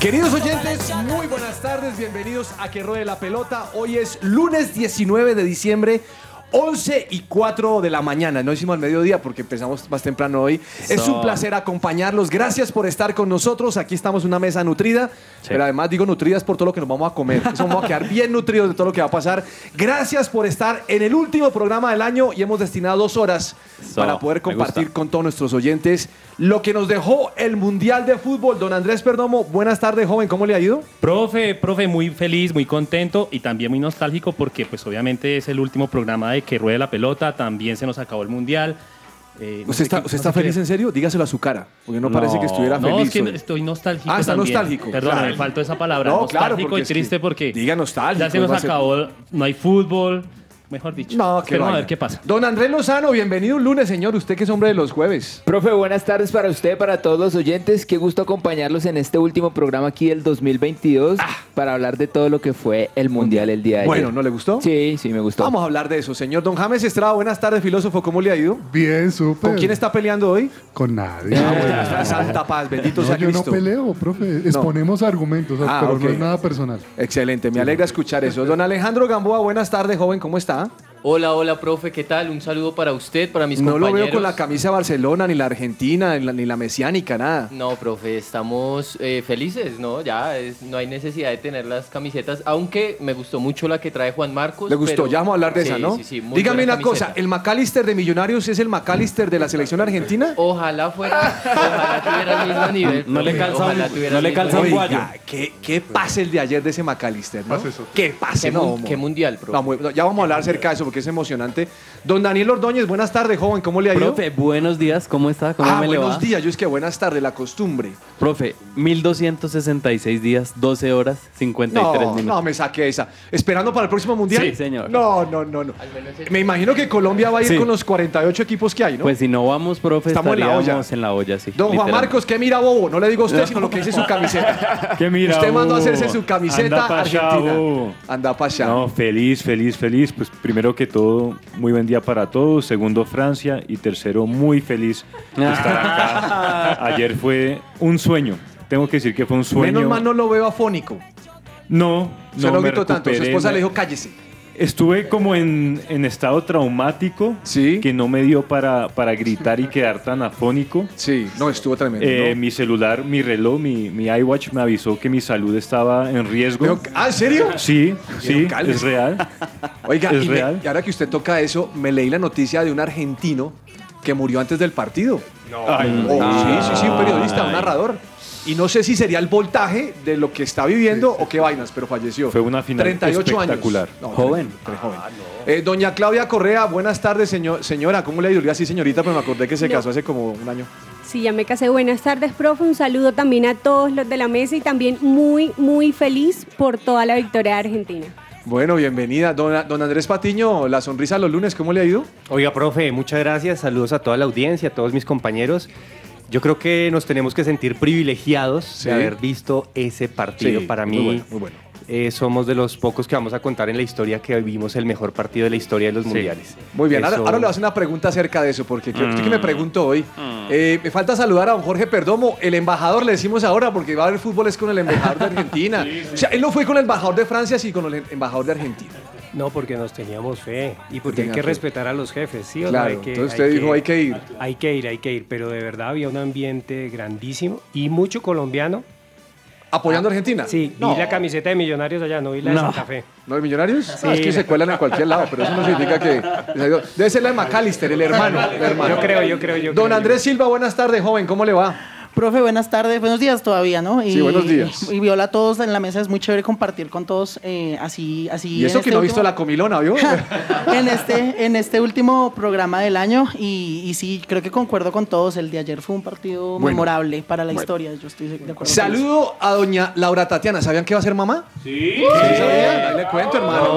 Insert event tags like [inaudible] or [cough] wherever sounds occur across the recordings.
Queridos oyentes, muy buenas tardes, bienvenidos a Que Ruede la Pelota. Hoy es lunes 19 de diciembre. 11 y 4 de la mañana, no hicimos al mediodía porque empezamos más temprano hoy. Es un placer acompañarlos, gracias por estar con nosotros. Aquí estamos en una mesa nutrida, pero además digo nutridas por todo lo que nos vamos a comer. Eso vamos a quedar [laughs] bien nutridos de todo lo que va a pasar. Gracias por estar en el último programa del año y hemos destinado dos horas para poder compartir con todos nuestros oyentes lo que nos dejó el Mundial de Fútbol. Don Andrés Perdomo, buenas tardes, joven, ¿cómo le ha ido? Profe, profe, muy feliz, muy contento y también muy nostálgico porque pues obviamente es el último programa de que ruede la pelota, también se nos acabó el mundial. Eh, no ¿Usted está, qué- usted no está sé qué- feliz en serio? Dígaselo a su cara, porque no, parece que estuviera no, feliz. es que hoy. estoy nostálgico. Ah, está también. nostálgico, Perdón, claro. me faltó esa palabra. No, claro, nostálgico y es que triste porque diga nostálgico, ya se nos ser- acabó, no hay fútbol, mejor dicho. No, qué Esperemos a vaina. ver qué pasa. Don Andrés Lozano, bienvenido un lunes, señor. Usted que es hombre de los jueves. Profe, buenas tardes para usted, para todos los oyentes. Qué gusto acompañarlos en este último programa aquí del 2022 para hablar de todo lo que fue el Mundial el día de Ah. Bueno, ayer. ¿no le gustó? Sí, sí, me gustó. Vamos a hablar de eso, señor. Don James Estrada, buenas tardes, filósofo. ¿Cómo le ha ido? Bien, súper. ¿Con quién está peleando hoy? Con nadie. Ah, bueno, está Santa Paz, bendito No, sea yo no Cristo. peleo, profe. Exponemos argumentos, Ah, pero ok. no es nada personal. Excelente, me alegra escuchar eso. Don Alejandro Gamboa, buenas tardes, joven. ¿Cómo está? tá? Hola, hola, profe, ¿qué tal? Un saludo para usted, para mis No lo compañeros. veo con la camisa de Barcelona, ni la Argentina, ni la, ni la mesiánica, nada. No, profe, estamos eh, felices, ¿no? Ya es- no hay necesidad de tener las camisetas, aunque me gustó mucho la que trae Juan Marcos. Le gustó, pero- ya vamos a hablar de Sí, esa, ¿no? Sí, sí, muy Dígame una cosa. ¿el McAllister de Millonarios es el McAllister de la selección argentina? Ojalá fuera, ojalá tuviera el mismo nivel. No le calza un- no le calza un guayo. Oiga, ¿qué, qué pase el de ayer de ese McAllister, ¿no? Pase eso. ¿Qué pase? ¿Qué, no, qué mundial, profe? No, muy- no, ya vamos a hablar acerca de eso porque es emocionante. Don Daniel Ordóñez, buenas tardes, joven, ¿cómo le ha ido? Profe, buenos días, ¿cómo está? ¿Cómo ah, me le buenos va? días, yo es que buenas tardes, la costumbre. Profe, 1266 días, 12 horas, 53 No, minutos. no me saque esa. ¿Esperando para el próximo mundial? Sí, señor. No, no, no, no. Me imagino que Colombia va a ir Sí. con los 48 equipos que hay, ¿no? Pues si no vamos, profe, Estamos en la olla. en la olla, sí. Don Juan. Marcos, ¿qué mira bobo? No le digo a usted, sino lo que dice su [laughs] camiseta. ¿Qué mira? usted mandó a hacerse su camiseta anda pa' allá, argentina. uh. Anda para allá. No, feliz, feliz, feliz. Pues primero que todo, muy buen día para todos. Segundo, Francia. Y tercero, muy feliz de estar acá. Ayer fue un sueño. Tengo que decir que fue un sueño. Menos mal no lo veo afónico. No, Se no lo me gritó tanto. Su esposa le dijo, cállese. Estuve como en, en estado traumático Sí. que no me dio para, para gritar y quedar tan afónico. Sí, no, estuvo tremendo. Eh, ¿no? Mi celular, mi reloj, mi, mi iWatch me avisó que mi salud estaba en riesgo. Pero- ah, ¿en serio? Sí, sí, es real. Oiga, es y, me- real. y ahora que usted toca eso, me leí la noticia de un argentino que murió antes del partido. Ay, Oh, sí, sí, sí, un periodista, un narrador. Y no sé si sería el voltaje de lo que está viviendo o qué vainas, pero falleció. Fue una final 38 espectacular. años. No, Joven. tre- joven. Eh, doña Claudia Correa, buenas tardes, señor, señora. ¿Cómo le diría así, señorita? Pero me acordé que se No. casó hace como un año. Sí, ya me casé. Buenas tardes, profe. Un saludo también a todos los de la mesa y también muy, muy feliz por toda la victoria de Argentina. Bueno, bienvenida. Don, don Andrés Patiño, la sonrisa los lunes, ¿cómo le ha ido? Oiga, profe, muchas gracias. Saludos a toda la audiencia, a todos mis compañeros. Yo creo que nos tenemos que sentir privilegiados Sí. de haber visto ese partido. Sí, Para muy mí, bueno, muy bueno. eh, somos de los pocos que vamos a contar en la historia que vivimos el mejor partido de la historia de los mundiales. Muy bien, ahora, Eso- ahora le voy a hacer una pregunta acerca de eso, porque creo que Mm. me pregunto hoy. Eh, me falta saludar a don Jorge Perdomo, el embajador, le decimos ahora, porque va a haber fútbol es con el embajador de Argentina. [laughs] O sea, él no fue con el embajador de Francia, sino con el embajador de Argentina. No, porque nos teníamos fe y porque Tenía hay que fe. respetar a los jefes, ¿sí o no? Claro, Hay que- entonces usted dijo, hay que ir. Hay que ir, hay que ir, pero de verdad había un ambiente grandísimo y mucho colombiano. ¿Apoyando a Argentina? Sí, no. vi la camiseta de Millonarios allá, no vi la de Santa Fe. ¿No de Millonarios? Sí. Ah, es que se cuelan en cualquier lado, pero eso no significa que... Debe ser la de McAllister, el hermano. el hermano. Yo creo, yo creo, yo Don creo. Andrés Silva, buenas tardes, joven, ¿cómo le va? Profe, buenas tardes, buenos días todavía, ¿no? Sí, buenos días. Y, viola a todos en la mesa, es muy chévere compartir con todos eh, así, así. Y eso que este no ha visto la comilona, ¿vio? [laughs] en este, en este último programa del año y, y sí, creo que concuerdo con todos. El de ayer fue un partido Bueno. memorable para la Bueno. historia. Yo estoy de acuerdo. con eso. Saludo a doña Laura Tatiana. ¿Sabían que va a ser mamá? Sí. Sí, sabía. Ahí le cuento, hermano.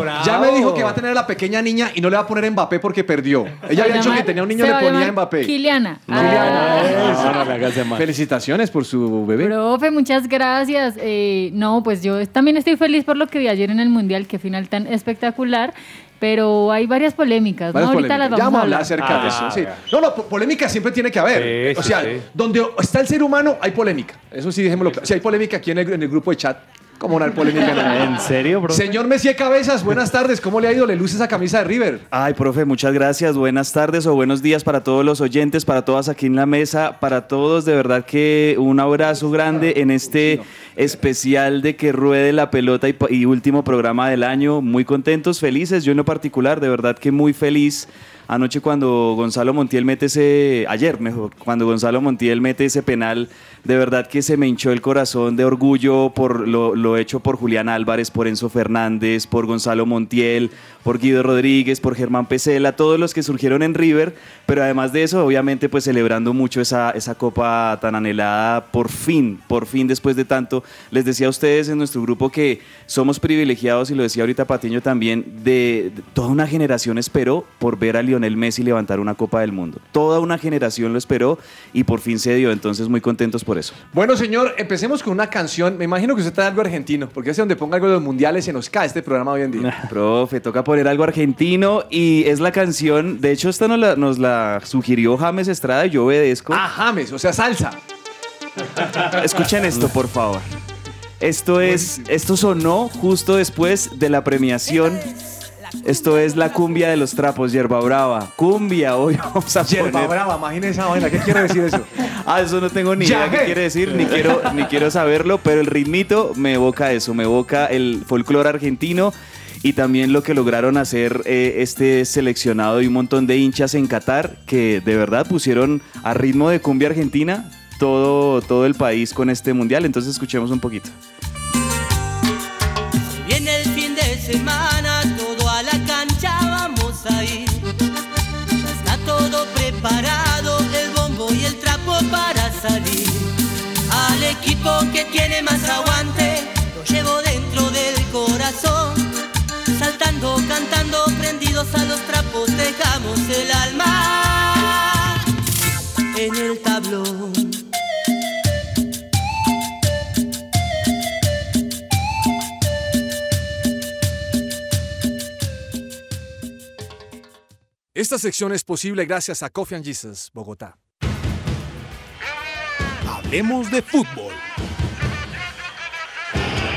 bravo. Ya me dijo que va a tener a la pequeña niña y no le va a poner Mbappé porque perdió. Ella había dicho que tenía un niño Se le ponía Mbappé. Kiliana. No le hagas mal. Felicitaciones por su bebé. Profe, muchas gracias. Eh, no, pues yo también estoy feliz por lo que vi ayer en el Mundial, qué final tan espectacular. Pero hay varias polémicas, ¿no? Ahorita polémicas. las Ya vamos a hablar. acerca de eso. sí. No, no, po- polémica siempre tiene que haber. Sí, o sea, sí. donde está el ser humano, hay polémica. Eso sí, dejémoslo claro. Si hay polémica aquí en el, en el grupo de chat, ¿cómo no hay polémica? en ¿En serio, bro? Señor Messier Cabezas, buenas tardes. ¿Cómo le ha ido? ¿Le luce esa camisa de River? Ay, profe, muchas gracias. Buenas tardes o buenos días para todos los oyentes, para todas aquí en la mesa, para todos. De verdad que un abrazo grande en este especial de que ruede la pelota y, pa- y último programa del año. Muy contentos, felices. Yo en lo particular, de verdad que muy feliz. Anoche cuando Gonzalo Montiel mete ese, ayer mejor, cuando Gonzalo Montiel mete ese penal, de verdad que se me hinchó el corazón de orgullo por lo, hecho por Julián Álvarez, por Enzo Fernández, por Gonzalo Montiel, por Guido Rodríguez, por Germán Pesela, todos los que surgieron en River, pero además de eso, obviamente pues celebrando mucho esa, esa copa tan anhelada, por fin, por fin después de tanto. Les decía a ustedes en nuestro grupo que somos privilegiados, y lo decía ahorita Patiño también, de, de toda una generación esperó por ver a Lionel Messi levantar una copa del mundo. Toda una generación lo esperó y por fin se dio, entonces muy contentos por eso. Bueno, señor, empecemos con una canción. Me imagino que usted está algo argentino, porque es donde ponga algo de los mundiales se nos cae este programa hoy en día. [laughs] Profe, toca poner algo argentino y es la canción, de hecho esta nos la, nos la sugirió James Estrada y yo obedezco. Ah, James, o sea, salsa. [laughs] Escuchen esto, por favor. Esto es, esto sonó justo después de la premiación. Esto es la cumbia de los trapos, Yerba Brava. Cumbia, hoy [laughs] vamos a Yerba poner. brava, imagínese esa vaina. ¿Qué quiere decir eso? [laughs] Ah, eso no tengo ni idea qué quiere decir, ni quiero, ni quiero saberlo, pero el ritmito me evoca eso, me evoca el folclore argentino y también lo que lograron hacer eh, este seleccionado y un montón de hinchas en Qatar que de verdad pusieron a ritmo de cumbia argentina todo, todo el país con este mundial. Entonces escuchemos un poquito. Viene el fin de semana, Que tiene más aguante, lo llevo dentro del corazón. Saltando, cantando, prendidos a los trapos, dejamos el alma en el tablón. Esta sección es posible gracias a Coffee and Jesus, Bogotá. Hablemos de fútbol.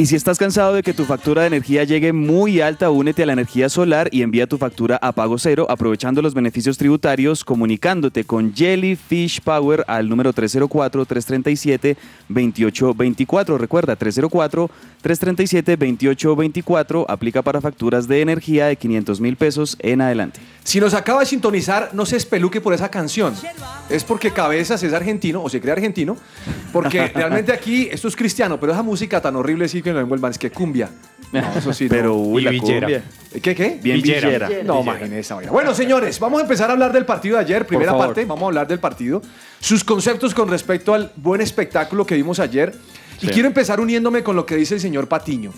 Y si estás cansado de que tu factura de energía llegue muy alta, únete a la energía solar y envía tu factura a pago cero aprovechando los beneficios tributarios comunicándote con Jellyfish Power al número 304-337-2824. Recuerda, 304-337-2824 aplica para facturas de energía de 500 mil pesos en adelante. Si nos acaba de sintonizar, no se espeluque por esa canción. Es porque Cabezas es argentino, o se cree argentino, porque [laughs] realmente aquí esto es cristiano, pero esa música tan horrible sí que nos envuelvan, es que cumbia. No, eso sí. Pero, no. uy, Y la villera. cumbia. ¿Qué, qué? Bien villera. villera. No, Villera. imagínese esa vaina. Bueno, señores, vamos a empezar a hablar del partido de ayer, primera parte, vamos a hablar del partido. Sus conceptos con respecto al buen espectáculo que vimos ayer. Y quiero empezar uniéndome con lo que dice el señor Patiño.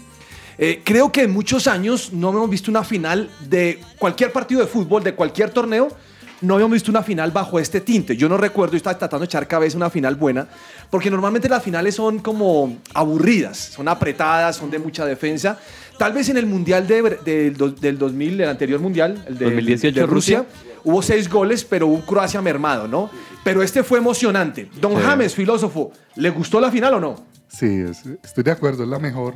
Eh, creo que en muchos años no hemos visto una final de cualquier partido de fútbol, de cualquier torneo, no habíamos visto una final bajo este tinte. Yo no recuerdo, yo estaba tratando de echar cabeza una final buena, porque normalmente las finales son como aburridas, son apretadas, son de mucha defensa. Tal vez en el Mundial de, del, do- del 2000, el anterior Mundial, el de, 2018 de Rusia, Rusia. hubo seis goles, pero hubo un Croacia mermado, ¿no? Pero este fue emocionante. Don Sí. James, filósofo, ¿le gustó la final o no? Sí, es- estoy de acuerdo, es la mejor.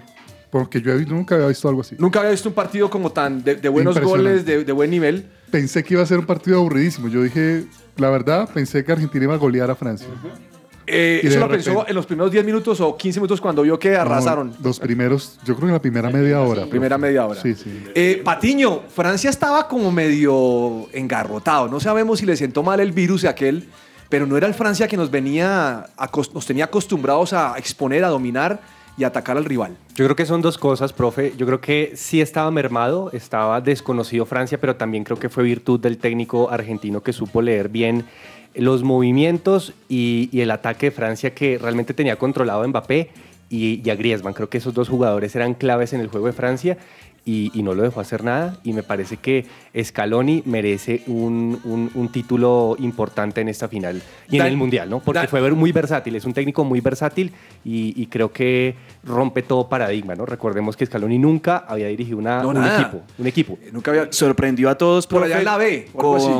Porque yo nunca había visto algo así. Nunca había visto un partido como tan de, de buenos goles, de, de buen nivel. Pensé que iba a ser un partido aburridísimo. Yo dije, la verdad, pensé que Argentina iba a golear a Francia. Eh, Y eso lo repente- pensó en los primeros 10 minutos o 15 minutos cuando vio que arrasaron. No, los primeros, yo creo que la primera media hora. Primera media hora. Sí, sí. Eh, Patiño, Francia estaba como medio engarrotado. No sabemos si le sentó mal el virus de aquel, pero no era el Francia que nos venía, nos tenía acostumbrados a exponer, a dominar y atacar al rival. Yo creo que son dos cosas, profe. Yo creo que sí estaba mermado, estaba desconocido Francia, pero también creo que fue virtud del técnico argentino que supo leer bien los movimientos y, el ataque de Francia que realmente tenía controlado a Mbappé y, y a Griezmann. Creo que esos dos jugadores eran claves en el juego de Francia y, y no lo dejó hacer nada. Y me parece que Scaloni merece un, un- un título importante en esta final y Dan- en el Mundial, ¿no? Porque Dan- fue muy versátil, es un técnico muy versátil y, y creo que rompe todo paradigma, ¿no? Recordemos que Scaloni nunca había dirigido una, No, un equipo. Un equipo. Nunca había... Sorprendió a todos Por allá en la B,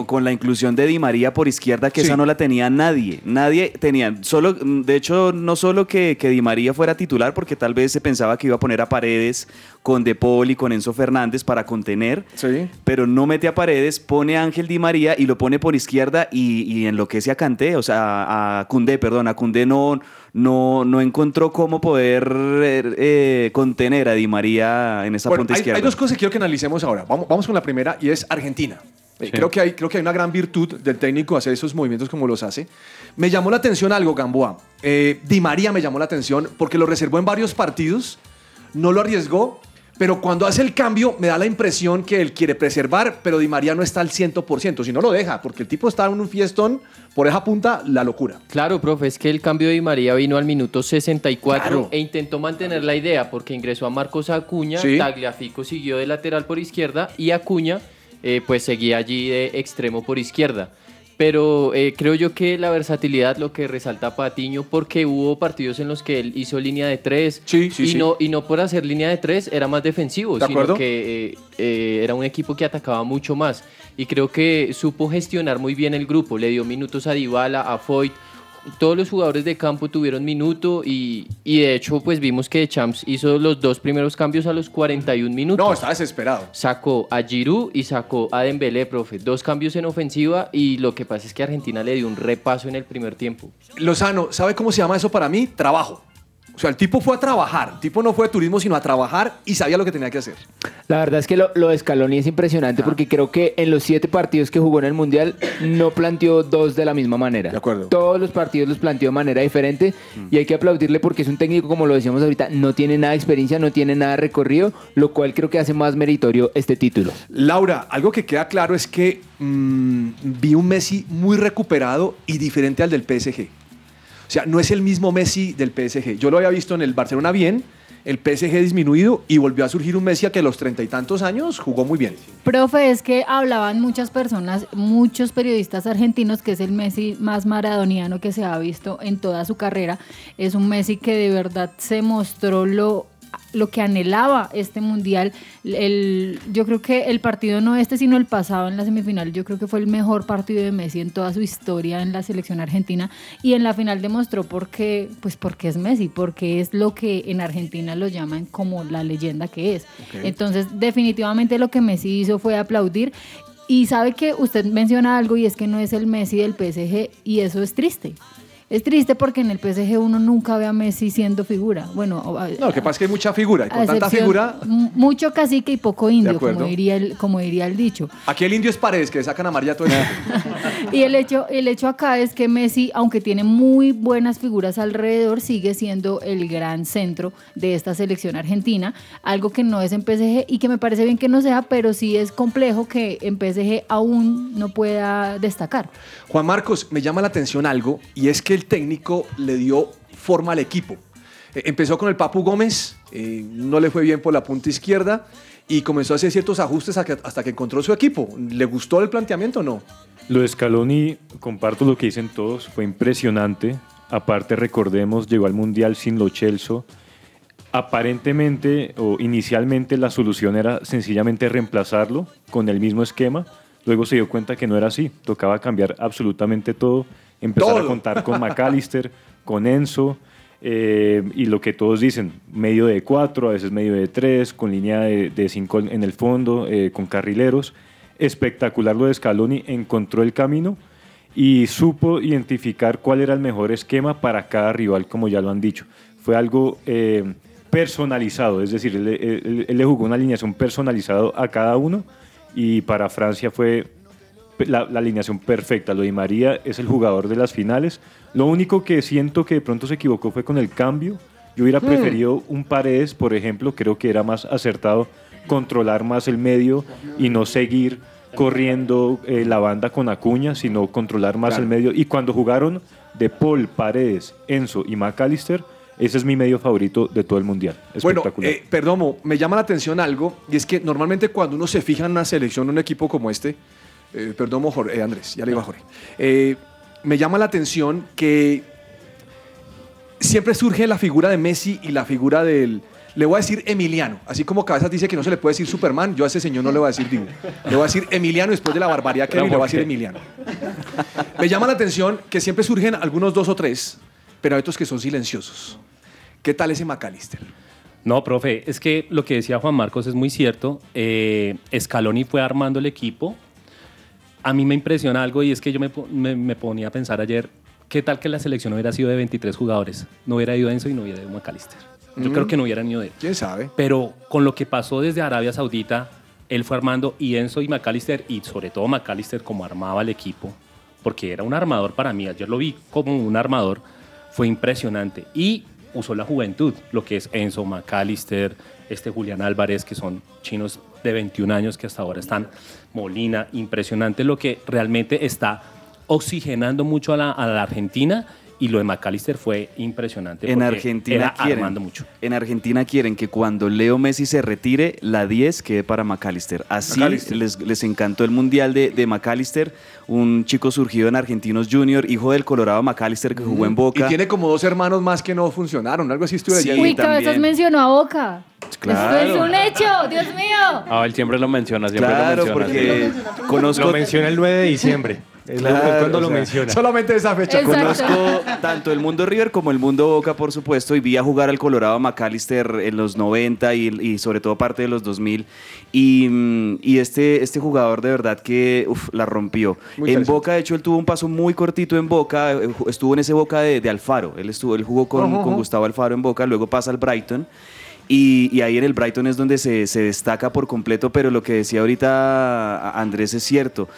con, la inclusión de Di María por izquierda, que Sí. esa no la tenía nadie. Nadie tenía. Solo, de hecho, no solo que, que Di María fuera titular, porque tal vez se pensaba que iba a poner a Paredes con De Paul y con Enzo Fernández para contener. Sí. Pero no mete a Paredes, pone a Ángel Di María y lo pone por izquierda y, y enloquece a Kanté, o sea, a Cundé, perdón, a Cundé no, no, no encontró cómo poder eh, contener a Di María en esa Bueno, punta hay, izquierda. hay dos cosas que quiero que analicemos ahora. Vamos, vamos con la primera y es Argentina. Eh, Sí. Creo, que hay, creo que hay una gran virtud del técnico hacer esos movimientos como los hace. Me llamó la atención algo, Gamboa. Eh, Di María me llamó la atención porque lo reservó en varios partidos, no lo arriesgó, pero cuando hace el cambio me da la impresión que él quiere preservar, pero Di María no está al 100%, si no lo deja, porque el tipo está en un fiestón, por esa punta, la locura. Claro, profe, es que el cambio de Di María vino al minuto 64 Claro. e intentó mantener la idea porque ingresó a Marcos Acuña, Sí. Tagliafico siguió de lateral por izquierda y Acuña eh, pues seguía allí de extremo por izquierda. Pero eh, creo yo que la versatilidad, lo que resalta Patiño, porque hubo partidos en los que él hizo línea de tres Sí, sí, y, sí. No, y no por hacer línea de tres era más defensivo, ¿De sino acuerdo? que eh, eh, era un equipo que atacaba mucho más. Y creo que supo gestionar muy bien el grupo. Le dio minutos a Dybala, a Foyt. Todos los jugadores de campo tuvieron minuto y, y de hecho pues vimos que Champs hizo los dos primeros cambios a los 41 minutos. No, está desesperado. Sacó a Giroud y sacó a Dembélé, profe. Dos cambios en ofensiva y lo que pasa es que Argentina le dio un repaso en el primer tiempo. Lozano, ¿sabe cómo se llama eso para mí? Trabajo. O sea, el tipo fue a trabajar. El tipo no fue de turismo, sino a trabajar y sabía lo que tenía que hacer. La verdad es que lo, lo de Scaloni es impresionante porque creo que en los siete partidos que jugó en el Mundial no planteó dos de la misma manera. De acuerdo. Todos los partidos los planteó de manera diferente y hay que aplaudirle porque es un técnico, como lo decíamos ahorita, no tiene nada de experiencia, no tiene nada de recorrido, lo cual creo que hace más meritorio este título. Laura, algo que queda claro es que mm, vi un Messi muy recuperado y diferente al del PSG. O sea, no es el mismo Messi del PSG. Yo lo había visto en el Barcelona bien, el PSG disminuido y volvió a surgir un Messi que a los treinta y tantos años jugó muy bien. Profe, es que hablaban muchas personas, muchos periodistas argentinos, que es el Messi más maradoniano que se ha visto en toda su carrera. Es un Messi que de verdad se mostró lo, lo que anhelaba este mundial. El, yo creo que el partido no este, sino el pasado en la semifinal, yo creo que fue el mejor partido de Messi en toda su historia en la selección argentina. Y en la final demostró por qué, pues porque es Messi, porque es lo que en Argentina lo llaman como la leyenda que es. Entonces, definitivamente lo que Messi hizo fue aplaudir. Y sabe que usted menciona algo y es que no es el Messi del PSG y eso es triste. Es triste porque en el PSG uno nunca ve a Messi siendo figura. Bueno, a- No, lo que pasa es que hay mucha figura y con tanta figura, mucho cacique y poco indio, como diría, el, como diría el dicho. aquí el indio es Paredes, que le sacan amarilla todo el. [laughs] Y el hecho, el hecho acá es que Messi, aunque tiene muy buenas figuras alrededor, sigue siendo el gran centro de esta selección argentina, algo que no es en PSG y que me parece bien que no sea, pero sí es complejo que en PSG aún no pueda destacar. Juan Marcos, me llama la atención algo y es que el técnico le dio forma al equipo. Eh, empezó con el Papu Gómez, eh, no le fue bien por la punta izquierda y comenzó a hacer ciertos ajustes hasta que, encontró su equipo. ¿Le gustó el planteamiento o no? Lo de Scaloni, comparto lo que dicen todos, fue impresionante. Aparte, recordemos, llegó al Mundial sin Lo Celso. Aparentemente o inicialmente la solución era sencillamente reemplazarlo con el mismo esquema. Luego se dio cuenta que no era así. Tocaba cambiar absolutamente todo. Empezar Todo. a contar con [laughs] McAllister, con Enzo. eh, y lo que todos dicen, medio de cuatro, a veces medio de tres, con línea de, de cinco en el fondo, eh, con carrileros. Espectacular lo de Scaloni, encontró el camino y supo identificar cuál era el mejor esquema para cada rival, como ya lo han dicho. Fue algo eh, personalizado, es decir, él, él- él le jugó una alineación personalizada a cada uno y para Francia fue la, la alineación perfecta. Lo de María es el jugador de las finales. Lo único que siento que de pronto se equivocó fue con el cambio. Yo hubiera Hmm. preferido un Paredes, por ejemplo, creo que era más acertado controlar más el medio y no seguir corriendo eh, la banda con Acuña, sino controlar más Claro. el medio. Y cuando jugaron de Paul, Paredes, Enzo y McAllister, ese es mi medio favorito de todo el mundial. Bueno, Espectacular. eh, perdón, Mo, me llama la atención algo, y es que normalmente cuando uno se fija en una selección, un equipo como este, eh, perdón, Jorge, eh, Andrés, ya le digo a Jorge, eh, me llama la atención que siempre surge la figura de Messi y la figura del, le voy a decir Emiliano, así como Cabezas dice que no se le puede decir Superman, yo a ese señor no le voy a decir Dibu, le voy a decir Emiliano después de la barbaridad que No, vi, le voy a ¿por decir? Emiliano. Me llama la atención que siempre surgen algunos dos o tres, pero hay otros que son silenciosos. ¿Qué tal ese McAllister? No, profe, es que lo que decía Juan Marcos es muy cierto. Eh, Scaloni fue armando el equipo. A mí me impresiona algo y es que yo me, me- me ponía a pensar ayer, ¿qué tal que la selección hubiera sido de 23 jugadores? No hubiera ido Enzo y no hubiera ido McAllister. Yo Mm. creo que no hubieran ido de él. ¿Quién sabe? Pero con lo que pasó desde Arabia Saudita, él fue armando y Enzo y McAllister, y sobre todo McAllister como armaba el equipo, porque era un armador para mí, ayer lo vi como un armador, fue impresionante. Y usó la juventud, lo que es Enzo, McAllister, este Julián Álvarez, que son chinos de 21 años que hasta ahora están, Molina, impresionante lo que realmente está oxigenando mucho a la, a la Argentina. Y lo de McAllister fue impresionante. En Argentina era quieren, armando mucho. En Argentina quieren que cuando Leo Messi se retire, la 10 quede para McAllister. Así McAllister. Les, les encantó el mundial de, de McAllister, un chico surgido en Argentinos Junior, hijo del Colorado McAllister que jugó en Boca. Y tiene como dos hermanos más que no funcionaron, algo así estuve Sí, leyendo. Uy, Cabezas mencionó a Boca. Claro. Esto es un hecho, Dios mío. Ah, él siempre lo menciona, siempre Claro, lo menciona. porque sí. conozco... Lo menciona el 9 de diciembre. Es lo- Claro, cuando lo sea, menciona. Solamente esa fecha. Exacto. Conozco [laughs] tanto el mundo River como el mundo Boca, por supuesto, y vi a jugar al Colorado McAllister en los 90 y, y sobre todo parte de los 2000. Y, mm, y este, este jugador de verdad que uf, la rompió. Muy en. Boca, de hecho, él tuvo un paso muy cortito en Boca, eh, estuvo en ese Boca de, de Alfaro. Él, estuvo, él jugó con, Ajá, con ajá. Gustavo Alfaro en Boca, luego pasa al Brighton. Y, y ahí en el Brighton es donde se, se destaca por completo, pero lo que decía ahorita Andrés es cierto.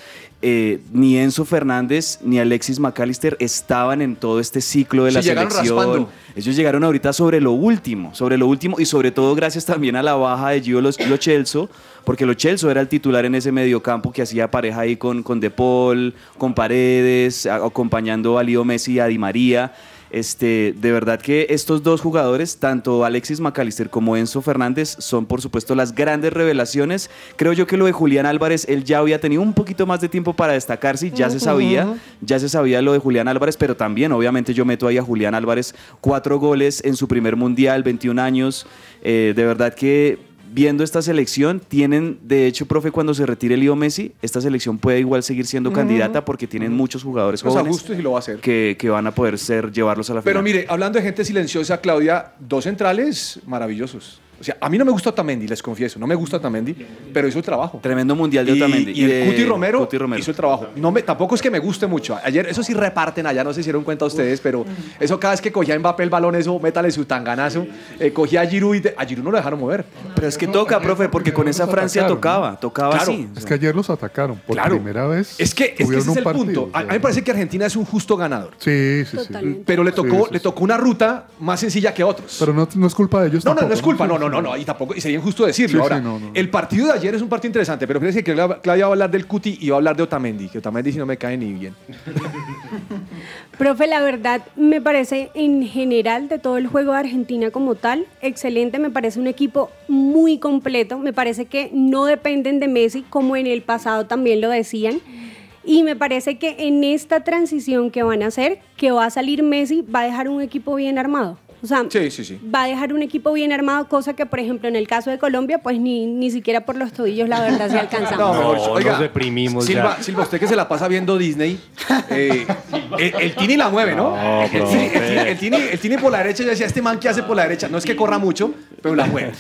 Eh, ni Enzo Fernández ni Alexis McAllister estaban en todo este ciclo de Sí, la llegaron selección. raspando. Ellos llegaron ahorita sobre lo último, sobre lo último y sobre todo gracias también a la baja de Gio Lo Celso, porque Lo Celso era el titular en ese mediocampo que hacía pareja ahí con, con De Paul, con Paredes, acompañando a Leo Messi y a Di María. Este, de verdad que estos dos jugadores, tanto Alexis McAllister como Enzo Fernández, son por supuesto las grandes revelaciones. Creo yo que lo de Julián Álvarez, él ya había tenido un poquito más de tiempo para destacarse y ya se sabía, ya se sabía lo de Julián Álvarez, pero también obviamente yo meto ahí a Julián Álvarez, cuatro goles en su primer mundial, 21 años. Eh, de verdad que viendo esta selección, tienen, de hecho, profe, cuando se retire Leo Messi, esta selección puede igual seguir siendo candidata porque tienen muchos jugadores Pues jóvenes gusto y lo va a hacer. que, que van a poder ser, llevarlos a la Pero final. mire, hablando de gente silenciosa, Claudia, dos centrales maravillosos. O sea, a mí no me gusta Otamendi, les confieso. No me gusta Otamendi, pero hizo el trabajo. Tremendo mundial de Y, Otamendi. y el de Cuti Romero, Cuti Romero. hizo el trabajo. No me, tampoco es que me guste mucho. Ayer, eso sí reparten allá, no se dieron cuenta ustedes, pero eso cada vez que cogía Mbappé el balón, eso, métale su tanganazo. Eh, cogía a Giroud y de- a Giroud no lo dejaron mover. Pero es que toca, profe, porque con esa Francia tocaba, tocaba Claro. así. Es que ayer los atacaron por Claro. primera vez. Es que, es que ese es el partido, punto. A, mí me parece que Argentina es un justo ganador. Sí, sí, sí. Pero le tocó, Sí, le sí, tocó una ruta más sencilla que otros. Pero no, no es culpa de ellos. No, no, no es culpa, no, Sí, no, no, no, y tampoco, y sería injusto decirlo. Sí, sí, Ahora, no, no. el partido de ayer es un partido interesante, pero fíjense que Cla- Claudia va a hablar del Cuti y va a hablar de Otamendi, que Otamendi si no me cae ni bien. [laughs] Profe, la verdad me parece en general de todo el juego de Argentina como tal, excelente, me parece un equipo muy completo, me parece que no dependen de Messi como en el pasado también lo decían. Y me parece que en esta transición que van a hacer, que va a salir Messi, va a dejar un equipo bien armado. O sea, Sí, sí, sí. va a dejar un equipo bien armado, cosa que, por ejemplo, en el caso de Colombia, pues ni, ni siquiera por los tobillos, la verdad, se [laughs] alcanzamos. No, dicho, oiga, nos deprimimos Silva, ya. Silva, usted que se la pasa viendo Disney, eh, el, el Tini la mueve, ¿no? No, el, Tini, el, Tini, el Tini- el Tini por la derecha, yo decía, este man que hace por la derecha, no es que corra mucho, Pero la fue.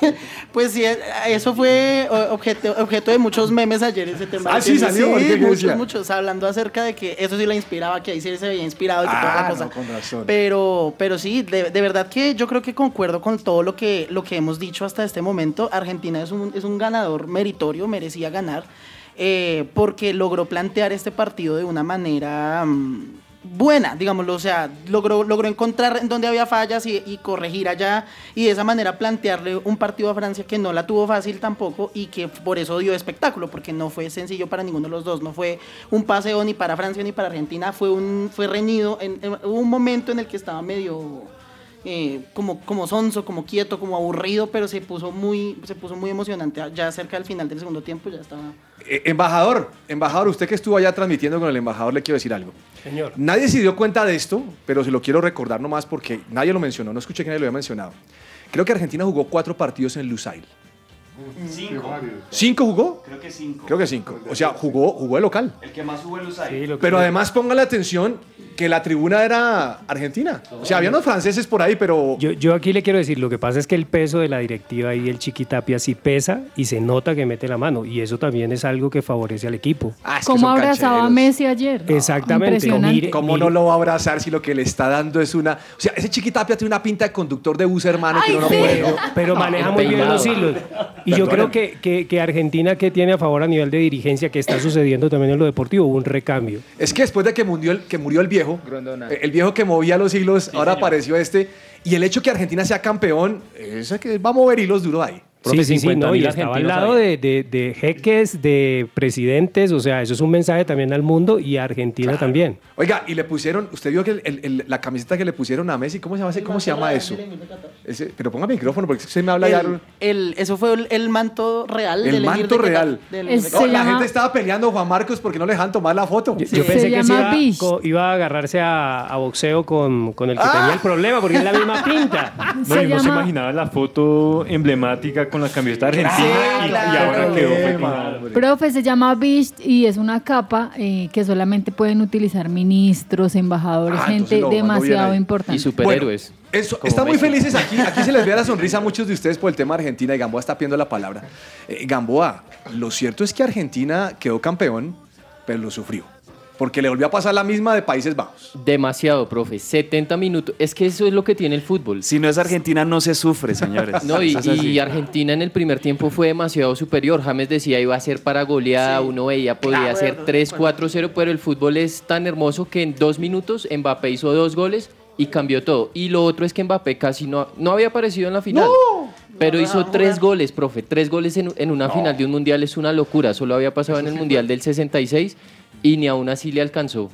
[laughs] Pues sí, eso fue objeto, objeto de muchos memes ayer ese tema. Ah, sí, salió. ¿Qué muchos, muchos, hablando acerca de que eso sí la inspiraba, que ahí sí se había inspirado y que toda la Ah, cosa. no, con razón. Pero, pero sí, de, de verdad que yo creo que concuerdo con todo lo que, lo que hemos dicho hasta este momento. Argentina es un, es un ganador meritorio, merecía ganar, eh, porque logró plantear este partido de una manera mm, buena, digámoslo, o sea, logró, logró encontrar en donde había fallas y, y corregir allá, y de esa manera plantearle un partido a Francia que no la tuvo fácil tampoco y que por eso dio espectáculo, porque no fue sencillo para ninguno de los dos, no fue un paseo ni para Francia ni para Argentina, fue, un, fue reñido, en, en- hubo un momento en el que estaba medio eh, como, como sonso, como quieto, como aburrido, pero se puso muy, se puso muy emocionante. Ya cerca del final del segundo tiempo ya estaba. Eh, embajador, embajador, usted que estuvo allá transmitiendo con el embajador, le quiero decir algo. Señor. Nadie se dio cuenta de esto, pero se lo quiero recordar nomás porque nadie lo mencionó, no escuché que nadie lo había mencionado. Creo que Argentina jugó cuatro partidos en Lusail. Cinco. ¿Cinco jugó? Creo que cinco. Creo que cinco. O sea, jugó, jugó de local. El que más jugó el USAID. Pero además ponga la atención que la tribuna era argentina. O sea, había unos franceses por ahí, pero... Yo, yo aquí le quiero decir, lo que pasa es que el peso de la directiva y el Chiquitapia sí pesa y se nota que mete la mano. Y eso también es algo que favorece al equipo. Como abrazaba a Messi ayer. Exactamente. Impresionante. Mire- ¿Cómo no lo va a abrazar si lo que le está dando es una... O sea, ese chiquitapia tiene una pinta de conductor de bus, hermano, que Ay, no sí. puede... Pero maneja muy bien los hilos. Y yo creo que, que, que Argentina, que tiene a favor a nivel de dirigencia, que está sucediendo también en lo deportivo, hubo un recambio. Es que después de que murió el, que murió el viejo, Grondona. el viejo que movía los hilos, ahora apareció este. Y el hecho que Argentina sea campeón, es que va a mover hilos duro ahí. Sí, sí, sí, no, y estaba al lado de, de, de jeques, de presidentes, o sea, eso es un mensaje también al mundo y a Argentina también. Oiga, y le pusieron, usted vio que el- el- el- la camiseta que le pusieron a Messi, ¿cómo se llama, ese- cómo se llama eso? Ese- pero ponga micrófono porque se me habla ya. El, eso fue el, el manto real El del manto de Qatar, real. del- No, la llama- gente estaba peleando Juan Marcos porque no le dejan tomar la foto. Yo pensé que se iba, iba a agarrarse a, a boxeo con, con el que tenía el problema, porque es la misma [laughs] pinta. No, Se y no se imaginaba la foto emblemática con la camiseta argentina y, y ahora quedó con- Profe, se llama Beast y es una capa eh, que solamente pueden utilizar ministros, embajadores, Ah, gente demasiado importante. Bueno, eso, Como están muy felices aquí. Aquí se les ve la [laughs] sonrisa a muchos de ustedes por el tema de Argentina y Gamboa está pidiendo la palabra. Eh, Gamboa, lo cierto es que Argentina quedó campeón, pero lo sufrió. Porque le volvió a pasar la misma de Países Bajos. Demasiado, profe. 70 minutos. Es que eso es lo que tiene el fútbol. Si no es Argentina, no se sufre, señores. [laughs] No, y, Argentina en el primer tiempo fue demasiado superior. James decía iba a ser para goleada, uno veía podía Claro, ser de 3-4-0, pero el fútbol es tan hermoso que en dos minutos Mbappé hizo dos goles y cambió todo. Y lo otro es que Mbappé casi no, no había aparecido en la final. Pero hizo tres goles, profe. Tres goles en, en una final de un mundial es una locura. Solo había pasado en el mundial del 66 y ni aún así le alcanzó.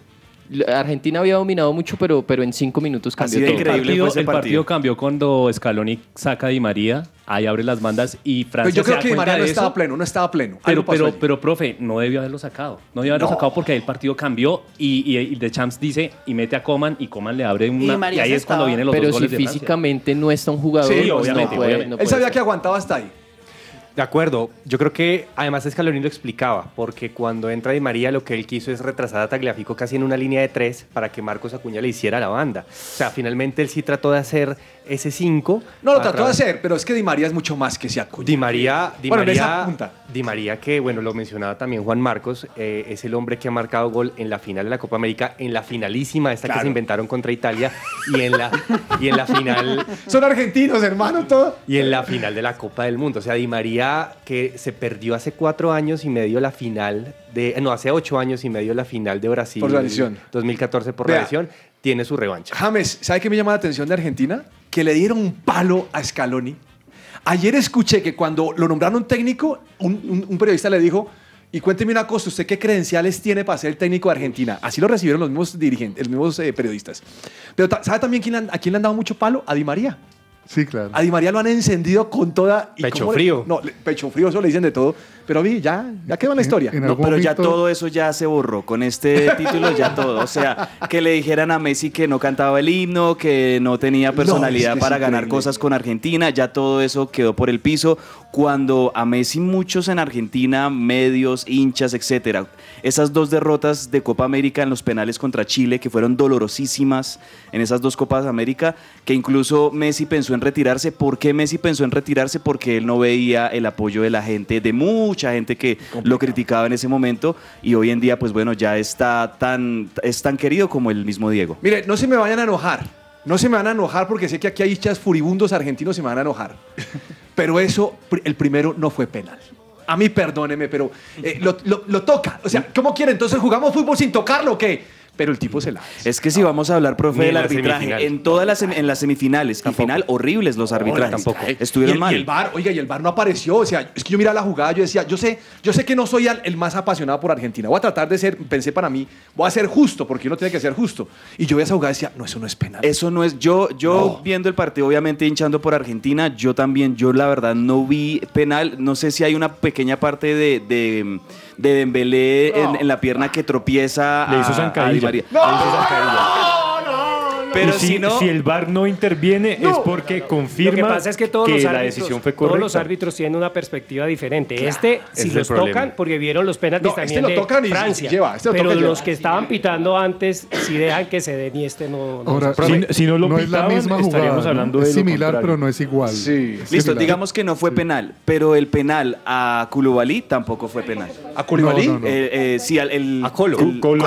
Argentina había dominado mucho, pero, pero en cinco minutos cambió todo. el partido, el partido cambió cuando Scaloni saca a Di María, ahí abre las bandas y Francia Pero yo se creo da que Di cuenta María no de estaba pleno, no estaba pleno. Pero, pasó pero, allí. pero, profe, no debió haberlo sacado. No debió haberlo No. sacado porque ahí el partido cambió y, y, y The Champs dice y mete a Coman y Coman le abre una. Y, María ahí se es cuando estaba- vienen los Pero dos si goles de Francia. físicamente no está un jugador, Sí, pues obviamente, no puede, obviamente. no Él puede sabía ser. que aguantaba hasta ahí. De acuerdo, yo creo que además Scaloni lo explicaba, porque cuando entra Di María lo que él quiso es retrasar a Tagliafico casi en una línea de tres para que Marcos Acuña le hiciera la banda. O sea, finalmente él sí trató de hacer ese 5. No lo trató de hacer, pero es que Di María es mucho más que ese Acuña. Di María, Di Bueno, en esa María, punta. Di María, que bueno, lo mencionaba también Juan Marcos, eh, es el hombre que ha marcado gol en la final de la Copa América, en la finalísima, esta que se inventaron contra Italia, y en la, y en la final [laughs] Son argentinos, hermano, todo. y en la final de la Copa del Mundo. O sea, Di María, que se perdió hace cuatro años y medio la final de. No, hace ocho años y medio la final de Brasil. Por la lesión. 2014 por la lesión. Tiene su revancha. James, ¿sabe qué me llama la atención de Argentina? Que le dieron un palo a Scaloni. Ayer escuché que cuando lo nombraron técnico, un, un- un periodista le dijo, y cuénteme una cosa, ¿usted qué credenciales tiene para ser el técnico de Argentina? Así lo recibieron los mismos dirigentes, los mismos eh, periodistas. Pero ¿sabe también quién a quién le han dado mucho palo? A Di María. Sí, claro. A Di María lo han encendido con toda... y Pecho le- frío. no, le- pecho frío, eso le dicen de todo. Pero vi, ya, ya quedó en la historia. No, pero ya todo eso ya se borró. Con este [laughs] título ya todo. O sea, que le dijeran a Messi que no cantaba el himno, que no tenía personalidad es que es para ganar increíble. cosas con Argentina, ya todo eso quedó por el piso. Cuando a Messi muchos en Argentina, medios, hinchas, etcétera, esas dos derrotas de Copa América en los penales contra Chile, que fueron dolorosísimas en esas dos Copas América, que incluso Messi pensó pensó en retirarse. ¿Por qué Messi pensó en retirarse? Porque él no veía el apoyo de la gente, de mucha gente que lo criticaba en ese momento y hoy en día, pues bueno, ya está tan, es tan querido como el mismo Diego. Mire, no se me vayan a enojar. No se me van a enojar porque sé que aquí hay hinchas furibundos argentinos se me van a enojar. [laughs] Pero eso, el primero no fue penal. A mí, perdóneme, pero eh, lo, lo- lo toca. O sea, ¿cómo quiere? Entonces jugamos fútbol sin tocarlo o qué? Pero el tipo se la. Es que si vamos a hablar, profe, Ni en del la arbitraje, semifinal. en todas las sem- en las semifinales y final, horribles los arbitrajes. Tampoco. Estuvieron y el, mal. Y el bar, oiga, y el bar no apareció. O sea, es que yo miraba la jugada, yo decía, yo sé, yo sé que no soy al- el más apasionado por Argentina. Voy a tratar de ser, pensé para mí, voy a ser justo, porque uno tiene que ser justo. Y yo veía esa jugada y decía, no, eso no es penal. Eso no es, yo, yo viendo el partido, obviamente hinchando por Argentina, yo también, yo la verdad no vi penal, no sé si hay una pequeña parte de, de, de Dembélé en, en la pierna que tropieza Le hizo a, zancadilla. a Di María. Le hizo zancadilla. Pero si, si no- si el VAR no interviene es porque confirma Lo que pasa es que todos los la árbitros, decisión fue todos correcta. los árbitros tienen una perspectiva diferente. Claro, este, si es los tocan, porque vieron los penaltis No, este también lo de tocan y- y Francia. lleva, este lo pero los lleva. que estaban pitando antes, si dejan que se den y este no. no Ahora, si, no lo es la misma estaríamos jugada. hablando ¿no? de Es lo similar, pero no es igual. Sí. Listo, digamos que no fue penal, pero el penal a Koulibaly tampoco fue penal. ¿A Koulibaly? No, no, no. Eh, eh, sí, al, el, A Colo. a Colo.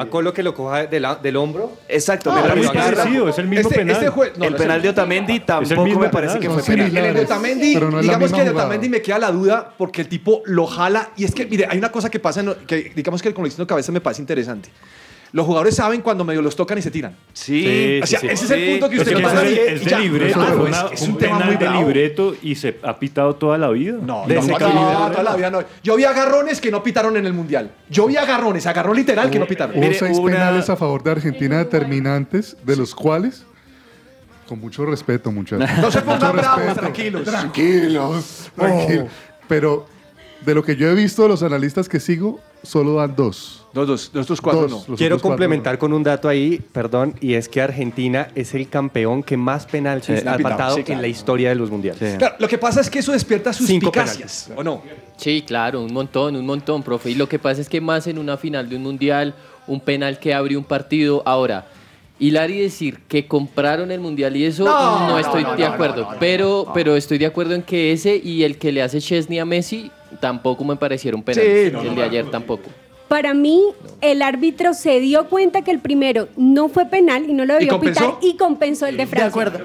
A Colo que lo coja de la- del hombro. Exacto, No, pero que- parecido, es el mismo Este- penal. este jue- no, el no penal el- de Otamendi tampoco mismo me parece que fue penal. El de Otamendi, no digamos que el de. Otamendi me queda la duda porque el tipo lo jala. Y es que, mire, hay una cosa que pasa, que digamos que con el de cabeza me parece interesante. Los jugadores saben cuando medio los tocan y se tiran. Sí, O sea, sí, sí. ese es el Sí. punto que Es usted que pasa es de, es libreto, Claro, fue es- una- es un un tema muy de bravo. libreto y se ha pitado toda la vida. No, De no, no, no, toda la vida no. Yo vi agarrones que no pitaron en el mundial. Yo vi agarrones, agarrón literal que no pitaron. Hubo seis una- penales a favor de Argentina determinantes, de los cuales, con mucho respeto, muchachos. No se pongan bravos, respeto. tranquilos. Tranquilos, tranquilos. Pero de lo que yo he visto de los analistas que sigo, solo dan dos. Dos, dos, los otros cuatro Dos, no. Quiero cuatro complementar con un dato ahí, perdón, y es que Argentina es el campeón que más penaltis Sí, ha patado sí, claro. en la historia de los mundiales. Claro, lo que pasa es que eso despierta Cinco suspicacias, ¿o no? Sí, claro, un montón, un montón, profe. Y lo que pasa es que más en una final de un mundial, un penal que abre un partido. Ahora, hilar y decir que compraron el mundial y eso, No, estoy no, de acuerdo. no, no, pero, no. pero estoy de acuerdo en que ese y el que le hace Chesney a Messi tampoco me parecieron penal. Sí, no, el no, de no, ayer tampoco. Para mí, el árbitro se dio cuenta que el primero no fue penal y no lo ¿Y debió compensó? pitar y compensó el de De Francia. acuerdo.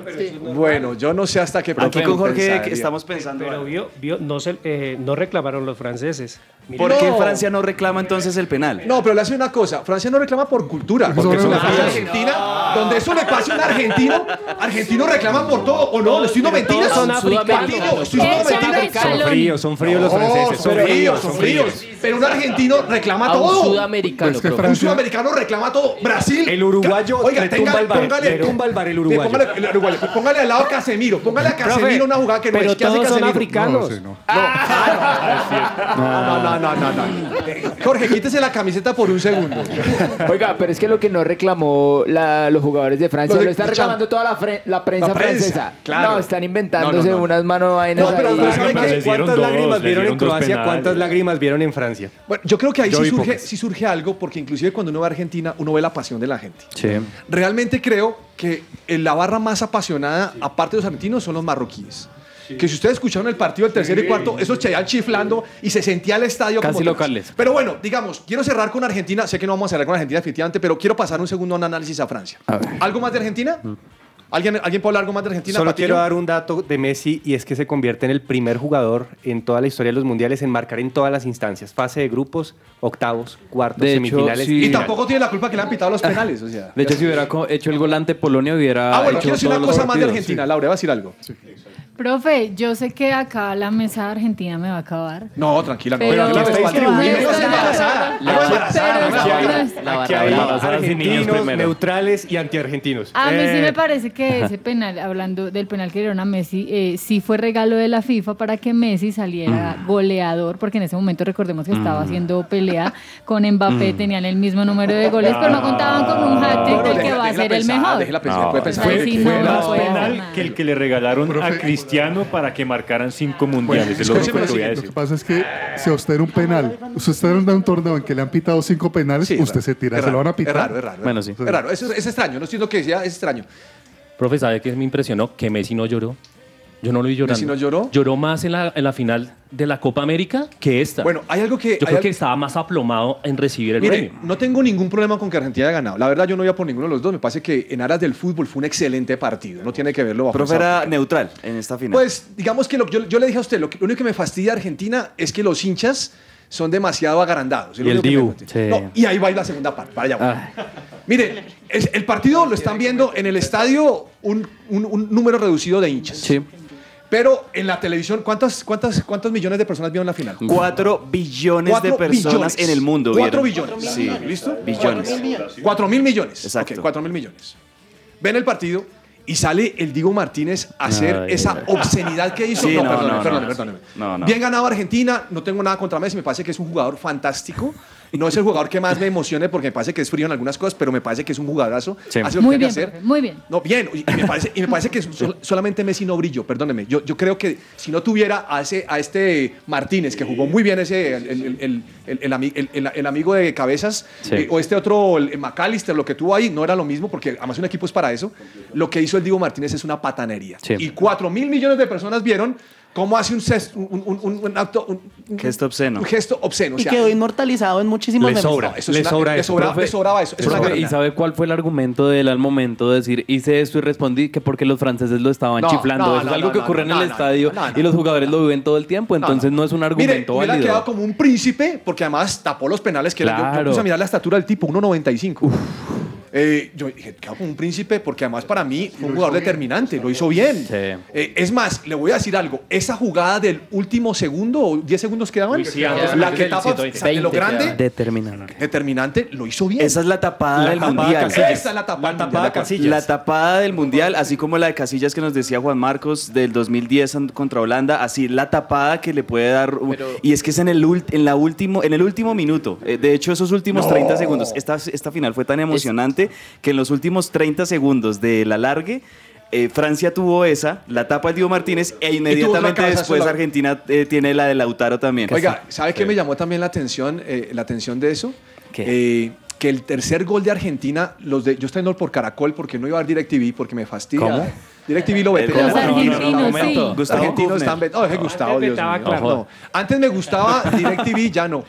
Bueno, yo no sé hasta qué Aquí con Jorge estamos pensando. Pero vio, vio, no, se, eh, no reclamaron los franceses. ¿Por qué No. Francia no reclama entonces el penal? No, pero le hace una cosa. Francia no reclama por cultura. Porque es una cosa argentina, donde eso le pase a un argentino, argentino reclama por todo, ¿o no? ¿Le estoy diciendo mentiras? todos son fríos, son fríos los franceses. son fríos, son fríos. Pero un argentino reclama A un todo. sudamericano, Pues que. Un sudamericano reclama todo. Brasil. El uruguayo Oiga, le tenga- tumba el bar, póngale, le tumba el bar el uruguayo. Póngale, el uruguayo. Póngale al lado a Casemiro. Póngale a Casemiro una jugada que no pero es. ¿Qué hace todos son Casemiro? africanos. No, no. No, no, no, no, no. Jorge, quítese la camiseta por un segundo. Oiga, pero es que lo que no reclamó la- los jugadores de Francia Lo lo, de- está reclamando toda la, fre- la prensa La prensa, francesa. claro. No, están inventándose No, no, no. unas manos vainas No, pero ahí. sabe les dieron ¿Cuántas dos, lágrimas les vieron en dieron dos Croacia? penales. ¿Cuántas lágrimas vieron en Francia? Bueno, yo creo que ahí Yo sí vi surge, pocas. sí surge algo, porque inclusive cuando uno va a Argentina, uno ve la pasión de la gente. Sí. Realmente creo que en la barra más apasionada, aparte de los argentinos, son los marroquíes. Que si ustedes escucharon el partido del tercer y cuarto, esos cheían chiflando y se sentía el estadio Casi como locales. Pero bueno, digamos, quiero cerrar con Argentina. Sé que no vamos a cerrar con Argentina definitivamente, pero quiero pasar un segundo a un análisis a Francia. ¿Algo más de Argentina? ¿Alguien, ¿Alguien puede hablar algo más de Argentina? Solo quiero dar un dato de Messi y es que se convierte en el primer jugador en toda la historia de los mundiales en marcar en todas las instancias. Fase de grupos, octavos, cuartos, De hecho, semifinales. sí. Y tampoco tiene la culpa que le han pitado los penales. O sea. De hecho, si hubiera hecho el gol ante Polonia, hubiera. Ah, bueno, hecho quiero decir una cosa más de. Argentina. Laura, va a decir algo. Profe, yo sé que acá la mesa de Argentina me va a acabar. No, tranquila. no. Pero- Aquí está pero- pero- embarazada. pero- pero- pero- La argentinos, neutrales y antiargentinos. A mí sí Eh, me parece que ese penal, hablando del penal que dieron a Messi, eh, sí fue regalo de la FIFA para que Messi saliera Mm. goleador, porque en ese momento recordemos que estaba haciendo pelea con Mbappé, Mm. tenían el mismo número de goles, pero no contaban con un hat-trick No, no, del que va a ser el mejor. Fue- más penal que el que le regalaron a Profe. Cristiano para que marcaran cinco mundiales. es lo que voy a Lo decir. que pasa es que si a usted era un penal, si usted era un torneo en que le han pitado cinco penales, Sí, usted raro. se tira, se lo van a pitar. Es raro, es raro. Bueno, sí. Es raro, es, es extraño, no estoy diciendo que sea, es extraño. Profe, ¿sabe qué me impresionó? Que Messi no lloró. Yo no lo vi llorando. ¿Messi no lloró? Lloró más en la, en la final de la Copa América que esta. Bueno, hay algo que... Yo creo que estaba más aplomado en recibir el Mire, premio. no tengo ningún problema con que Argentina haya ganado. La verdad, yo no iba por ninguno de los dos. Me parece que en aras del fútbol fue un excelente partido. No tiene que verlo bajo Profe era neutral en esta final. Pues, digamos que lo, yo, yo le dije a usted, lo, que- lo único que me fastidia de Argentina es que los hinchas son demasiado lo Y el Dibu, sí. No, y ahí va la segunda parte. Para allá voy. Mire, el partido lo están viendo en el estadio un, un- un número reducido de hinchas. Pero en la televisión, ¿cuántas, cuántas, ¿cuántos millones de personas vieron la final? Cuatro billones Cuatro de personas billones. en el mundo. Cuatro ¿vieron? billones. Sí, ¿Listo? Billones. Cuatro mil millones. Exacto. Cuatro mil millones. Ven el partido y sale el Diego Martínez a hacer Ay, esa obscenidad que hizo. Sí, no, no, perdóneme, no, perdóneme, no. perdóneme. No, no. Bien ganado Argentina, no tengo nada contra Messi, me parece que es un jugador fantástico. No es el jugador que más me emocione porque me parece que es frío en algunas cosas, pero me parece que es un jugadorazo. Sí. Hace lo Muy que bien, hacer. profe, muy bien. No, bien, y y me parece, y me parece que sol- solamente Messi no brilló, perdóneme. Yo, yo creo que si no tuviera a, ese, a este Martínez, que jugó muy bien ese, el, el- el- el- el ami- el- el- el amigo de cabezas, Sí. eh, o este otro, el McAllister, lo que tuvo ahí, no era lo mismo, porque además un equipo es para eso. Lo que hizo el Diego Martínez es una patanería. Sí. Y cuatro mil millones de personas vieron cómo hace un, ces- un, un- un- un acto, un, un- Gesto obsceno. un gesto obsceno. o Y quedó inmortalizado en muchísimos Le sobra, No, eso es le una- sobra le eso. sobra- Profe, le sobraba eso. Es una profe, ¿Y sabe cuál fue el argumento de él al momento de decir hice esto y respondí que porque los franceses lo estaban No, chiflando? no, Eso no, es algo no, que ocurre no, en el no, estadio no, no, y los no. jugadores lo viven todo el tiempo, entonces no, es un Mire, argumento hubiera válido. quedado como un príncipe, porque además tapó los penales que era- yo- yo, Claro. puse a mirar la estatura del tipo, 1.95. Eh, yo dije, quedó como un príncipe, porque además para mí fue un jugador determinante, lo hizo bien. Eh, es más, le voy a decir algo, esa jugada del último segundo, o 10 segundos quedaban, Uy, sí, la que tapa 120. de lo grande, Determinante. determinante, lo hizo bien. Esa es la tapada La del tapada mundial. Esa es la tapada. La tapada del mundial, así como la de Casillas que nos decía Juan Marcos del 2010 an- contra Holanda, así la tapada que le puede dar. y es que es en el, ult- en la último, en el último minuto. Eh, de hecho, esos últimos No. 30 segundos. Esta, esta final fue tan emocionante que en los últimos 30 segundos de la largue. eh, Francia tuvo esa, la tapa de Diego Martínez e inmediatamente después Argentina eh, tiene la de Lautaro también. Oiga, ¿sabe qué me llamó también la atención, eh, la atención de eso? Eh, que el tercer gol de Argentina, los de, yo estoy viendo por Caracol porque no iba a ver DirecTV porque me fastidia. ¿Cómo? DirecTV lo ve. El pero- Los argentinos, no, no, no, sí. Gustavo argentinos están... es Gustavo, Dios estaba mío. claro. No. Antes me gustaba [laughs] DirecTV, ya no.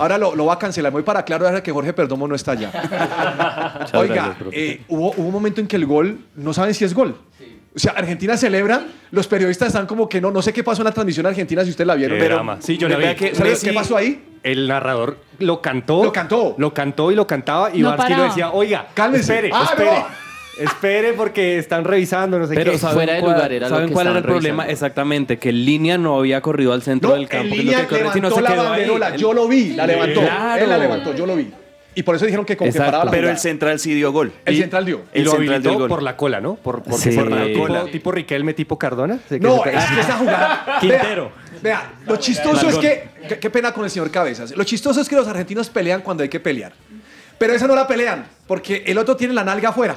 Ahora lo, lo va a cancelar. Voy para claro ahora que Jorge Perdomo no está allá. [laughs] Oiga, eh, hubo, hubo un momento en que el gol, no saben si es gol. O sea, Argentina celebra, los periodistas están como que no, no sé qué pasó en la transmisión argentina, si ustedes la vieron. Qué pero drama. Sí, yo la ¿Sabe vi. qué- Messi- ¿Qué pasó ahí? El narrador lo cantó. Lo cantó. Lo cantó y lo cantaba. Y No Barsky lo decía, oiga, Cálmese. espere, Ah, espere. no. Espere porque están revisando, no sé Pero qué. ¿saben Fuera de cuál, lugar era lo ¿saben que cuál era el problema? revisando. Exactamente, que línea no había corrido al centro No, del campo. en que es lo línea que corre, sino levantó se la quedó ahí. banderola, yo lo vi, la levantó. Claro. Él la levantó, yo lo vi. Y por eso dijeron que con que Exacto. paraba la Pero el jugada. central sí dio gol. El Y- central dio. Y el lo central dio el habilitó gol. por la cola, ¿no? Por, porque Sí. por la tipo, cola. tipo Riquelme, tipo Cardona. No, es que esa jugada. [laughs] Quintero. Vea, vea, lo chistoso es que. Qué, qué pena con el señor Cabezas. Lo chistoso es que los argentinos pelean cuando hay que pelear. Pero esa no la pelean, porque el otro tiene la nalga afuera.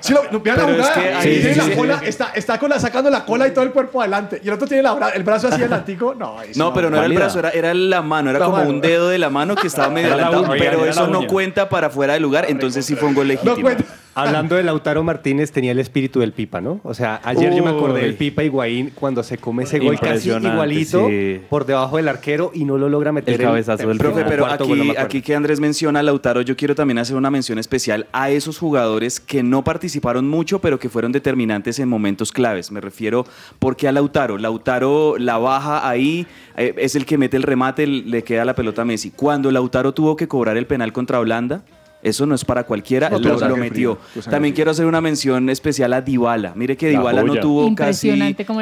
¿Sí lo, vean la es jugada. que ahí- tiene sí, la sí, cola, sí. Está, está con la, sacando la cola y todo el cuerpo adelante. Y el otro tiene la bra- el brazo así adelantico. No, No, pero no era el brazo, era, era la mano, era La como mano. un dedo de la mano que estaba [laughs] medio adelantado, pero eso no cuenta para fuera de lugar, entonces sí fue un gol legítimo. No cuenta. Hablando de Lautaro Martínez, tenía el espíritu del Pipa, ¿no? O sea, ayer yo me acordé del Pipa Higuaín cuando se come ese gol casi igualito sí. por debajo del arquero y no lo logra meter El cabezazo del Profe, pero aquí que Andrés menciona a Lautaro, yo quiero también hacer una mención especial a esos jugadores que no participaron mucho, pero que fueron determinantes en momentos claves. Me refiero porque a Lautaro. Lautaro la baja ahí, eh, es el que mete el remate, le queda la pelota a Messi. Cuando Lautaro tuvo que cobrar el penal contra Holanda, eso no es para cualquiera, No, lo, metió. También quiero hacer una mención especial a Dybala. Mire que La Dybala no tuvo casi,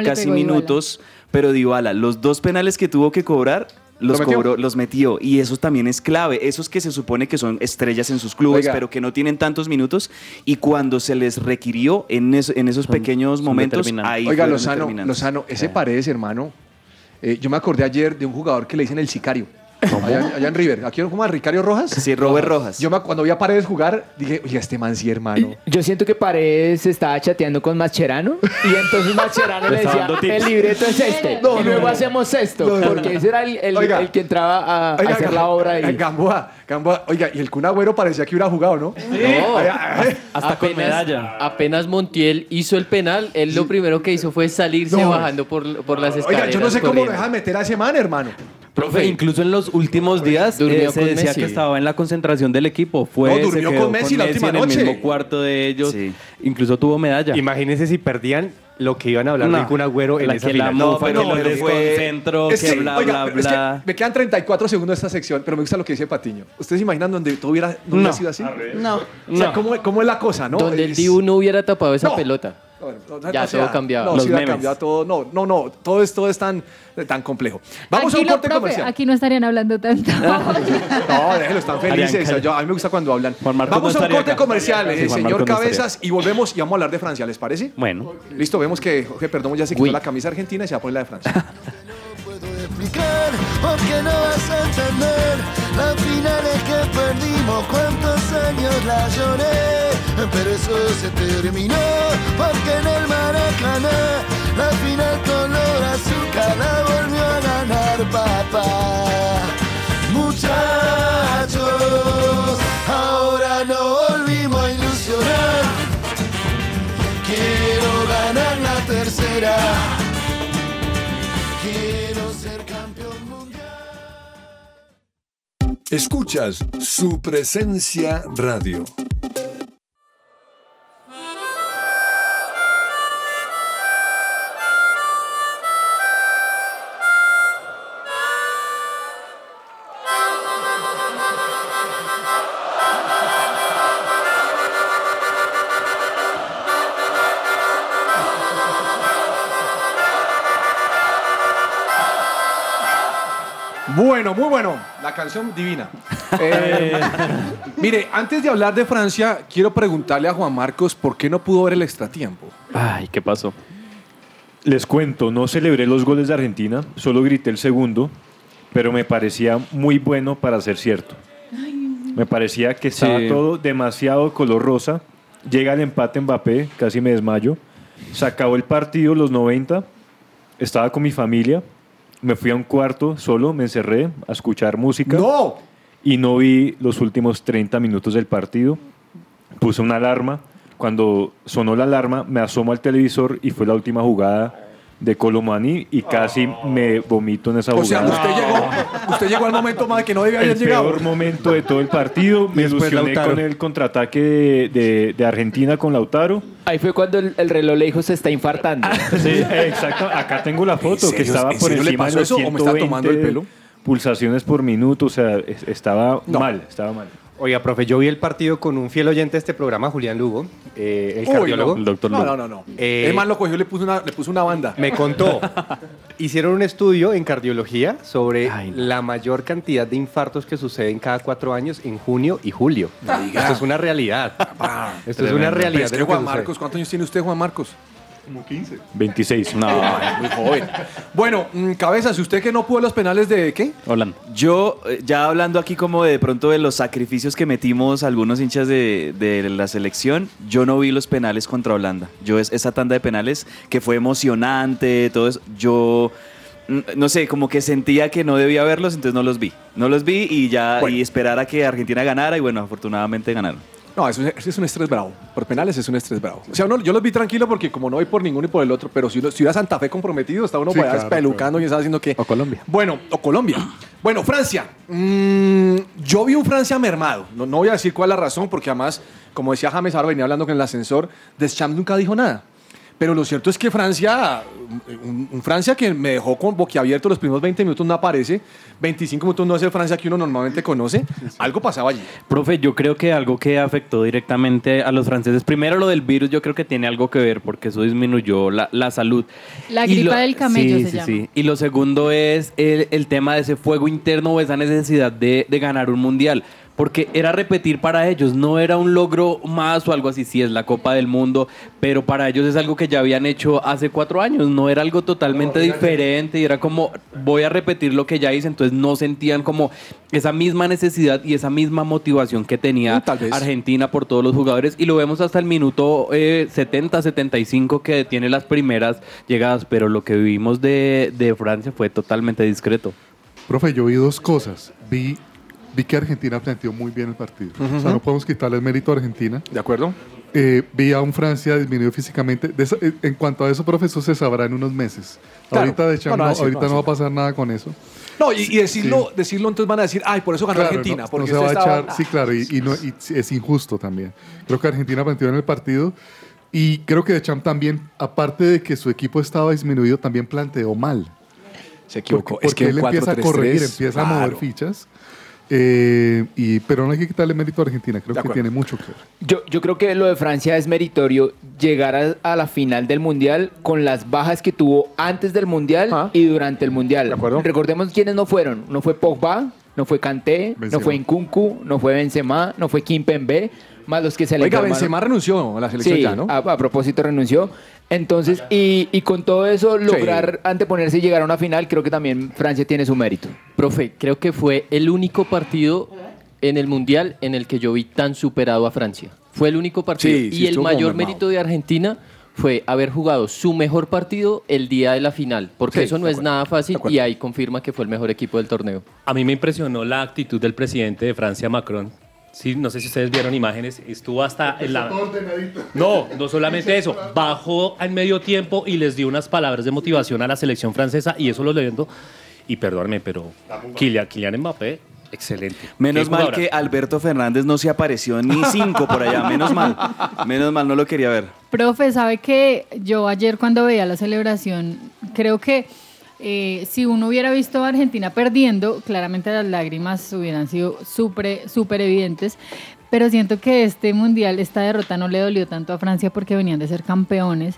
casi Dybala. minutos, pero Dybala, los dos penales que tuvo que cobrar, los cobró, los metió. Y eso también es clave. Esos que se supone que son estrellas en sus clubes, Oiga. pero que no tienen tantos minutos. Y cuando se les requirió en, en esos pequeños son momentos, ahí Oiga, Lozano. Lozano, ese Paredes, hermano. eh, yo me acordé ayer de un jugador que le dicen el sicario. Allá, allá en River. ¿Aquí cómo a Ricario Rojas? Sí, Robert Rojas. Yo me- cuando vi a Paredes jugar, dije, oye, este man sí, hermano. Yo siento que Paredes estaba chateando con Mascherano y entonces Mascherano Le decía, el libreto es este, No, y no, luego no. hacemos esto, No, no, porque no. ese era el, el- Oiga. el que entraba a, Oiga, hacer la obra ahí. Gamboa, Gamboa. Oiga, y el Kun Agüero parecía que hubiera jugado, ¿no? No, Hasta apenas, Apenas Montiel hizo el penal, él lo primero que hizo fue salirse No. bajando por, por las escaleras. Oiga, yo no sé cómo dejan meter a ese man, hermano. Profe, incluso en los últimos días eh, se con decía Messi. que estaba en la concentración del equipo. Fue, No, se durmió quedó con Messi la última en el noche. mismo cuarto de ellos. Incluso tuvo medalla. Imagínense si perdían lo que iban a hablar No. del Kun Agüero en La esa que la final. mofa, que lo desconcentro, Es que que, bla, oiga, bla, pero es que bla. me quedan 34 segundos de esta sección, pero me gusta lo que dice Patiño. ¿Ustedes se imaginan donde todo hubiera, no hubiera No. sido así? No. O sea, ¿cómo, cómo es la cosa, no? Donde el Es- Dibu no hubiera tapado esa No. Pelota. No, Ya o sea, todo cambiaba. No, Los sí memes. cambiado todo. No, no, no. Todo es, todo es tan, tan complejo. Vamos a un corte profe, comercial. Aquí no estarían hablando tanto. [laughs] No, déjenlo, están felices. Yo- a mí me gusta cuando hablan. Vamos no a un corte acá. comercial, Sí, eh, señor no. Cabezas, y volvemos y vamos a hablar de Francia, ¿les parece? Bueno. Listo, vemos que Jorge Perdomo ya se quitó la camisa argentina y se va a poner la de Francia. [laughs] porque no vas a entender las finales que perdimos, cuántos años la lloré, pero eso se terminó porque en el Maracaná la final color azúcar la volvió a ganar papá. Muchachos, ahora no volvimos a ilusionar. Quiero ganar la tercera. Escuchas su presencia radio. Bueno, muy bueno. La canción divina. [laughs] Eh, mire, antes de hablar de Francia, quiero preguntarle a Juan Marcos por qué no pudo ver el extratiempo. Ay, ¿qué pasó? Les cuento, no celebré los goles de Argentina, solo grité el segundo, pero me parecía muy bueno para ser cierto. Me parecía que estaba Sí. todo demasiado color rosa. Llega el empate Mbappé, casi me desmayo. Se acabó el partido, los 90. Estaba con mi familia. Me fui a un cuarto solo, me encerré a escuchar música. ¡No! Y no vi los últimos 30 minutos del partido. Puse una alarma. Cuando sonó la alarma, me asomo al televisor y fue la última jugada de Colomani y casi me vomito en esa O sea, jugada. usted llegó, usted llegó al momento más que no debía el haber llegado. peor momento de todo el partido. Me después ilusioné Lautaro. con el contraataque de, de- de Argentina con Lautaro. Ahí fue cuando el, el reloj le dijo se está infartando. [laughs] Sí, exacto. Acá tengo la foto ¿En que serio? estaba ¿En por serio le encima de pasó los eso o me está 120 tomando el pelo? pulsaciones por minuto. O sea, es- estaba mal, estaba mal. Oiga, profe, yo vi el partido con un fiel oyente de este programa, Julián Lugo, eh, el Uy, cardiólogo. no. No, no, no, no. Eh, el man lo cogió y le puso una, le puso una banda. Me contó. [laughs] Hicieron un estudio en cardiología sobre la mayor cantidad de infartos que suceden cada cuatro años en junio y julio. Esto es una realidad. Esto es una Pero realidad. es de que Juan. Marcos, ¿cuántos años tiene usted, Juan Marcos? Como 15. 26. No, [laughs] muy joven. Bueno, mm, cabezas, ¿usted que no pudo los penales de qué? Holanda. Yo, eh, ya hablando aquí como de pronto de los sacrificios que metimos algunos hinchas de, de la selección, yo no vi los penales contra Holanda. Yo es, esa tanda de penales que fue emocionante, todo eso, yo mm, no sé, como que sentía que no debía verlos, entonces no los vi. No los vi y ya y esperar a que Argentina ganara y bueno, afortunadamente ganaron. No, es, eso es un estrés bravo. Por penales es un estrés bravo. O sea, uno- yo los vi tranquilo porque como no voy por ninguno y por el otro, pero si, uno- si hubiera Santa Fe comprometido, está uno Sí, por allá claro, espelucando y está haciendo que... O Colombia. Bueno, o Colombia. Bueno, Francia. Mm, yo vi un Francia mermado. No, no voy a decir cuál es la razón, porque además, como decía James, ahora venía hablando con el ascensor, Deschamps nunca dijo nada. Pero lo cierto es que Francia, un, un Francia que me dejó con boquiabierto los primeros 20 minutos no aparece, 25 minutos no es el Francia que uno normalmente conoce, algo pasaba allí. Profe, yo creo que algo que afectó directamente a los franceses, primero lo del virus, yo creo que tiene algo que ver porque eso disminuyó la, la salud. La Y gripa lo- del camello sí, se sí, llama. sí. Y lo segundo es el, el tema de ese fuego interno o esa necesidad de, de ganar un mundial. Porque era repetir para ellos, no era un logro más o algo así, sí es la Copa del Mundo, pero para ellos es algo que ya habían hecho hace cuatro años, no era algo totalmente diferente y era como voy a repetir lo que ya hice, entonces no sentían como esa misma necesidad y esa misma motivación que tenía Argentina por todos los jugadores y lo vemos hasta el minuto eh, 70, 75 que tiene las primeras llegadas, pero lo que vivimos de, de Francia fue totalmente discreto. Profe, yo vi dos cosas. Vi, vi que Argentina planteó muy bien el partido. O sea, no podemos quitarle el mérito a Argentina. ¿De acuerdo? Eh, vi a un Francia disminuido físicamente. Eso- eh, en cuanto a eso, profesor, se sabrá en unos meses. Claro. Ahorita, de hecho, No, no, ahorita no va a pasar nada con eso. No, y, y decirlo, decirlo, entonces van a decir, ay, por eso ganó Claro, Argentina. porque se va a echar, sí, claro, y, y y es injusto también. Creo que Argentina planteó en el partido y creo que Deschamps también, aparte de que su equipo estaba disminuido, también planteó mal. Se equivocó. Porque, Es que porque él un empieza a 4-3-3, corregir, empieza a mover claro. fichas. Eh, y, pero no hay que quitarle mérito a Argentina, creo que tiene mucho que ver. Yo, yo creo que lo de Francia es meritorio llegar a, a la final del Mundial con las bajas que tuvo antes del Mundial y durante el Mundial. Recordemos quiénes no fueron. No fue Pogba, no fue Kanté, no fue Nkunku, no fue Benzema, no fue Kimpembe, más los que se le Oiga. Benzema renunció a la selección Sí, ya, ¿no? a, a propósito renunció. Entonces, y, y con todo eso, lograr anteponerse y llegar a una final, creo que también Francia tiene su mérito. Profe, creo que fue el único partido en el Mundial en el que yo vi tan superado a Francia. Fue el único partido. Sí, sí, y el mayor mérito de Argentina fue haber jugado su mejor partido el día de la final, porque Sí, eso no es nada fácil y ahí confirma que fue el mejor equipo del torneo. A mí me impresionó la actitud del presidente de Francia, Macron. Sí, no sé si ustedes vieron imágenes, estuvo hasta en la... No, no solamente [laughs] eso, bajó al medio tiempo y les dio unas palabras de motivación a la selección francesa y eso lo leyendo. Y perdóname, pero Kylian, Kylian Mbappé, excelente. Menos mal que Alberto Fernández no se apareció ni cinco por allá, menos mal. Menos mal, no lo quería ver. Profe, sabe que yo ayer cuando veía la celebración, creo que eh, si uno hubiera visto a Argentina perdiendo, claramente las lágrimas hubieran sido súper súper evidentes. Pero siento que este mundial, esta derrota no le dolió tanto a Francia porque venían de ser campeones,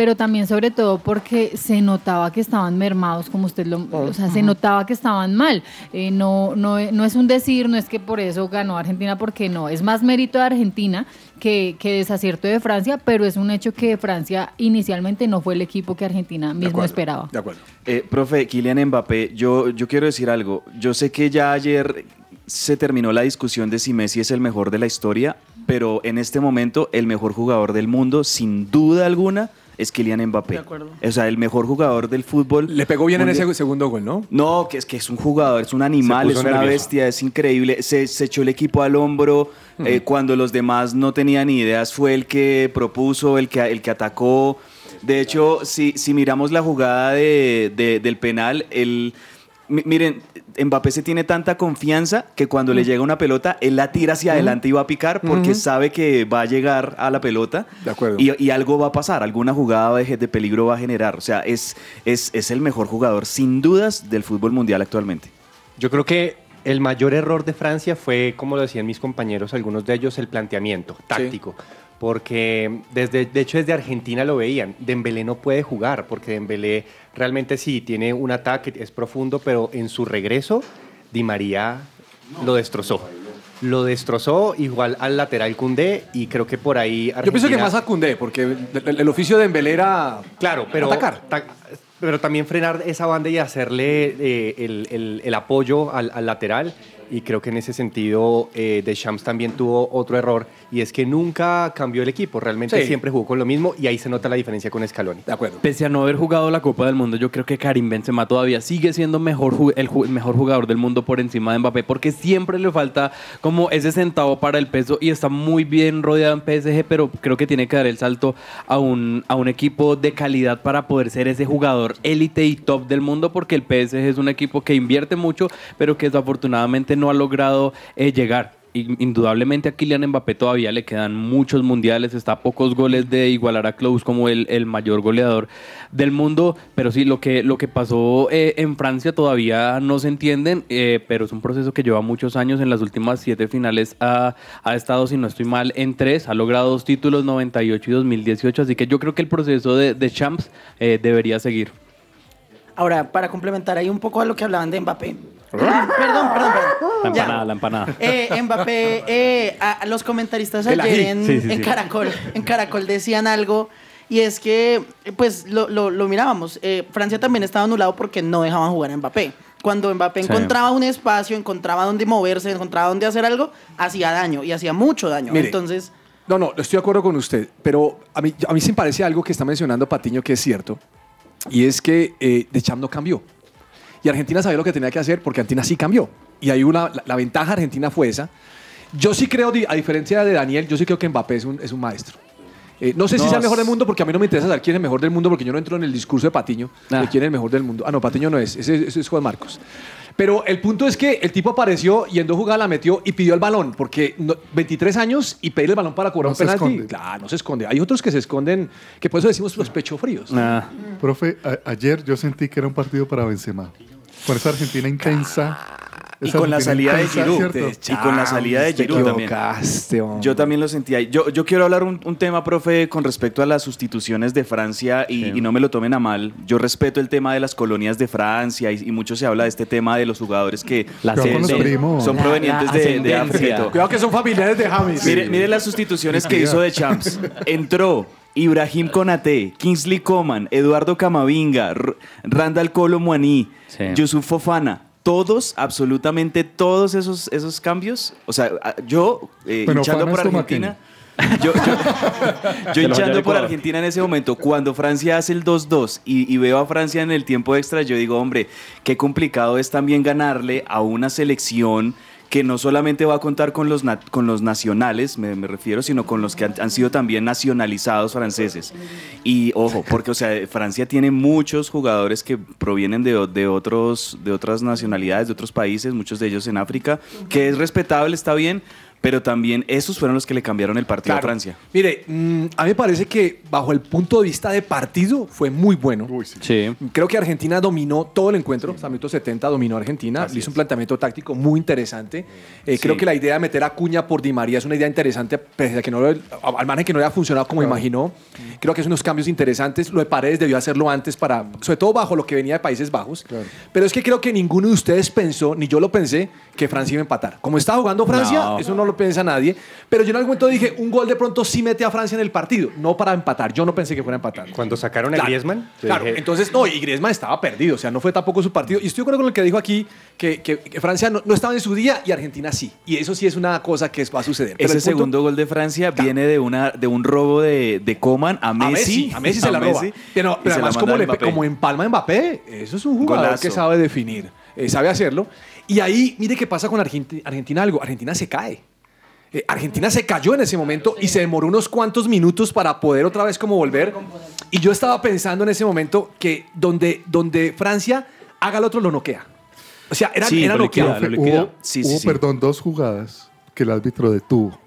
pero también sobre todo porque se notaba que estaban mermados, como usted lo, o sea, se notaba que estaban mal. Eh, no, no, no es un decir, no es que por eso ganó Argentina, porque no, es más mérito de Argentina que, que desacierto de Francia, pero es un hecho que Francia inicialmente no fue el equipo que Argentina mismo esperaba. De acuerdo. Eh, profe, Kylian Mbappé, yo, yo quiero decir algo. Yo sé que ya ayer se terminó la discusión de si Messi es el mejor de la historia, pero en este momento el mejor jugador del mundo, sin duda alguna, es Kylian Mbappé. De acuerdo. O sea, el mejor jugador del fútbol. Le pegó bien en ese segundo gol, ¿no? No, que es que es un jugador, es un animal, es una nervioso. bestia, es increíble. Se, se echó el equipo al hombro eh, cuando los demás no tenían ideas. Fue el que propuso, el que, el que atacó. De hecho, si, si miramos la jugada de- de- del penal, el, mi- miren, Mbappé se tiene tanta confianza que cuando le llega una pelota, él la tira hacia Ujú. adelante y va a picar porque sabe que va a llegar a la pelota. De acuerdo. Y, y algo va a pasar, alguna jugada de, de peligro va a generar. O sea, es, es, es el mejor jugador, sin dudas, del fútbol mundial actualmente. Yo creo que el mayor error de Francia fue, como lo decían mis compañeros, algunos de ellos, el planteamiento táctico. Porque desde, de hecho desde Argentina lo veían. Dembélé no puede jugar porque Dembélé realmente sí tiene un ataque, es profundo, pero en su regreso Di María lo destrozó. Lo destrozó igual al lateral Cundé y creo que por ahí Yo pienso que Argentina- más a Koundé, porque el, el oficio de Embelé era Claro, pero, atacar. ta- pero también frenar esa banda y hacerle eh, el, el- el apoyo al, al lateral. Y creo que en ese sentido eh, Deschamps también tuvo otro error y es que nunca cambió el equipo. Realmente Sí. siempre jugó con lo mismo y ahí se nota la diferencia con Scaloni. De acuerdo. Pese a no haber jugado la Copa del Mundo, yo creo que Karim Benzema todavía sigue siendo mejor ju- el mejor jugador del mundo por encima de Mbappé, porque siempre le falta como ese centavo para el peso y está muy bien rodeado en PSG, pero creo que tiene que dar el salto a un, a un equipo de calidad para poder ser ese jugador élite y top del mundo, porque el PSG es un equipo que invierte mucho, pero que desafortunadamente no ha logrado eh, llegar. In- Indudablemente a Kylian Mbappé todavía le quedan muchos mundiales, está a pocos goles de igualar a Klose como el, el mayor goleador del mundo, pero sí, lo que, lo que pasó eh, en Francia todavía no se entienden, eh, pero es un proceso que lleva muchos años, en las últimas siete finales ha, ha estado, si no estoy mal, en tres, ha logrado dos títulos, 98 y 2018, así que yo creo que el proceso de, de Champs eh, debería seguir. Ahora, para complementar ahí un poco a lo que hablaban de Mbappé, perdón, perdón, perdón. La Ya. empanada, la empanada. Eh, Mbappé, eh, a, a los comentaristas El ayer en, Sí, sí, en sí. Caracol, en Caracol decían algo y es que, eh, pues lo, lo- lo mirábamos. eh, Francia también estaba anulado porque no dejaban jugar a Mbappé. Cuando Mbappé Sí. encontraba un espacio, encontraba dónde moverse, encontraba dónde hacer algo, hacía daño y hacía mucho daño. Mire, Entonces, No, no, estoy de acuerdo con usted, pero a mí, a mí sí me parece algo que está mencionando Patiño que es cierto, y es que eh, Deschamps no cambió. Y Argentina sabía lo que tenía que hacer porque Argentina sí cambió. Y hay una, la, la ventaja Argentina fue esa. Yo sí creo, a diferencia de Daniel, yo sí creo que Mbappé es un, es un maestro. Eh, no sé si sea el mejor del mundo porque a mí no me interesa saber quién es el mejor del mundo porque yo no entro en el discurso de Patiño de quién es el mejor del mundo. Ah, no, Patiño no es, ese, ese es Juan Marcos. Pero el punto es que el tipo apareció y en dos jugadas la metió y pidió el balón porque no- 23 años y pedir el balón para cobrar No un se penalti. esconde. Claro, no se esconde. Hay otros que se esconden, que por eso decimos los pecho fríos. Profe, a- ayer yo sentí que era un partido para Benzema. Con esa Argentina intensa. Y con la salida de Giroud. Y con la salida de Giroud también. hombre. Yo también lo sentí ahí. Yo, yo quiero hablar un, un tema, profe, con respecto a las sustituciones de Francia y, y no me lo tomen a mal. Yo respeto el tema de las colonias de Francia y, y mucho se habla de este tema de los jugadores que de- son La- provenientes la de, de. África. Cuidado que son familiares de James. Mire, mire las sustituciones que hizo de Champs. Entró Ibrahim Konate, Kingsley Coman, Eduardo Camavinga, R- Randall Colo Muaní, Yusuf Fofana. Todos, absolutamente todos esos, esos cambios. O sea, yo eh, [laughs] hinchando por Argentina. Yo, yo- hinchando por. Argentina en ese momento, cuando Francia hace el 2-2 y, y veo a Francia en el tiempo extra, yo digo, hombre, qué complicado es también ganarle a una selección que no solamente va a contar con los, con los nacionales, me, me refiero, sino con los que han, sido también nacionalizados franceses. Y ojo, porque o sea, Francia tiene muchos jugadores que provienen de, de, otros, de otras nacionalidades, de otros países, muchos de ellos en África, que es respetable, está bien, pero también esos fueron los que le cambiaron el partido a Claro. Francia. Mire, mm, a mí me parece que bajo el punto de vista de partido fue muy bueno. Creo que Argentina dominó todo el encuentro. Hasta el minuto 70 dominó Argentina. Le hizo un planteamiento táctico muy interesante. Eh, Creo Sí. que la idea de meter a Cuña por Di María es una idea interesante, pese a que no, al margen que no haya funcionado como Claro. imaginó. Creo que es unos cambios interesantes. Lo de Paredes debió hacerlo antes para, sobre todo bajo lo que venía de Países Bajos. Pero es que creo que ninguno de ustedes pensó, ni yo lo pensé, que Francia iba a empatar. Como estaba jugando Francia, No. eso no lo piensa nadie. Pero yo en algún momento dije, un gol de pronto sí mete a Francia en el partido, no para empatar. Yo no pensé que fuera a empatar. Cuando sacaron a Claro, Griezmann, Claro, dije- entonces, no, y Griezmann estaba perdido, o sea, no fue tampoco su partido. Y estoy de acuerdo con lo que dijo aquí, que, que- que Francia no, no estaba en su día y Argentina sí. Y eso sí es una cosa que va a suceder. Pero Ese el punto- segundo gol de Francia viene de una de un robo de, de Coman a a Messi. A Messi se la roba. Messi, Pero, pero además, como, a le, Mbappé. como empalma a Mbappé, eso es un jugador Golazo. que sabe definir, eh, sabe hacerlo. Y ahí, mire qué pasa con Argentina, Argentina algo. Argentina se cae. Eh, Argentina se cayó en ese momento y se demoró unos cuantos minutos para poder otra vez como volver. Y yo estaba pensando en ese momento que donde, donde Francia haga al otro lo noquea. O sea, era, era noqueado. Profe, Hubo, hubo, perdón, dos jugadas que el árbitro detuvo.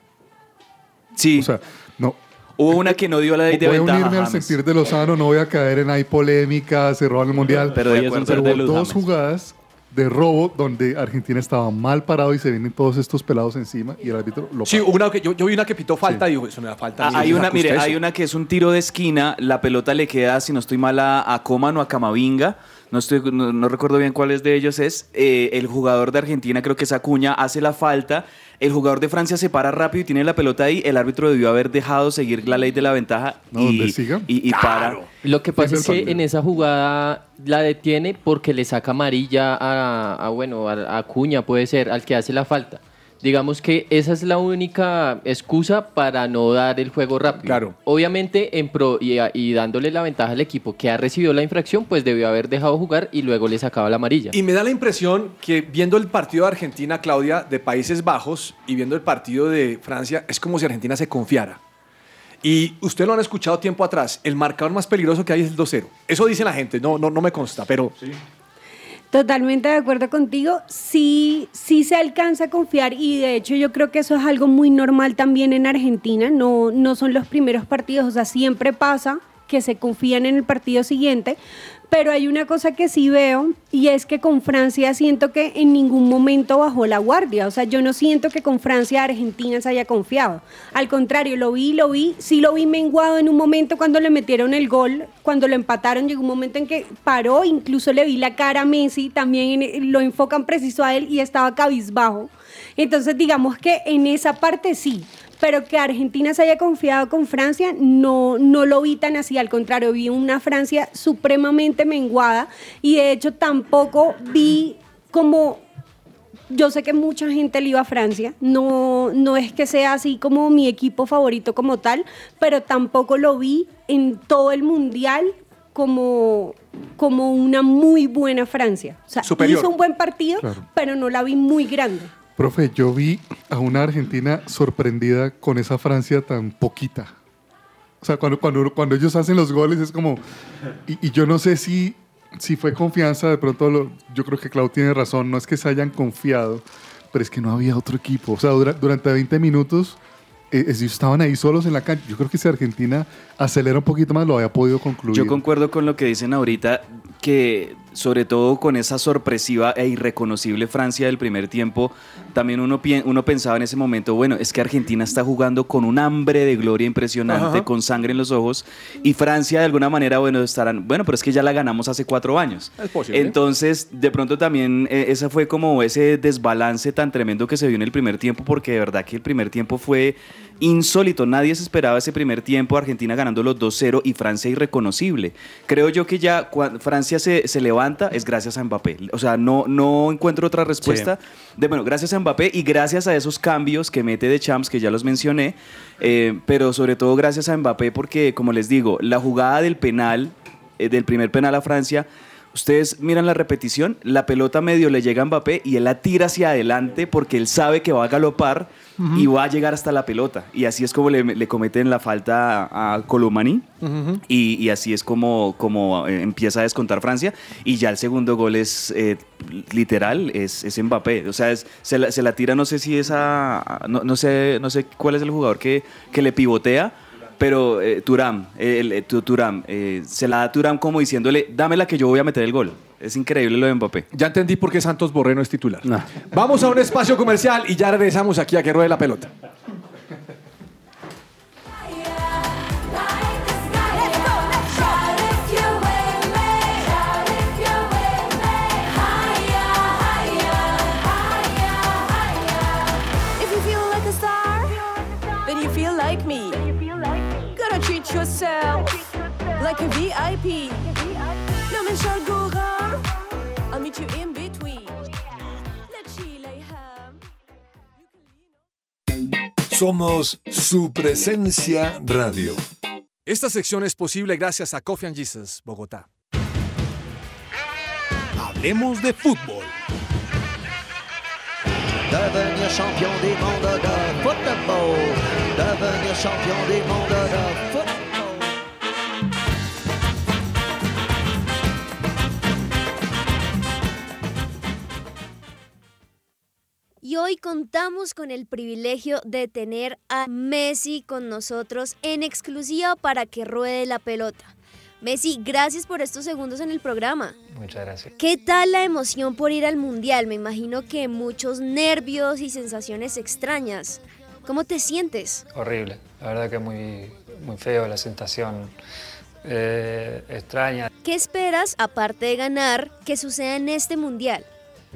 Sí. O sea, no. Hubo una que no dio la ley de voy a ventaja. unirme al sentir de Lozano, no voy a caer en ahí polémica, se roban el mundial. Pero de acuerdo. Pero de hubo Luz dos James. jugadas de robo donde Argentina estaba mal parado y se vienen todos estos pelados encima y el árbitro lo Sí, una que, yo, yo vi una que pitó falta y dijo, eso no era falta. Ah, hay una, mire, hay una que es un tiro de esquina, la pelota le queda, si no estoy mal, a, a Coman o a Camavinga. No, estoy, no, no recuerdo bien cuáles de ellos es. Eh, el jugador de Argentina, creo que es Acuña, hace la falta. El jugador de Francia se para rápido y tiene la pelota ahí. El árbitro debió haber dejado seguir la ley de la ventaja No, y, donde siga. y, y para. Lo que pasa es que en esa jugada la detiene porque le saca amarilla a, a, bueno, a, a Cuña, puede ser, al que hace la falta. Digamos que esa es la única excusa para no dar el juego rápido. Claro. Obviamente, en pro y, dándole la ventaja al equipo que ha recibido la infracción, pues debió haber dejado jugar y luego le sacaba la amarilla. Y me da la impresión que viendo el partido de Argentina, Claudia, de Países Bajos, y viendo el partido de Francia, es como si Argentina se confiara. Y ustedes lo han escuchado tiempo atrás, el marcador más peligroso que hay es el 2-0. Eso dice la gente, no, no, no me consta, pero... Totalmente de acuerdo contigo. Sí, sí se alcanza a confiar y de hecho yo creo que eso es algo muy normal también en Argentina. No, no son los primeros partidos, o sea, siempre pasa que se confían en el partido siguiente. Pero hay una cosa que sí veo y es que con Francia siento que en ningún momento bajó la guardia. O sea, yo no siento que con Francia Argentina se haya confiado. Al contrario, lo vi, lo vi, sí lo vi menguado en un momento cuando le metieron el gol, cuando lo empataron, llegó un momento en que paró, incluso le vi la cara a Messi, también lo enfocan preciso a él y estaba cabizbajo. Entonces, digamos que en esa parte sí, pero que Argentina se haya confiado con Francia, no, no lo vi tan así, al contrario, vi una Francia supremamente menguada y de hecho tampoco vi como yo sé que mucha gente le iba a Francia, no, no es que sea así como mi equipo favorito como tal, pero tampoco lo vi en todo el mundial como, como una muy buena Francia. O sea, Superior. hizo un buen partido, Claro. pero no la vi muy grande. Profe, yo vi a una Argentina sorprendida con esa Francia tan poquita. O sea, cuando, cuando, cuando ellos hacen los goles es como... Y, y yo no sé si, si fue confianza, de pronto lo- yo creo que Clau tiene razón, no es que se hayan confiado, pero es que no había otro equipo. O sea, dura- durante 20 minutos eh, ellos estaban ahí solos en la cancha. Yo creo que si Argentina acelera un poquito más lo había podido concluir. Yo concuerdo con lo que dicen ahorita, que sobre todo con esa sorpresiva e irreconocible Francia del primer tiempo, también uno, pien- uno pensaba en ese momento, bueno, es que Argentina está jugando con un hambre de gloria impresionante, Ajá. con sangre en los ojos, y Francia de alguna manera, bueno, estarán, bueno, pero es que ya la ganamos hace cuatro años. Es posible. Entonces, de pronto también eh, ese fue como ese desbalance tan tremendo que se vio en el primer tiempo, porque de verdad que el primer tiempo fue insólito. Nadie se esperaba ese primer tiempo, Argentina ganando los 2-0 y Francia irreconocible. Creo yo que ya cuando Francia se, se levanta es gracias a Mbappé. O sea, no, no encuentro otra respuesta. De, bueno, gracias a Mbappé y gracias a esos cambios que mete de Champs, que ya los mencioné, eh, pero sobre todo gracias a Mbappé porque, como les digo, la jugada del penal, eh, del primer penal a Francia, Ustedes miran la repetición, la pelota medio le llega a Mbappé y él la tira hacia adelante porque él sabe que va a galopar y va a llegar hasta la pelota. Y así es como le, le cometen la falta a, a Colomani. Y, y así es como, como eh, empieza a descontar Francia. Y ya el segundo gol es eh, literal, es, es Mbappé. O sea, es- se, la, se la tira, no sé si es a. No, no sé, no sé cuál es el jugador que, que le pivotea. Pero eh, Turam, eh, el, eh, Tu- Turam, eh, se la da Turam como diciéndole, dámela que yo voy a meter el gol. Es increíble lo de Mbappé. Ya entendí por qué Santos Borré no es titular. Vamos a un espacio comercial y ya regresamos aquí a que ruede la pelota. If you feel like a star, then you feel like me. Yourself like a VIP. No me Gora, I'll meet you in between. Somos su presencia radio. Esta sección es posible gracias a Coffee and Jesus, Bogotá. Hablemos de fútbol. Devenir champion des mondes de football. Devenir champion des mondes de football. Y hoy contamos con el privilegio de tener a Messi con nosotros en exclusiva para que ruede la pelota. Messi, gracias por estos segundos en el programa. Muchas gracias. ¿Qué tal la emoción por ir al Mundial? Me imagino que muchos nervios y sensaciones extrañas. ¿Cómo te sientes? Horrible. La verdad que muy, muy feo la sensación eh, extraña. ¿Qué esperas, aparte de ganar, que suceda en este Mundial?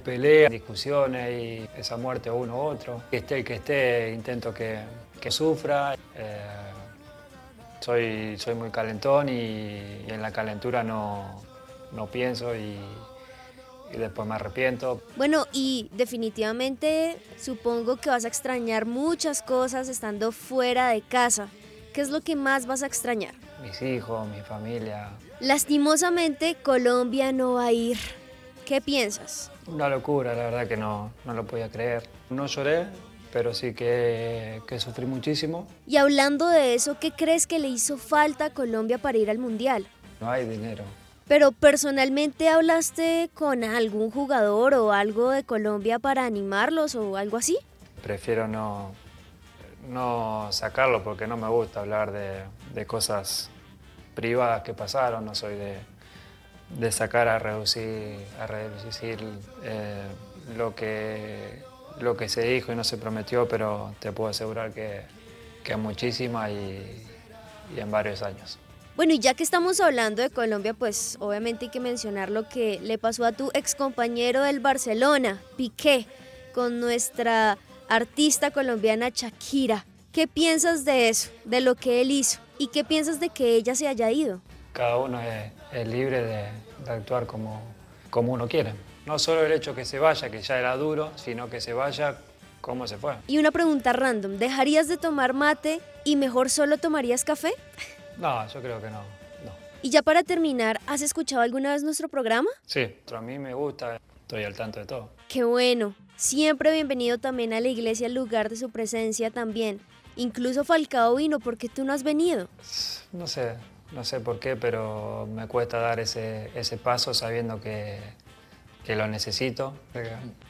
Peleas, discusiones y esa muerte uno u otro. Que esté el que esté, intento que, que sufra. Eh, soy, soy muy calentón y, y en la calentura no, no pienso y, y después me arrepiento. Bueno, y definitivamente supongo que vas a extrañar muchas cosas estando fuera de casa. ¿Qué es lo que más vas a extrañar? Mis hijos, mi familia. Lastimosamente, Colombia no va a ir. ¿Qué piensas? Una locura, la verdad que no, no lo podía creer. No lloré, pero sí que, que sufrí muchísimo. Y hablando de eso, ¿qué crees que le hizo falta a Colombia para ir al Mundial? No hay dinero. Pero personalmente hablaste con algún jugador o algo de Colombia para animarlos o algo así? Prefiero no, no sacarlo porque no me gusta hablar de, de cosas privadas que pasaron. No soy de, de sacar a reducir, a reducir eh, lo, que, lo que se dijo y no se prometió, pero te puedo asegurar que, que muchísima y, y en varios años. Bueno, y ya que estamos hablando de Colombia, pues obviamente hay que mencionar lo que le pasó a tu excompañero del Barcelona, Piqué, con nuestra artista colombiana Shakira. ¿Qué piensas de eso, de lo que él hizo? ¿Y qué piensas de que ella se haya ido? Cada uno es, es libre de, de actuar como, como uno quiere. No solo el hecho que se vaya, que ya era duro, sino que se vaya como se fue. Y una pregunta random, ¿dejarías de tomar mate y mejor solo tomarías café? No, yo creo que no. Y ya para terminar, ¿has escuchado alguna vez nuestro programa? Sí, a mí me gusta, estoy al tanto de todo. Qué bueno. Siempre bienvenido también a la iglesia, al lugar de su presencia también. Incluso Falcao vino porque tú no has venido. No sé, no sé por qué, pero me cuesta dar ese, ese paso sabiendo que, que lo necesito.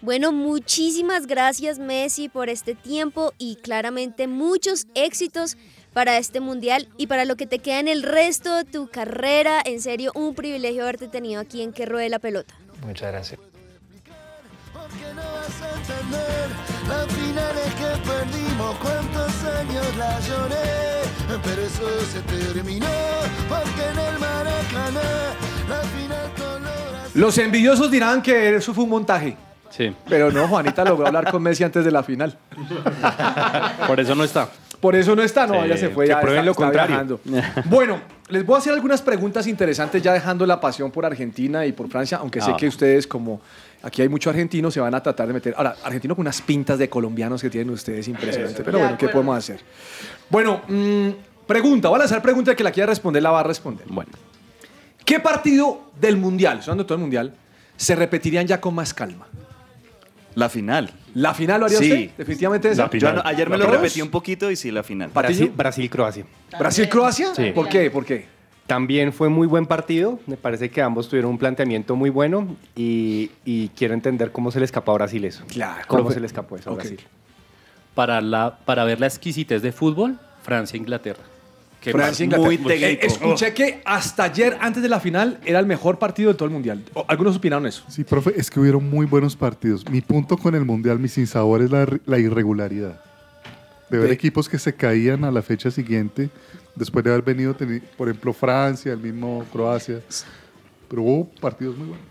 Bueno, muchísimas gracias Messi por este tiempo y claramente muchos éxitos para este mundial y para lo que te queda en el resto de tu carrera. En serio, un privilegio haberte tenido aquí en Que Ruede la Pelota. Muchas gracias. Entender La final es que perdimos cuántos años la lloré Pero eso se terminó porque en el Maracaná La final color Los envidiosos dirán que eso fue un montaje. Sí. Pero no, Juanita logró hablar con Messi antes de la final. Por eso no está. Por eso no está, no, Sí, ya se fue. que ya prueben está- lo está contrario. viajando. [laughs] Bueno, les voy a hacer algunas preguntas interesantes ya dejando la pasión por Argentina y por Francia, aunque sé Ah. que ustedes como aquí hay muchos argentinos se van a tratar de meter. Ahora, argentino con unas pintas de colombianos que tienen ustedes impresionante, pero bueno, ¿qué podemos hacer? Bueno, mm, pregunta, voy a lanzar pregunta que la quiera responder la va a responder. Bueno. ¿Qué partido del Mundial, sonando todo el Mundial, se repetirían ya con más calma? La final. ¿La final lo haría Sí. usted? Definitivamente esa. Yo ayer me lo repetí un poquito y sí, la final. Brasil-Croacia. ¿Brasil-Croacia? Sí. ¿Por qué? ¿Por qué? También fue muy buen partido. Me parece que ambos tuvieron un planteamiento muy bueno y, y quiero entender cómo se le escapó a Brasil eso. Claro. ¿Cómo Profe. se le escapó eso a Ok. Brasil? Para, la, para ver la exquisitez de fútbol, Francia-Inglaterra. Que Francia, escuché que hasta ayer, antes de la final, era el mejor partido de todo el mundial. Algunos opinaron eso. Sí, profe, es que hubieron muy buenos partidos. Mi punto con el Mundial, mi sinsabor, es la, la irregularidad. De ver equipos que se caían a la fecha siguiente, después de haber venido, por ejemplo, Francia, el mismo Croacia. Pero hubo partidos muy buenos.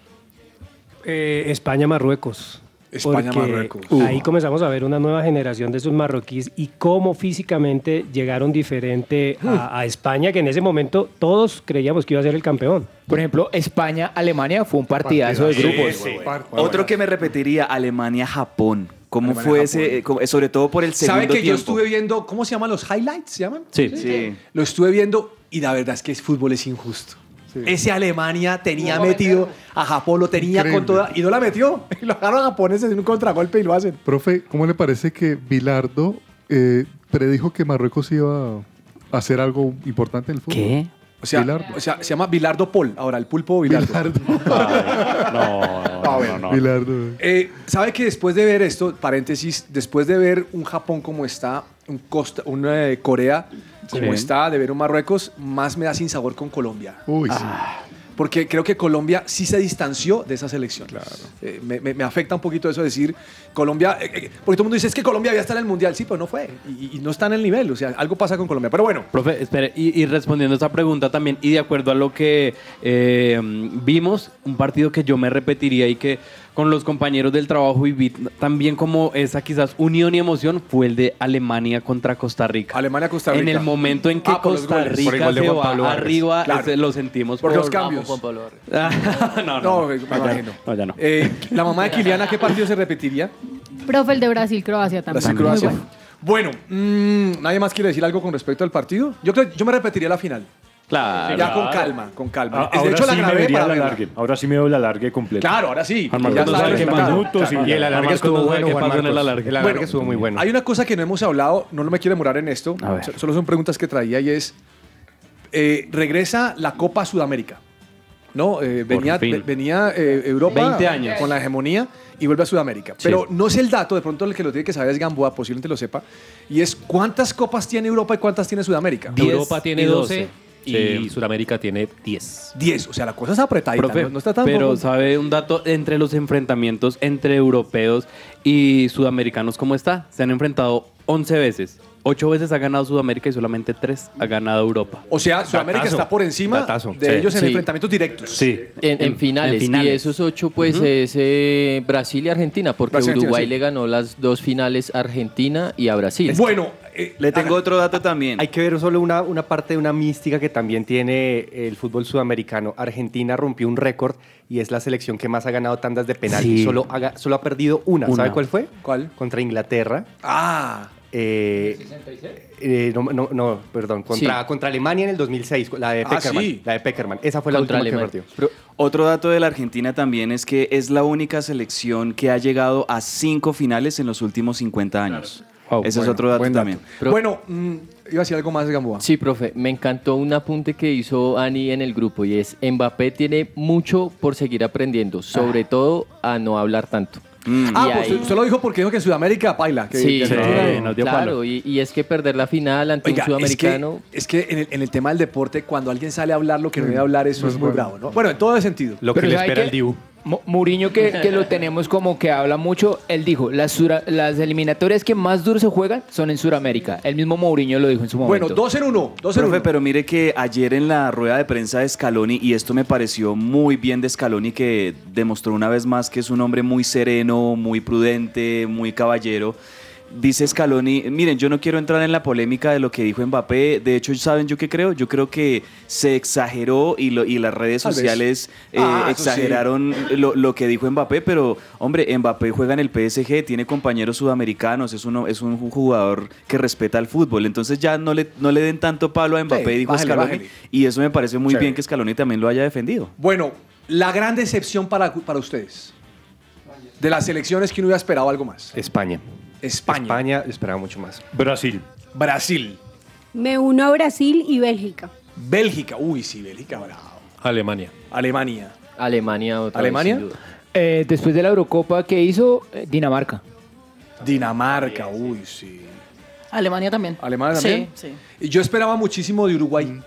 Eh, España-Marruecos. España, Marruecos. Ahí comenzamos a ver una nueva generación de esos marroquíes y cómo físicamente llegaron diferente a, a España, que en ese momento todos creíamos que iba a ser el campeón. Por ejemplo, España-Alemania fue un partidazo de grupos. Otro que me repetiría, Alemania-Japón. ¿Cómo Alemania, fue Japón. ese? eh, sobre todo por el segundo ¿Sabe que yo estuve viendo, ¿cómo se llaman los highlights? ¿Se llaman? Sí. Sí. Lo estuve viendo y la verdad es que el fútbol es injusto. Ese Alemania tenía metido a Japón, lo tenía Increíble. con toda y no la metió. Y [laughs] lo agarraron a japoneses en un contragolpe y lo hacen. Profe, ¿cómo le parece que Bilardo eh, predijo que Marruecos iba a hacer algo importante en el fútbol? ¿Qué? O sea, o sea, se llama Bilardo Paul, ahora el pulpo Bilardo. Bilardo. [laughs] A ver. Bilardo. Eh, ¿Sabe que después de ver esto, paréntesis, después de ver un Japón como está, un, Costa, un eh, Corea como Sí. está, de ver un Marruecos, más me da sin sabor con Colombia. Uy, sí. Porque creo que Colombia sí se distanció de esa selección. Eh, me, me- me afecta un poquito eso decir Colombia, eh, eh, porque todo el mundo dice es que Colombia ya está en el Mundial, sí, pero no fue. Y, y no está en el nivel, o sea, algo pasa con Colombia. Pero bueno, Profe, espere, y, y respondiendo a esta pregunta también, y de acuerdo a lo que eh, vimos, un partido que yo me repetiría y que con los compañeros del trabajo viví también como esa quizás unión y emoción fue el de Alemania contra Costa Rica. Alemania-Costa Rica. En el momento en que Ah, por Costa. Por Rica se Juan va Pablo arriba, Claro. ese lo sentimos Por los cambios. [laughs] no, No, no, no, me no, ya imagino. no, ya no. Eh, la mamá de Kiliana, ¿qué partido se repetiría? Profe, el de Brasil-Croacia también. Brasil-Croacia. Muy bueno. Bueno, mm, ¿nadie más quiere decir algo con respecto al partido? Yo creo yo me repetiría la final. Claro. Ya con calma, con calma. A- de ahora hecho, la sí me grabé vería para verla. largue. Ahora sí me veo la largue completa. Claro, ahora sí. Juan Marcos Ya no sabe qué minutos y- Claro. Y el alargue Marcos estuvo no sabe bueno, qué Juan pasó en el Marcos. alargue. El alargue Bueno, estuvo muy bueno. Hay una cosa que no hemos hablado, no me quiero demorar en esto, A ver. so- solo son preguntas que traía y es, eh, regresa la Copa Sudamérica. ¿No? Eh, venía fin. ve- venía eh, Europa 20 años. con la hegemonía y vuelve a Sudamérica. Sí. Pero no es el dato, de pronto el que lo tiene que saber es Gamboa, posiblemente lo sepa, y es cuántas copas tiene Europa y cuántas tiene Sudamérica. Europa tiene 12 y Sí. Sudamérica tiene 10. 10, o sea, la cosa es apretadita, Profe, no, no está tan pero poco- sabe un dato entre los enfrentamientos entre europeos y sudamericanos cómo está. Se han enfrentado 11 veces. 8 veces ha ganado Sudamérica y solamente 3 ha ganado Europa. O sea, Sudamérica está por encima de ellos en Sí. enfrentamientos directos. Sí. En, en finales. Y esos ocho, pues, es eh, Brasil y Argentina, porque Brasil Uruguay sí. le ganó las dos finales a Argentina y a Brasil. Bueno, Le tengo otro dato también. Hay que ver solo una, una parte de una mística que también tiene el fútbol sudamericano. Argentina rompió un récord y es la selección que más ha ganado tandas de penalti. Sí. Solo, ha, ga- solo ha perdido una. Una. ¿Sabe cuál fue? ¿Cuál? Contra Inglaterra. Ah. Eh, eh, no, no, no, perdón. Contra, Sí. contra Alemania en el 2006, la de Ah, Peckerman. sí. La de Peckerman. Esa fue la última que perdió. Otro dato de la Argentina también es que es la única selección que ha llegado a cinco finales en los últimos 50 años. Ese es bueno, otro dato dato. también. Pero- Bueno, mm, iba a decir algo más de Gamboa. Sí, profe, me encantó un apunte que hizo Ani en el grupo y es Mbappé tiene mucho por seguir aprendiendo, sobre todo a no hablar tanto. Ah, Y pues ahí- usted lo dijo porque dijo que en Sudamérica paila. Que, sí, que claro, y, y es que perder la final ante Oiga, un sudamericano... Es que, es que en, el, en el tema del deporte, cuando alguien sale a hablar lo que no debe hablar, eso es muy bueno. bravo, ¿no? Bueno, en todo sentido. Lo Pero ¿sabe qué? Mu- Mourinho, que, que lo tenemos como que habla mucho, él dijo, las, sura- las eliminatorias que más duro se juegan son en Sudamérica. El mismo Mourinho lo dijo en su momento. dos en uno, dos Profe, pero mire que ayer en la rueda de prensa de Scaloni, y esto me pareció muy bien de Scaloni, que demostró una vez más que es un hombre muy sereno, muy prudente, muy caballero. Dice Scaloni, miren, yo no quiero entrar en la polémica de lo que dijo Mbappé. De hecho, ¿saben yo qué creo? Yo creo que se exageró y, lo- y las redes sociales eh, Ah, sí. exageraron lo, lo que dijo Mbappé, pero hombre, Mbappé juega en el PSG, tiene compañeros sudamericanos, es, uno, es un jugador que respeta el fútbol. Entonces ya no le, no le den tanto palo a Mbappé, Sí, dijo Scaloni. Y eso me parece muy bien que Scaloni también lo haya defendido. Bueno, la gran decepción para, para ustedes. De las selecciones que uno hubiera esperado algo más. España. España. España esperaba mucho más. Brasil. Brasil. Me uno a Brasil y Bélgica. Bélgica. Uy, sí, Bélgica, bravo. Alemania. Alemania. Alemania otra vez, ¿Alemania? sin duda. Eh, después de la Eurocopa que hizo, eh, Dinamarca. Dinamarca, uy, sí. Alemania también. Alemania también. Sí, sí. Y yo esperaba muchísimo de Uruguay.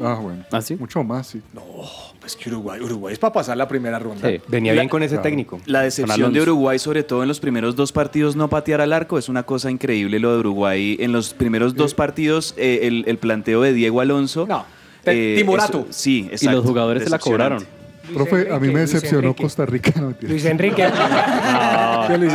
Ah, bueno. Mucho más, sí. No, es que Uruguay, Uruguay es para pasar la primera ronda. Venía La- bien con ese Claro. técnico. La decepción de Uruguay, sobre todo en los primeros dos partidos, no patear al arco, es una cosa increíble lo de Uruguay. En los primeros dos partidos, eh, el, el planteo de Diego Alonso. No, Timorato. sí, exacto. Y los jugadores se la decepcionante. Profe, a mí me Luis decepcionó Enrique. Costa Rica. No. Luis Enrique. [laughs] ¿Qué Luis,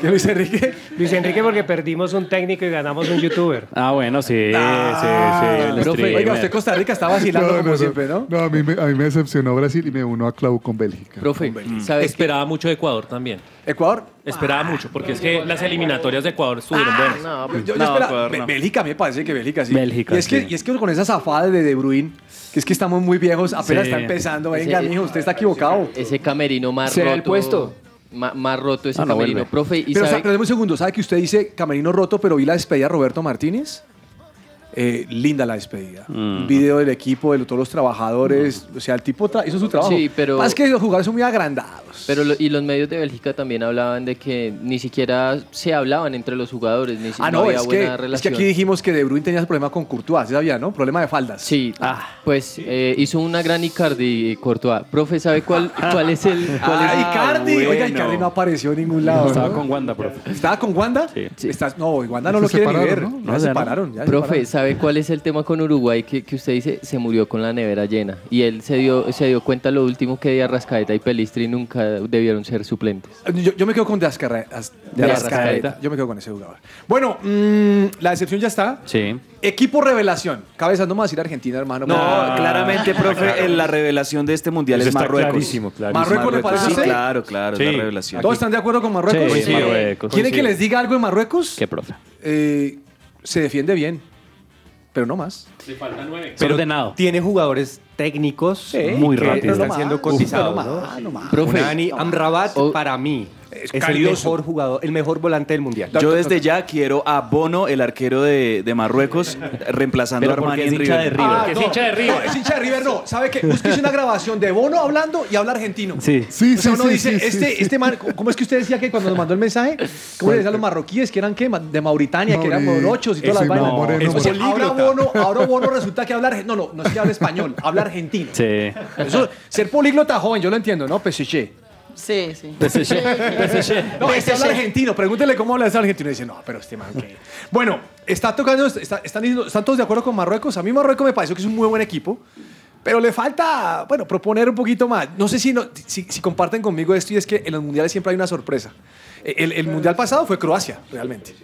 ¿Qué Luis Enrique? Luis Enrique porque perdimos un técnico y ganamos un youtuber. Ah, bueno, sí, Ah, sí, sí. el profe, oiga, usted Costa Rica está vacilando como siempre, ¿no? No, a mí, me, a mí me decepcionó Brasil y me uno a Clau con Bélgica. Profe, Esperaba mucho de Ecuador también. ¿Ecuador? Esperaba mucho, porque es que las eliminatorias de Ecuador estuvieron buenas. Ah, Yo, yo espera- Bé- Bélgica me parece que Bélgica sí. Bélgica, y es que y es que con esa zafada de De Bruyne, que es que estamos muy viejos, apenas Sí. está empezando. Venga, Ese- mijo, usted está equivocado. Ese camerino más ¿Será roto. el puesto? ma- Más, roto ese Ah, no camerino, vuelve. profe. Y pero, sabe- pero deme un segundo, ¿sabe que usted dice camerino roto, pero vi la despedida de Roberto Martínez? Eh, linda la despedida. Un video del equipo, de todos los trabajados. O sea, el tipo tra- hizo su trabajo. Sí, pero- Más que los jugadores son muy agrandados. Pero lo- y los medios de Bélgica también hablaban de que ni siquiera se hablaban entre los jugadores, ni si- Ah, no, no, había es que, buena es que aquí dijimos que De Bruyne tenía ese problema con Courtois, ¿sí sabía, no? Problema de faldas. Sí, pues eh, hizo una gran Icardi Courtois. Profe, ¿sabe cuál, [laughs] cuál es el...? Cuál Ah, es- Icardi. Oiga, Icardi no apareció en ningún lado. Estaba ¿no? con Wanda, profe. ¿Estaba con Wanda? Sí. Estás- no, Wanda no Se lo quiere ni ver. ¿no? Ya se separaron. ya se Profe, separaron. ¿Sabe cuál es el tema con Uruguay que, que usted dice? Se murió con la nevera llena. Y él se dio, se dio cuenta lo último que de Arrascaeta y Pelistri nunca debieron ser suplentes. Yo, yo me quedo con de Azcarra- Az- de De Azcarreta. Arrascaeta. Yo me quedo con ese jugador. Bueno, mm, la decepción ya está. Sí. Equipo revelación. Cabezas, no me vas a decir Argentina, hermano. No, Ah, claramente, profe, en la revelación de este mundial Eso es está Marruecos. clarísimo. ¿Marruecos le parece a Sí, claro, claro, Sí. es la revelación. ¿Todos están de acuerdo con Marruecos? Sí, Marruecos. ¿Quieren que les diga algo en Marruecos? ¿Qué, profe? Eh, se defiende bien, pero no más. Le faltan nueve. Pero ordenado. Tiene jugadores técnicos Sí, muy rápidos. no Están más, siendo uf, cotizados. no ¿no? más, no más. Profe, Unani Amrabat más. para mí es, el mejor jugador, el mejor volante del mundial. Yo desde ya quiero a Bono, el arquero de, de Marruecos, [laughs] reemplazando a Pero Armani en River. de River. Ah, Que es no, hincha de River. no, es hincha de River, no. ¿Sabe qué? Búsquese una grabación de Bono hablando y habla argentino. Sí. Sí, O sea, sí, uno sí, dice, sí, este, sí, este man, ¿cómo es que usted decía que cuando nos mandó el mensaje? ¿Cómo le decían los marroquíes que eran qué? De Mauritanía, que eran morochos y todas las vainas. Moreno, O sea, Moreno. ahora Bono, ahora Bono resulta que habla No, no, no es que habla español, habla argentino. Sí. Eso, ser políglota joven, yo lo entiendo, ¿no? PSG. Sí, sí. No, este habla argentino. Pregúntele cómo habla ese argentino. Y dice, no, pero este man, ¿qué? Bueno, está tocando, está- están, diciendo- ¿están todos de acuerdo con Marruecos? A mí Marruecos me pareció que es un muy buen equipo. Pero le falta, bueno, proponer un poquito más. No sé si, no- si, si comparten conmigo esto y es que en los mundiales siempre hay una sorpresa. El, el mundial pasado fue Croacia, realmente.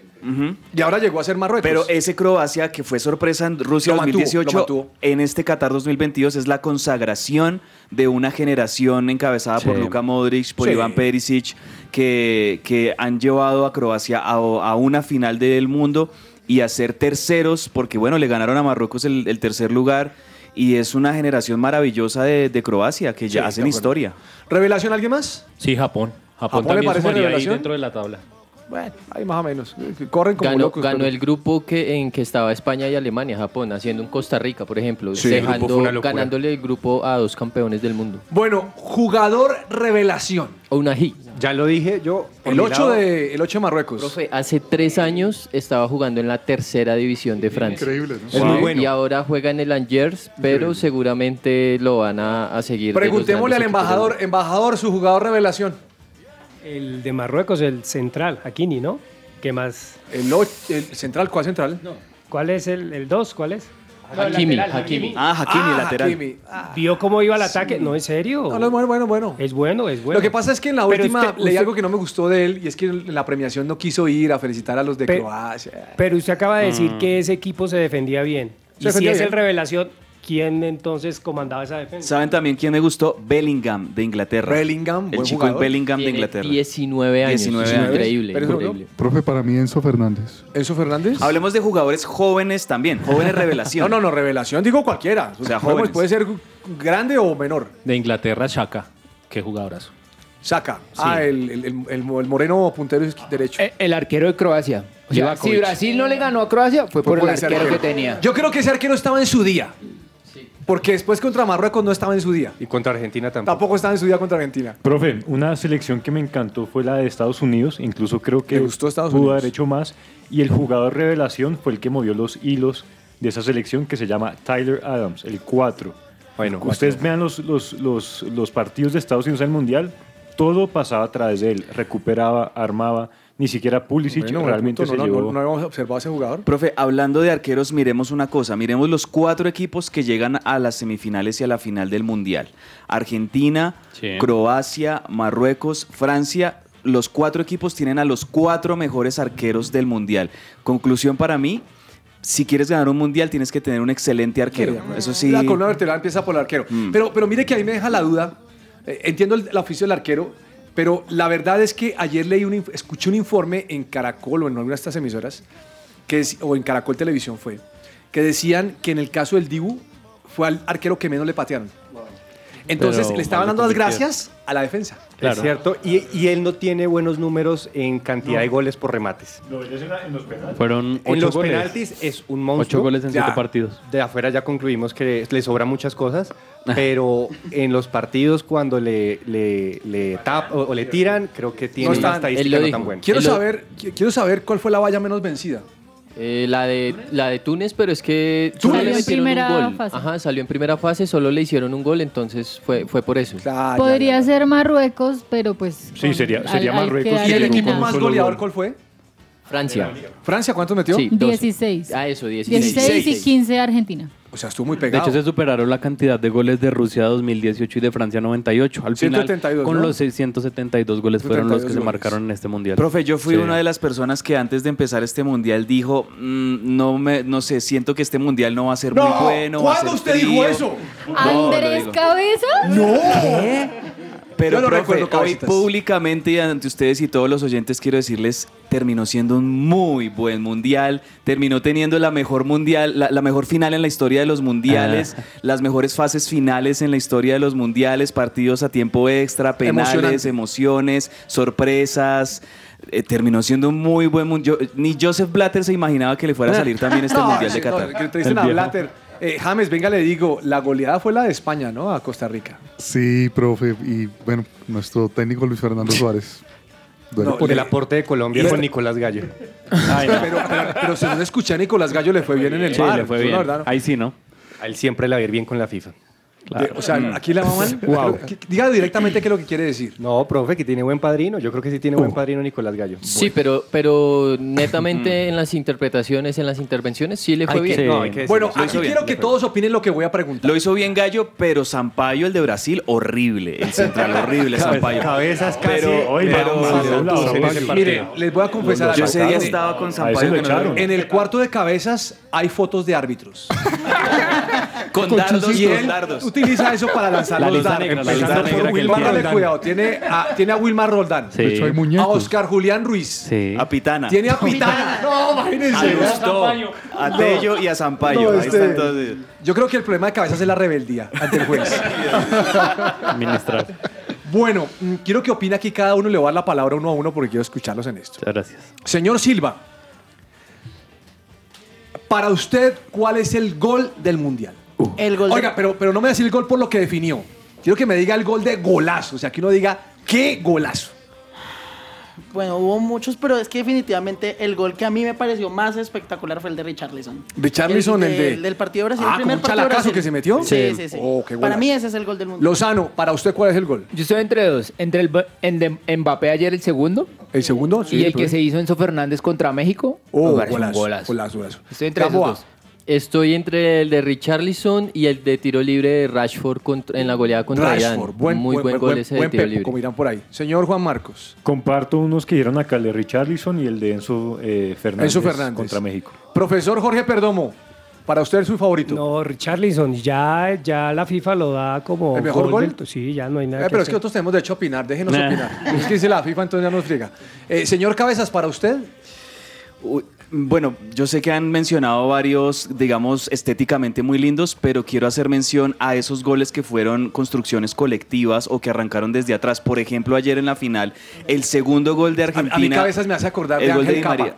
Y ahora llegó a ser Marruecos. Pero ese Croacia que fue sorpresa en Rusia Lo mantuvo, 2018, lo mantuvo. en este Qatar 2022 es la consagración de una generación encabezada por. Luka Modric, por Sí. Iván Perisic, que, que han llevado a Croacia a, a una final del mundo y a ser terceros, porque bueno, le ganaron a Marruecos el, el tercer lugar. Y es una generación maravillosa de, de Croacia que ya Sí, hacen historia. ¿Revelación alguien más? Sí, Japón. ¿Japón Japón, le también parece sumaría ahí revelación? dentro de la tabla. Bueno, ahí más o menos. Corren como Ganó, locos. ganó pero- el grupo que, en que estaba España y Alemania, Japón, haciendo un Costa Rica, por ejemplo, Sí, el grupo dejando, una locura. ganándole el grupo a dos campeones del mundo. Bueno, jugador revelación. Unahi. Ya lo dije yo. El mi 8 lado, de, el 8 de Marruecos. Profe, hace tres años estaba jugando en la tercera división de Francia. Increíble, ¿no? Es muy bueno. Y ahora juega en el Angers, pero seguramente lo van a, a seguir. Preguntémosle al embajador, embajador, su jugador revelación. El de Marruecos, el central, Hakimi, ¿no? ¿Qué más? El, och- el central, ¿cuál central? ¿Cuál es el 2? ¿Cuál es? No, Hakimi, lateral, Hakimi. Ah, Hakimi, Ah, lateral. Hakimi. Ah, ¿Vio cómo iba el ataque? No, en serio. no, no, bueno, bueno, bueno. Es bueno, es bueno. Lo que pasa es que en la Pero última usted- leí usted- algo que no me gustó de él y es que en la premiación no quiso ir a felicitar a los de Pe- Croacia. Pero usted acaba de decir que ese equipo se defendía bien. Se y si defendía es bien. el revelación, ¿quién entonces comandaba esa defensa? ¿Saben también quién me gustó? Bellingham, de Inglaterra. Bellingham, El buen chico jugador. Bellingham de Tiene Inglaterra. 19 años. 19 es años. Increíble, Pero eso no- increíble. Profe, para mí Enzo Fernández. ¿Enzo Fernández? Hablemos de jugadores jóvenes también, jóvenes [laughs] revelación. No, no, no, revelación, digo cualquiera. O sea, jóvenes. puede ser grande o menor. De Inglaterra, Shaka. Qué jugadorazo. Saca. Ah, el, el- el- el moreno puntero es derecho. Eh, El arquero de Croacia. O sea, si. Brasil no le ganó a Croacia, fue por, el ese arquero, arquero. que tenía. Yo creo que ese arquero estaba en su día. Porque después contra Marruecos no estaba en su día. Y contra Argentina tampoco. Tampoco estaba en su día contra Argentina. Profe, una selección que me encantó fue la de Estados Unidos. Incluso creo que ¿Le gustó Estados pudo Unidos? haber hecho más. Y el jugador revelación fue el que movió los hilos de esa selección que se llama Tyler Adams, el 4. Bueno, Ustedes vean los, los, los, los partidos de Estados Unidos en el Mundial, todo pasaba a través de él. Recuperaba, armaba. Ni siquiera Pulisic Bueno, realmente punto, se no, no, llevó. no, no habíamos observado a ese jugador. Profe, hablando de arqueros, miremos una cosa. Miremos los cuatro equipos que llegan a las semifinales y a la final del Mundial. Argentina, Sí. Croacia, Marruecos, Francia. Los cuatro equipos tienen a los cuatro mejores arqueros del Mundial. Conclusión para mí, si quieres ganar un Mundial tienes que tener un excelente arquero. Eso sí. La columna vertebral empieza por el arquero. Mm. Pero, pero mire que a mí me deja la duda. Eh, entiendo el, el oficio del arquero, pero la verdad es que ayer leí un, inf- escuché un informe en Caracol o en alguna de estas emisoras, que es- o en Caracol Televisión fue, que decían que en el caso del Dibu fue al arquero que menos le patearon. Entonces Pero le estaban dando las gracias a la defensa. Es cierto. Y, y él no tiene buenos números en cantidad de goles por remates. No, ellos en, la- en los penales. Fueron En los goles. penaltis es un monstruo. Ocho goles en Ya, siete partidos. De afuera ya concluimos que le sobran muchas cosas, [laughs] pero en los partidos cuando le, le, le tap o, o le tiran, creo que tiene No está- una él estadística no tan buena. Quiero Él saber, qui- quiero saber cuál fue la valla menos vencida. Eh, la, de, la de Túnez, pero es que Túnez. le Salió en metieron un primera gol. fase. Ajá, salió en primera fase, solo le hicieron un gol, entonces fue, fue por eso. Ah, ya, Podría ya, ya. ser Marruecos, pero pues. Sí, con- sería- sería Marruecos ¿Y el equipo más solo goleador gol. cuál fue? Francia. Francia, ¿cuántos metió? Sí, dos. 16. Ah, eso, 16. 16 y 15 Argentina. O sea, estuvo muy De pegado. hecho, se superaron la cantidad de goles de Rusia 2018 y de Francia 98. Al final, 172, con ¿no? los 672 goles fueron los que 172 se marcaron en este mundial. Profe, yo fui Sí. una de las personas que antes de empezar este mundial dijo, "Mm, no me, no sé, siento que este mundial no va a ser muy bueno. va a ¿Cuándo ser usted dijo frío". eso? No, ¿Andrés. Cabeza? No. Pero profe, recuerdo, hoy públicamente y ante ustedes y todos los oyentes quiero decirles, terminó siendo un muy buen mundial, terminó teniendo la mejor mundial, la, la mejor final en la historia de los mundiales, las mejores fases finales en la historia de los mundiales, partidos a tiempo extra, penales, emociones, sorpresas. eh, terminó siendo un muy buen mundial. Ni Joseph Blatter se imaginaba que le fuera a salir también este No, mundial de no, Qatar. que te dicen a Blatter. Eh, James, venga, le digo, la goleada fue la de España, ¿no? A Costa Rica. Sí, profe. Y bueno, nuestro técnico Luis Fernando Suárez. Duele No, por el aporte de Colombia con Nicolás Gallo. [laughs] pero, pero, pero según escuché a Nicolás Gallo le fue bien en el Sí, bar. le fue la bien. verdad, no. Ahí sí, ¿no? A él siempre le va a ir bien con la FIFA. De- o sea, aquí la maman. [laughs] Wow. Diga directamente qué es lo que quiere decir. No, profe, que tiene buen padrino. Yo creo que sí tiene buen padrino Nicolás Gallo. Sí, pero, pero netamente en las interpretaciones, en las intervenciones, sí le fue Hay bien. que- no, hay que Bueno. Lo aquí bien, quiero que todos opinen lo que voy a preguntar. Lo hizo bien Gallo, pero Sampaio, el de Brasil, horrible. El central [laughs] horrible, Sampaio. cabezas casi Pero, Hoy. Mire, les voy a confesar Yo ese día estaba con Sampaio. En el cuarto de cabezas hay fotos de árbitros. [laughs] Con dardos, y con él dardos. utiliza eso para lanzar La los lista dardos. negra, la lista Wilmar, dale cuidado. Tiene a, tiene a Wilmar Roldán. Sí. De hecho, hay A. Oscar Julián Ruiz. Sí. A Pitana. Tiene a Pitana. No, imagínense. A Tello y a Sampaio. No, Ahí este- están todos. Yo creo que el problema de cabezas es la rebeldía ante el juez. [laughs] Administrar. bueno, mm, quiero que opine aquí cada uno. Le voy a dar la palabra uno a uno porque quiero escucharlos en esto. Muchas gracias. Señor Silva, para usted, ¿cuál es el gol del Mundial? El gol de- Oiga, pero, pero no me decir el gol por lo que definió. Quiero que me diga el gol de golazo. O sea, que uno diga, ¿qué golazo? Bueno, hubo muchos, pero es que definitivamente el gol que a mí me pareció más espectacular fue el de Richarlison. Richarlison, el de- del- del partido de Brasil. Ah, el primer ¿como un partido de chalacazo Brasil. que se metió? Sí, Sí. sí, sí. Oh, qué Para mí ese es el gol del mundo. Lozano, ¿para usted cuál es el gol? Yo estoy entre dos. Entre el, el de Mbappé ayer, el segundo. ¿El segundo? Sí, y el que se hizo Enzo Fernández contra México. Oh, golazo, golazo. golazo, golazo. Estoy entre esos dos. Estoy entre el de Richarlison y el de tiro libre de Rashford contra- en la goleada contra Irán. Rashford, buen, Muy buen, gol ese de buen tiro Pepo, libre. como irán por ahí. Señor Juan Marcos. Comparto unos que dieron acá, el de Richarlison y el de Enzo eh, Fernández, Enzo Fernández. contra México. Profesor Jorge Perdomo, para usted su favorito. No, Richarlison, ya, ya la FIFA lo da como. ¿El mejor gol? sí, ya no hay nada Eh, que pero es que hacer. otros tenemos derecho a opinar, déjenos Nah. opinar. Es que dice la FIFA, entonces ya nos friega. Eh, señor Cabezas, para usted. Uy, Bueno, yo sé que han mencionado varios, digamos, estéticamente muy lindos, pero quiero hacer mención a esos goles que fueron construcciones colectivas o que arrancaron desde atrás. Por ejemplo, ayer en la final, el segundo gol de Argentina. a mí Cabezas me hace acordar el de gol de Capa. María.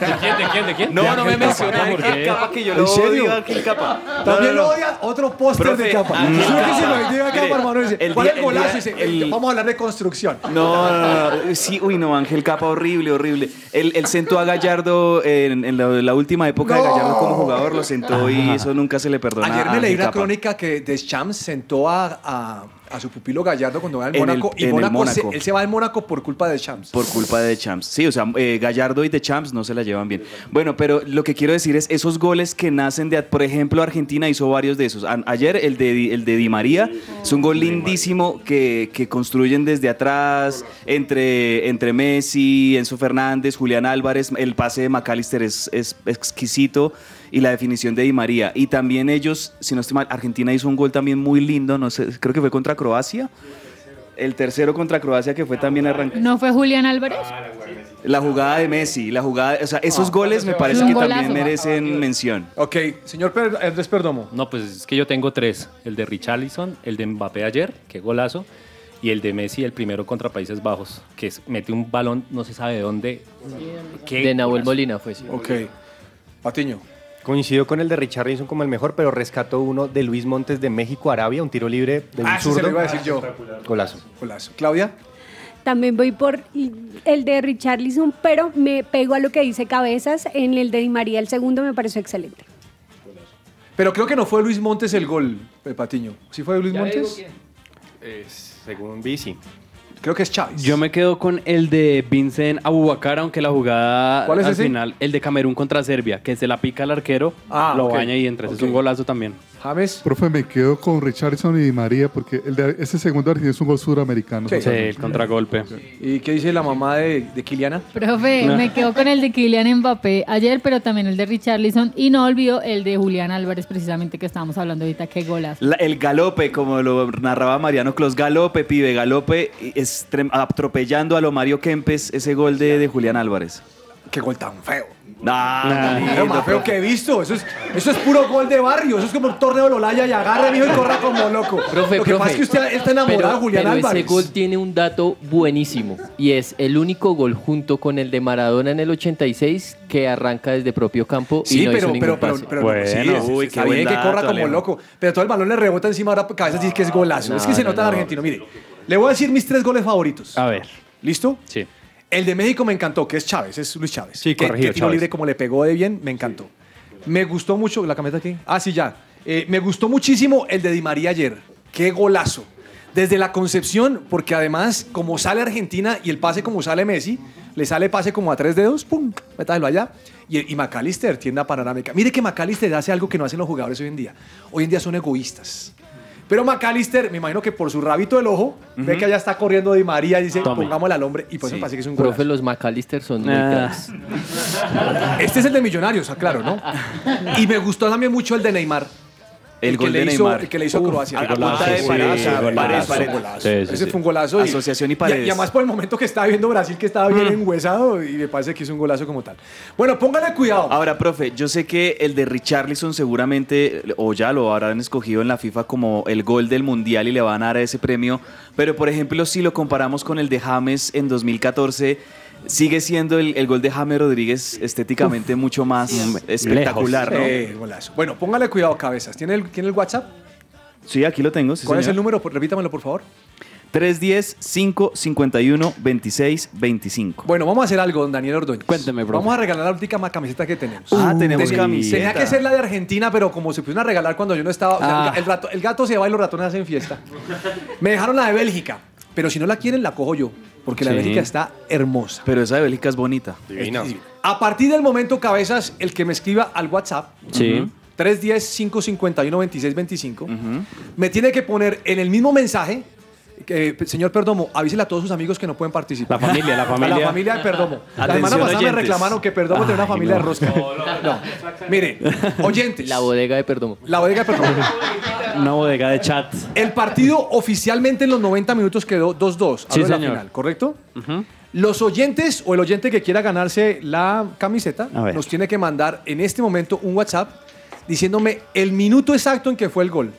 ¿De quién? ¿De quién? ¿De quién? No, De no me ¿Por Ángel qué? Capa, que yo ¿En lo odio Ángel Capa. No, También no, no. lo odia otro póster de Capa. Hermano. Dice, el ¿Cuál día- es el golazo? el el- Vamos a hablar de construcción. No, no, no, no. Sí, uy, no, Ángel Capa, horrible, horrible. Él, él sentó a Gallardo en, en la, la última época de. Gallardo como jugador, lo sentó y eso nunca se le perdona. Ayer me leí una crónica que Deschamps sentó a, a, a su pupilo Gallardo cuando va al Mónaco. y en el Mónaco se- él se va al Mónaco por culpa de Deschamps. Por culpa de Champs. Sí, o sea, eh, Gallardo y de Champs no se la llevan bien. Bueno, pero lo que quiero decir es esos goles que nacen de, por ejemplo, Argentina hizo varios de esos. A- ayer el de, Di- el de Di María es un gol lindísimo que, que construyen desde atrás, entre, entre Messi, Enzo Fernández, Julián Álvarez. El pase de McAllister es, es exquisito y la definición de Di María. Y también ellos, si no estoy mal, Argentina hizo un gol también muy lindo, no sé, creo que fue contra Croacia. El tercero contra Croacia que fue también arrancado. ¿No fue Julián Álvarez? La jugada de Messi, la jugada, o sea, esos Ah, goles me parece que golazo. también merecen mención. Ok, señor Per- Andrés Perdomo. No, pues es que yo tengo tres. El de Richarlison, el de Mbappé ayer, qué golazo, y el de Messi, el primero contra Países Bajos, que es- mete un balón, no se sabe de dónde. Qué De Nahuel golazo. Molina fue, sí. Ok. Patiño. Coincido con el de Richarlison como el mejor, pero rescato uno de Luis Montes de México, Arabia, un tiro libre de un Ah, se zurdo. lo iba a decir yo. Golazo. Golazo. Claudia. También voy por el de Richarlison, pero me pego a lo que dice Cabezas. En el de Di María, el segundo me pareció excelente. Pero creo que no fue Luis Montes el gol, eh, Patiño. ¿Sí fue Luis Montes? según Bici. Creo que es Chávez. Yo me quedo con el de Vincent Abubakar, aunque la jugada ¿Cuál es al ese? final, el de Camerún contra Serbia, que se la pica al arquero, Ah, lo ok. baña y entra. Ese Ok. Es un golazo también. James. Profe, me quedo con Richardson y Di María porque el de, ese segundo Argentina es un gol suramericano. Sí. el contragolpe. ¿Y qué dice la mamá de, de Kiliana? Profe, me quedo con el de Kylian Mbappé ayer, pero también el de Richarlison y no olvido el de Julián Álvarez, precisamente que estábamos hablando ahorita, qué golazo. La- el galope, como lo narraba Mariano Clos, galope, pibe, galope, atropellando a lo Mario Kempes ese gol de, de Julián Álvarez. Qué gol tan feo. Nah, Es lo más feo que he visto. Eso es, eso es puro gol de barrio. Eso es como un torneo de Lolaya y agarra, mijo, y corra como loco. Profe, lo que profe. pasa es que usted está enamorado pero, de Julián pero Álvarez. ese gol tiene un dato buenísimo y es el único gol junto con el de Maradona en el 86 que arranca desde propio campo y Sí, no pero, hizo pero, pero, pase. pero no, sí, es- está bien que corra como loco. Pero todo el balón le rebota encima ahora cabeza dice que es golazo. No, es que se no, nota en no. argentino. Mire, le voy a decir mis tres goles favoritos. A ver. ¿Listo? Sí. El de México me encantó, que es Chávez, es Luis Chávez. Sí, que, corregido, que tiro Chávez. libre como le pegó de bien, me encantó. Me gustó mucho, ¿la camioneta aquí? Ah, sí, ya. Eh, me gustó muchísimo el de Di María ayer. Qué golazo. Desde la concepción, porque además, como sale Argentina y el pase como sale Messi, le sale pase como a tres dedos, ¡pum! Métaselo allá. Y, y McAllister, tienda panorámica. Mire que McAllister hace algo que no hacen los jugadores hoy en día. Hoy en día son egoístas. Pero McAllister, me imagino que por su rabito del ojo, ve que allá está corriendo Di María y dice, Tome. pongámosle al hombre. Y por eso me parece que es un Profe, golazo. los McAllister son muy Ah. Este es el de Millonarios, aclaro, ¿no? Y me gustó también mucho el de Neymar. El que gol le de hizo, Neymar. El que le hizo a Croacia. punta de Sí, Ese fue un golazo. Asociación y Paredes. y además por el momento que estaba viendo Brasil, que estaba bien enguesado, y me parece que hizo un golazo como tal. Bueno, póngale cuidado. Ahora, profe, yo sé que el de Richarlison seguramente, o ya lo habrán escogido en la FIFA como el gol del Mundial y le van a dar ese premio, pero por ejemplo, si lo comparamos con el de James en 2014, sigue siendo el, el gol de James Rodríguez estéticamente mucho más espectacular, ¿no? Sí, golazo. Bueno, póngale cuidado, cabezas. ¿Tiene el, ¿tiene el WhatsApp? Sí, aquí lo tengo. sí, ¿Cuál es el número? Repítamelo, por favor. 310-551-2625. Bueno, vamos a hacer algo, don Daniel Ordóñez. Cuénteme, profe. Vamos a regalar la última camiseta que tenemos. Ah, tenemos Tenía- camiseta. Tenía que ser la de Argentina, pero como se pusieron a regalar cuando yo no estaba. Ah. el, rato- el gato se va y los ratones hacen fiesta. Me dejaron la de Bélgica. Pero si no la quieren, la cojo yo. Porque la de Sí. Bélgica está hermosa. Pero esa de Bélgica es bonita. Divina. A partir del momento, cabezas, el que me escriba al WhatsApp. Sí. 310-551-2625. Me tiene que poner en el mismo mensaje. Señor Perdomo, avísele a todos sus amigos que no pueden participar. La familia, la [laughs] A familia. la familia de Perdomo. La semana pasada me reclamaron que Perdomo tiene una familia no. de rosca. No. Mire, oyentes. La bodega de Perdomo. La bodega de Perdomo. [laughs] Una bodega de chat. El partido oficialmente en los 90 minutos quedó 2-2. Sí, de la señor. final, ¿correcto? Los oyentes o el oyente que quiera ganarse la camiseta nos tiene que mandar en este momento un WhatsApp diciéndome el minuto exacto en que fue el gol,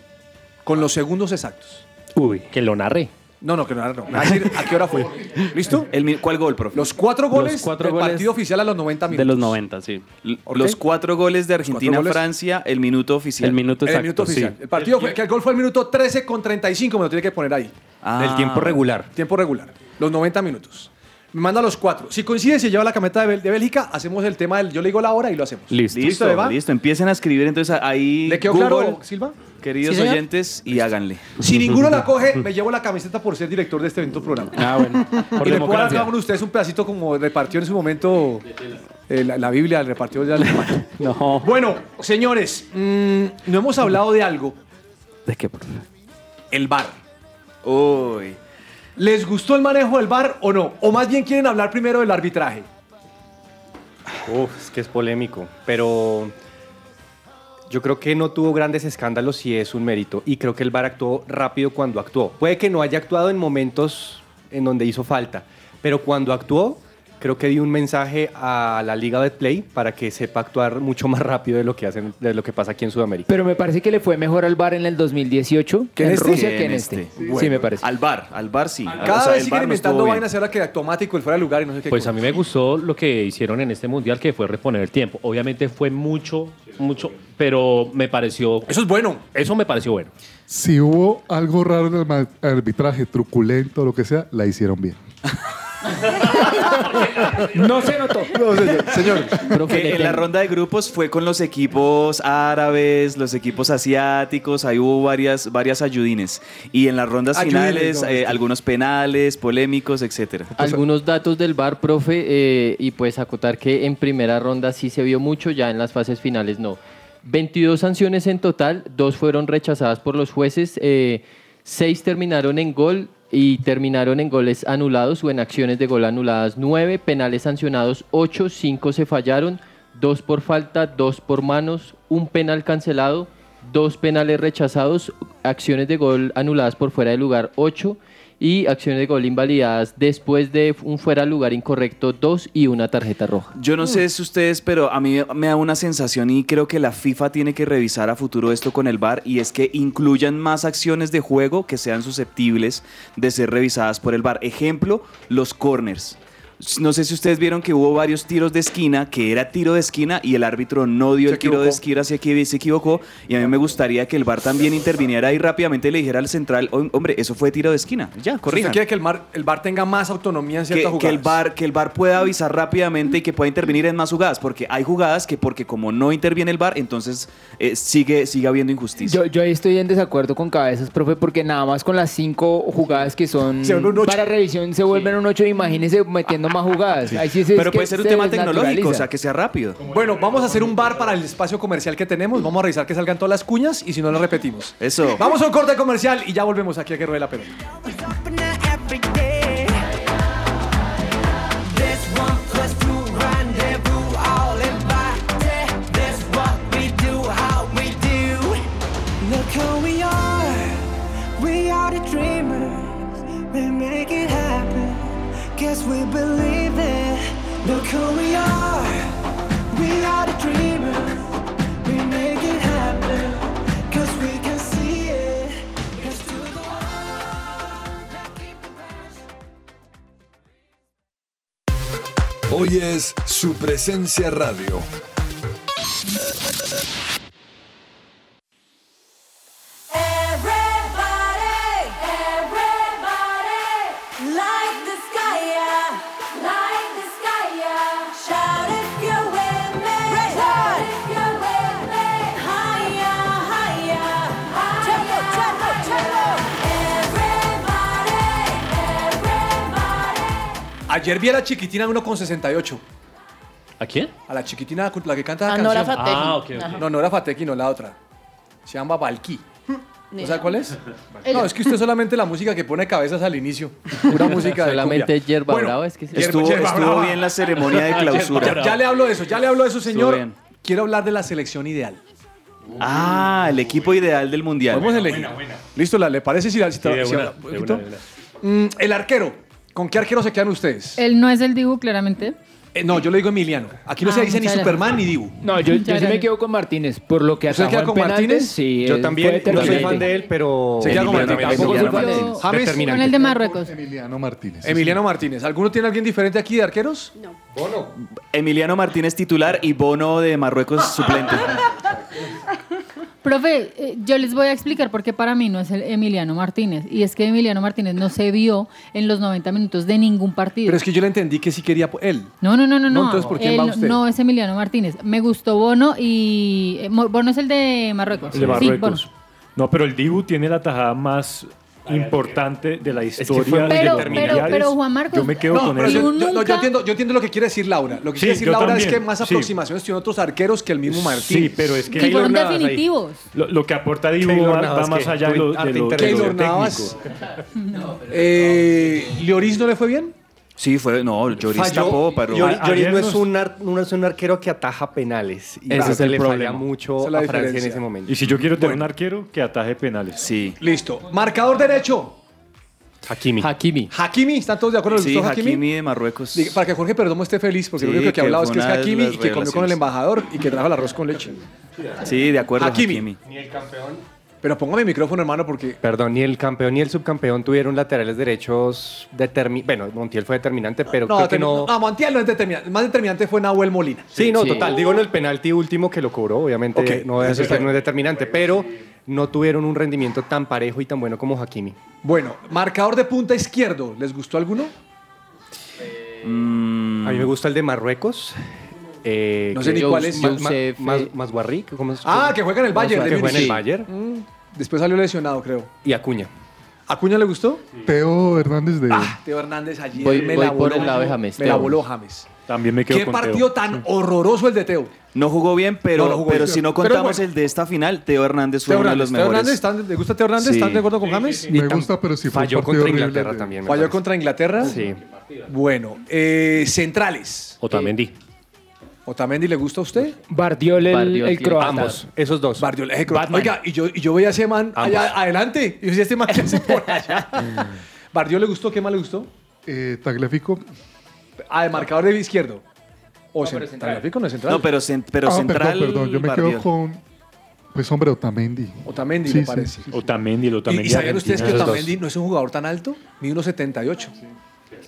con los segundos exactos. Uy. Que lo narre. No, no, que no, no. A decir a qué hora fue. ¿Listo? ¿Cuál gol, profe? Los cuatro goles Los cuatro del goles partido oficial a los 90 minutos. De los 90, sí. Los cuatro goles de. Argentina-Francia, el minuto oficial. El minuto En el minuto oficial. El partido fue, que el gol fue el minuto 13 con 35, me lo tiene que poner ahí. Ah. Del tiempo regular. Tiempo regular. Los 90 minutos. Me manda los cuatro. Si coincide, se lleva la cameta de, Bel- de Bélgica, hacemos el tema del yo le digo la hora y lo hacemos. Listo, listo, Eva? listo. Empiecen a escribir entonces ahí. ¿Le quedó Google, claro, Silva? Queridos Sí, señor. oyentes, y háganle. Si [laughs] ninguno la coge, me llevo la camiseta por ser director de este evento programa. Ah, bueno. Por [laughs] y le puedo dar a democracia. cada uno de ustedes un pedacito como repartió en su momento eh, la, la Biblia, el repartió ya alemán. [laughs] No. Bueno, señores, mm, no hemos hablado de algo. ¿De qué, profe? El bar. Uy. ¿Les gustó el manejo del bar o no? O más bien quieren hablar primero del arbitraje. Uf, es que es polémico, pero yo creo que no tuvo grandes escándalos y es un mérito. Y creo que el VAR actuó rápido cuando actuó. Puede que no haya actuado en momentos en donde hizo falta, pero cuando actuó, creo que dio un mensaje a la Liga de Play para que sepa actuar mucho más rápido de lo que hacen, de lo que pasa aquí en Sudamérica. Pero me parece que le fue mejor al bar en el 2018 ¿Que en este? Rusia Que en este. este. Sí, me parece. Al bar, al bar sí. Cada O sea, vez siguen VAR no inventando vainas ahora que automático, el fuera de lugar y no sé qué. Pues a mí me gustó lo que hicieron en este mundial, que fue reponer el tiempo. Obviamente fue mucho, mucho, pero me pareció. Eso es bueno. Eso me pareció bueno. Si hubo algo raro en el arbitraje, truculento, lo que sea, la hicieron bien. No se notó. señor. Que en la ronda de grupos fue con los equipos árabes, los equipos asiáticos, ahí hubo varias, varias ayudines. Y en las rondas Ayudines, finales, no, eh, algunos penales, polémicos, etcétera. Algunos datos del VAR, profe, eh, y pues acotar que en primera ronda sí se vio mucho, ya en las fases finales no. 22 sanciones en total, dos fueron rechazadas por los jueces, eh, seis terminaron en gol y terminaron en goles anulados o en acciones de gol anuladas, nueve penales sancionados, ocho, cinco se fallaron, dos por falta, dos por manos, un penal cancelado, dos penales rechazados, acciones de gol anuladas por fuera de lugar, ocho y acciones de gol invalidadas después de un fuera lugar incorrecto, dos y una tarjeta roja. Yo no sé si ustedes, pero a mí me da una sensación y creo que la FIFA tiene que revisar a futuro esto con el VAR y es que incluyan más acciones de juego que sean susceptibles de ser revisadas por el VAR. Ejemplo, los corners. No sé si ustedes vieron que hubo varios tiros de esquina, que era tiro de esquina y el árbitro no dio Se el tiro de esquina, así que se equivocó. Y a mí me gustaría que el VAR también interviniera y rápidamente le dijera al central, "Hom- hombre, eso fue tiro de esquina. Ya, corrijan. ¿Usted quiere que el, mar- el bar tenga más autonomía en que, ciertas que el jugadas? bar que el bar pueda avisar rápidamente y que pueda intervenir en más jugadas porque hay jugadas que porque como no interviene el bar entonces eh, sigue sigue habiendo injusticia Yo, yo ahí estoy en desacuerdo con cabezas, profe, porque nada más con las cinco jugadas que son Se ocho. para revisión se vuelven un 8, imagínese metiendo más jugadas. Ahí sí se- pero es que puede ser un se tema tecnológico o sea que sea rápido Bueno, vamos a hacer un bar para el espacio comercial que tenemos. Vamos a revisar que salgan todas las cuñas y si no, lo repetimos. Eso. Vamos a un corte comercial y ya volvemos aquí a que ruede la pelota. Look who are. We are the dreamers. We make it happen. Guess we believe it. Look who we are. We are the dreamers. We make it happen. Cause we can see it. Hoy es su presencia radio. Ayer vi a la chiquitina 1,68. ¿A quién? A la chiquitina, la que canta la A Nora canción. Fatecchi. Ah, ok, ok. Ajá. No, Nora Fatecchi, no la otra. Se llama Valky. Ni ¿No sabe cuál es? No, es que usted solamente la música que pone cabezas al inicio. Pura [laughs] música de Solamente cumbia. Yerba Bueno, Brava es que se- Yerba- Estuvo- Yerba estuvo Brava. bien la ceremonia de [laughs] clausura. Ya, ya le hablo de eso, ya le hablo de eso, Estuvo señor. bien. Quiero hablar de la selección ideal. ah el equipo ideal del mundial Podemos elegir. Listo, ¿la- ¿le parece si la si Sí, de si- una, un de poquito? una, de Mm, el arquero. ¿Con qué arquero se quedan ustedes? Él no es el Dibu, claramente. Eh, no, yo le digo Emiliano. Aquí no se Ah, dice ni muchas Superman gracias. ni Dibu. No, yo, sí me quedo con Martínez, por lo que ¿Usted atajó queda en con penaltis, Martínez? Sí, Yo él también no soy determinante. fan de él, pero Se queda con Emiliano Martínez. Martínez. Tampoco soy fan de él. Emiliano James. Con el de Marruecos. Emiliano Martínez. Emiliano Martínez. ¿Alguno tiene alguien diferente aquí de arqueros? Emiliano Martínez titular y Bono de Marruecos suplente [laughs] Profe, eh, yo les voy a explicar por qué para mí no es el Emiliano Martínez. Y es que Emiliano Martínez no se vio en los 90 minutos de ningún partido. Pero es que yo le entendí que sí quería él. No, no, no, no, no. entonces, ¿por quién Él va no- usted? No es Emiliano Martínez. Me gustó Bono y eh, Bono es el de Marruecos. El de Sí, Marruecos. Bono. no, pero el Dibu tiene la tajada más importante de la historia fue de Pero, los pero, mundiales. pero Juan Marcos. Yo me quedo No, con pero eso. yo, no, nunca- entiendo, yo entiendo lo que quiere decir Laura. Lo que Sí, quiere decir Laura es que más sí. aproximaciones tiene otros arqueros que el mismo Martín. Sí, pero es que que fueron definitivos. Lo, lo que aporta Dibu va, Navas, va más allá de lo, de harta lo- de lo técnico. Navas. Eh, ¿Lloris no le fue bien? Sí fue no Lloris Falló. tapó pero Lloris, no, es un ar- no es un arquero que ataja penales. Y Ese creo es que el le problema. falla mucho Esa es la a Francia en diferencia. ese momento. Y si yo quiero tener un arquero, que ataje penales. sí Listo. Marcador derecho. Hakimi. Hakimi. Hakimi, ¿están todos de acuerdo? ¿Les sí gustó Hakimi? Hakimi de Marruecos Diga, Para que Jorge Perdomo esté feliz, porque Sí, lo único que ha que hablado es fue que es una de Hakimi las y que comió con el revelaciones. embajador y que trajo el arroz con leche. sí de acuerdo Hakimi. Hakimi. Ni el campeón. Pero póngame el micrófono, hermano, porque Perdón, ni el campeón ni el subcampeón tuvieron laterales derechos determinantes. Bueno, Montiel fue determinante, pero no, creo que no. no, Montiel no es determinante. El más determinante fue Nahuel Molina. Sí, no, Sí. total. Digo en el penalti último que lo cobró, obviamente no, es, eso está no es determinante, pero no tuvieron un rendimiento tan parejo y tan bueno como Hakimi. Bueno, marcador de punta izquierdo. ¿Les gustó alguno? A mí me gusta el de Marruecos. Eh, No sé ni cuál es. Ma- Ma- Josef, Ma- eh, Mazguarri, ¿cómo es? Ah, que juega en el Bayern. Que juega en el. Bayern. Mm, Después salió lesionado, creo. Y Acuña. ¿Acuña le gustó? Teo Hernández de... Ah, Teo Hernández ayer Voy- me voy la por voló. el lado de James, Me la Teo. voló James. También me quedo Qué con partido Teo. tan horroroso el de Teo. No jugó bien, pero, No, no jugó pero bien. si no Pero contamos bueno. el de esta final, Teo Hernández fue Teo uno de Hernández, los Teo mejores. Hernández, ¿están- ¿le gusta Teo Hernández? Sí. ¿Están de acuerdo con James? Me gusta, pero sí fue un Falló contra horrible Inglaterra de- también. me Falló parece. contra Inglaterra. Sí. Bueno, eh, centrales. Otamendi. ¿Otamendi le gusta a usted? Bardiol, el, Bardiol el croata. Ambos, esos dos. Bardiol, eh, Batman. Oiga, y yo, y yo veía a ese man allá Ambos. adelante. Y yo decía, este man, ¿qué hace por [laughs] allá? ¿Bardiol le gustó? ¿Qué más le gustó? Eh, Tagliafico. Ah, de marcador de izquierdo. O No, pero cen- central. Tagliafico no es central. No, pero, cen- pero ah, central. perdón, perdón, yo me Bardiol. quedo con... Pues hombre, Otamendi. Otamendi, Sí, me sí, parece. sí. Otamendi, el ¿Y, Otamendi y sabían ustedes que Otamendi no es un jugador tan alto? Mide 1,78.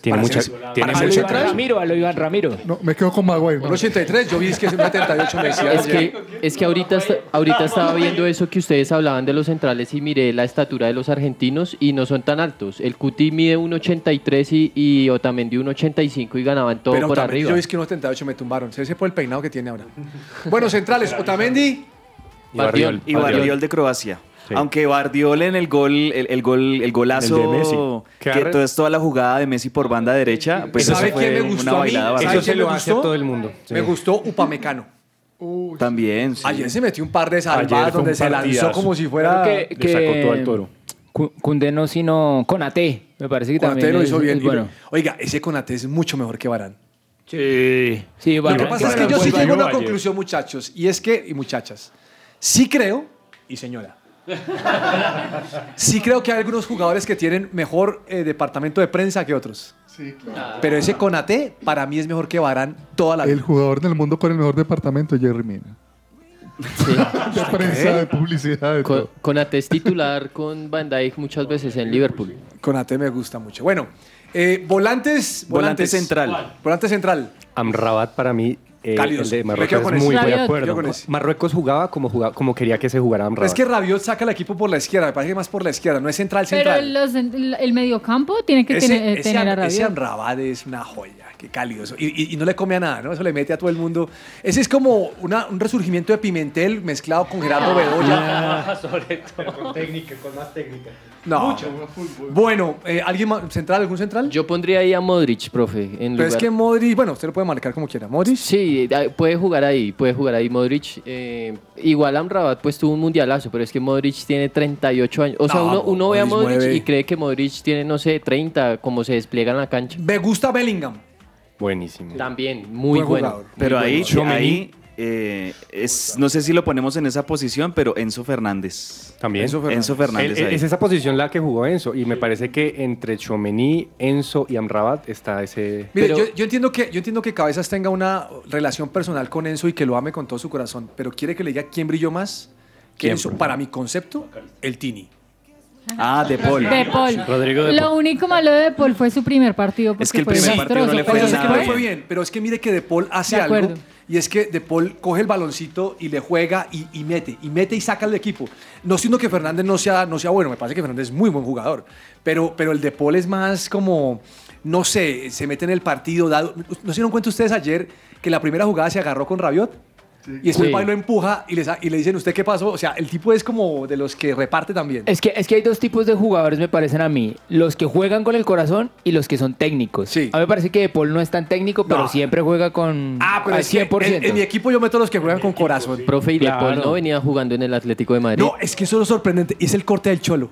Tiene mucha, tiene A lo mucha Iván Ramiro, a lo Iván Ramiro. No, me quedo con Maguire. no. 1,83. Yo vi que es 1,78 me decía. Es que, es que ahorita, está- ahorita estaba viendo eso que ustedes hablaban de los centrales y miré la estatura de los argentinos y no son tan altos. El Cuti mide 1,83 y, y Otamendi 1,85 y ganaban todo Pero por Otamendi, arriba. yo vi que 1,78 me tumbaron. Se ese por el peinado que tiene ahora. Bueno, centrales. Otamendi. Y Bardiol. Y Bardiol de Croacia. Sí. Aunque Bardiol en el gol, el, el gol, el golazo, El de Messi. que todo es toda la jugada de Messi por banda derecha, pues ¿Sabe eso quién fue me gustó una a mí? bailada ¿Sabe bárbara. Eso se quién me lo hace a gustó? todo el mundo. Sí. Me gustó Upamecano. También. sí. Ayer se metió un par de Ayer salvadas fue un donde se lanzó partidazo. como si fuera. Creo que, Le sacó todo al toro. Cu- Cundé no, sino Conate. Me parece que Konate también lo es- hizo bien. es y lo- bueno. Oiga, ese Conate es mucho mejor que Barán. Sí. Sí, Lo que pasa es que yo sí fue- llego a una ayer. conclusión, muchachos, y es que, y muchachas, sí creo, y señora, sí creo que hay algunos jugadores que tienen mejor eh, departamento de prensa que otros. Sí, claro. Pero ese Conate, para mí, es mejor que Barán toda la El vida. jugador del mundo con el mejor departamento es Jerry Mina. Sí. De prensa, de publicidad, de Con, todo. Konate es titular con Van Dijk muchas veces en Liverpool. Conate me gusta mucho. Bueno, eh, volantes, Volante volantes. central. Volante central. Amrabat para mí, eh, Cálidos. el de Marruecos es muy Rabiot. acuerdo. Marruecos jugaba como, jugaba como quería que se jugara Pero Amrabat. es que Rabiot saca el equipo por la izquierda, me parece que más por la izquierda, no es central, Pero central. los- el, mediocampo tiene que ese, tener, ese tener a Am- ese Rabiot. Amrabat es una joya, qué cálido. eso. Y, y- y no le come a nada, ¿no? Eso le mete a todo el mundo. Ese es como una- un resurgimiento de Pimentel mezclado con Gerardo Bedoya. [laughs] con técnica, con más técnica. No. Bueno, eh, ¿alguien más? ¿Central? ¿Algún central? Yo pondría ahí a Modric, profe. En Pero es que Modric, bueno, usted lo puede marcar como quiera. Modric. Sí, ah, puede jugar ahí, puede jugar ahí Modric. eh, igual Amrabat pues tuvo un mundialazo, pero es que Modric tiene 38 años. O sea, No, uno, uno ve a Modric Modric mueve. y cree que Modric tiene, no sé, 30, como se despliega en la cancha. Me gusta Bellingham. Buenísimo. También, muy Buen bueno. jugador. Pero muy ahí, bueno. ahí eh, es, no sé si lo ponemos en esa posición, pero Enzo Fernández. También. Enzo Fernández. Enzo Fernández. El- es esa posición la que jugó Enzo y me parece que entre Chomení, Enzo y Amrabat está ese... Mire, Pero- yo, yo entiendo que, yo entiendo que Cabezas tenga una relación personal con Enzo y que lo ame con todo su corazón, pero quiere que le diga quién brilló más. Que ¿Quién, Enzo, para mi concepto, el Tini. Ah, De Paul. De Paul. Rodrigo De Lo Paul. único malo de De Paul fue su primer partido porque Es que el fue primer partido no le fue yo sé que no le bien. fue bien, pero es que mire que De Paul hace De algo. Y es que De Paul coge el baloncito y le juega y, y mete, y mete y saca al equipo. No siendo que Fernández no sea, no sea bueno, me parece que Fernández es muy buen jugador. Pero, pero el De Paul es más como, no sé, se mete en el partido. Dado, ¿No se dieron cuenta ustedes ayer que la primera jugada se agarró con Rabiot? Y después Sí. va y lo empuja y le, sa- y le dicen, ¿usted qué pasó? O sea, el tipo es como de los que reparte también. Es que, es que hay dos tipos de jugadores, me parecen a mí. Los que juegan con el corazón y los que son técnicos. Sí. A mí me parece que De Paul no es tan técnico, pero No. siempre juega con Ah, pero al es que 100%. en, en mi equipo yo meto a los que juegan con corazón. Profe, y De Paul Claro. no venía jugando en el Atlético de Madrid. No, es que eso es lo sorprendente. Y es el corte del Cholo.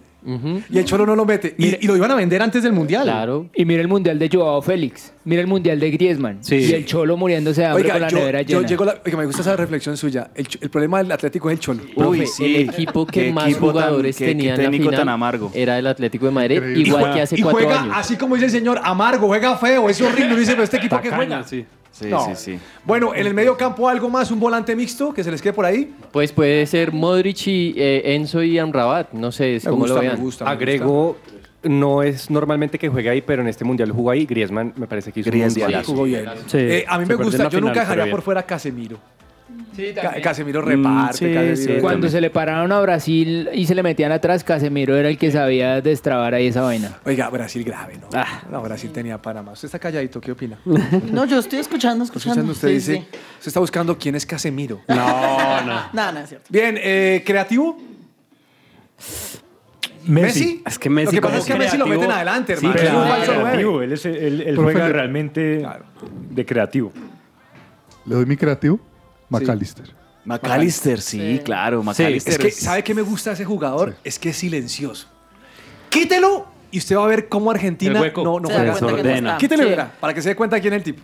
Y el Cholo no lo mete. Y, y lo iban a vender antes del Mundial. Claro. Y mira el mundial de Joao Félix. Mira el mundial de Griezmann. Sí. Y el Cholo muriéndose de hambre con Oiga, la yo, nevera yo llena. llego a la- oiga, me gusta esa reflexión suya. El, problema del Atlético es el Cholo. Profe, Uy, sí. el equipo que Qué más equipo tan- jugadores qué- tenía qué en la técnico final tan amargo. era el Atlético de Madrid, Increíble. igual que hace y cuatro juega, años. así como dice el señor, amargo, juega feo, es horrible. Dice, pero este equipo que juega. Sí, No. sí, sí. Bueno, en el medio campo algo más, un volante mixto que se les quede por ahí. Pues puede ser Modric y eh, Enzo y Amrabat, no sé es Me cómo gusta, lo me vean. gusta. me Agrego, no es normalmente que juegue ahí, pero en este mundial jugó ahí. Griezmann me parece que hizo Griezmann. un mundialazo. Jugó bien. Sí, Eh, a mí me gusta, yo nunca dejaría por fuera a Casemiro. Sí. Casemiro reparte, sí, Casemiro- sí, Cuando se le pararon a Brasil y se le metían atrás, Casemiro era el que sabía destrabar ahí esa vaina. Oiga, Brasil grave, ¿no? No, Brasil tenía Panamá. Usted está calladito, ¿qué opina? [laughs] No, yo estoy escuchando, escuchando. Escuchando, usted Sí, dice, sí. usted está buscando quién es Casemiro. No, no. [laughs] Nada, nada, es cierto. Bien, eh, creativo. Messi. Es que Messi Lo que pasa es que Messi lo meten adelante, Sí, hermano. pero es un falso creativo. Él, es, él, él juega realmente de creativo. Le doy mi creativo, McAllister. McAllister, sí, claro, McAllister. Es que, ¿sabe qué me gusta de ese jugador? Es que es silencioso. Quítelo y usted va a ver cómo Argentina El hueco. no, no Se da juega. cuenta que no está. Quítelo y Sí. verá, para que se dé cuenta quién es el tipo.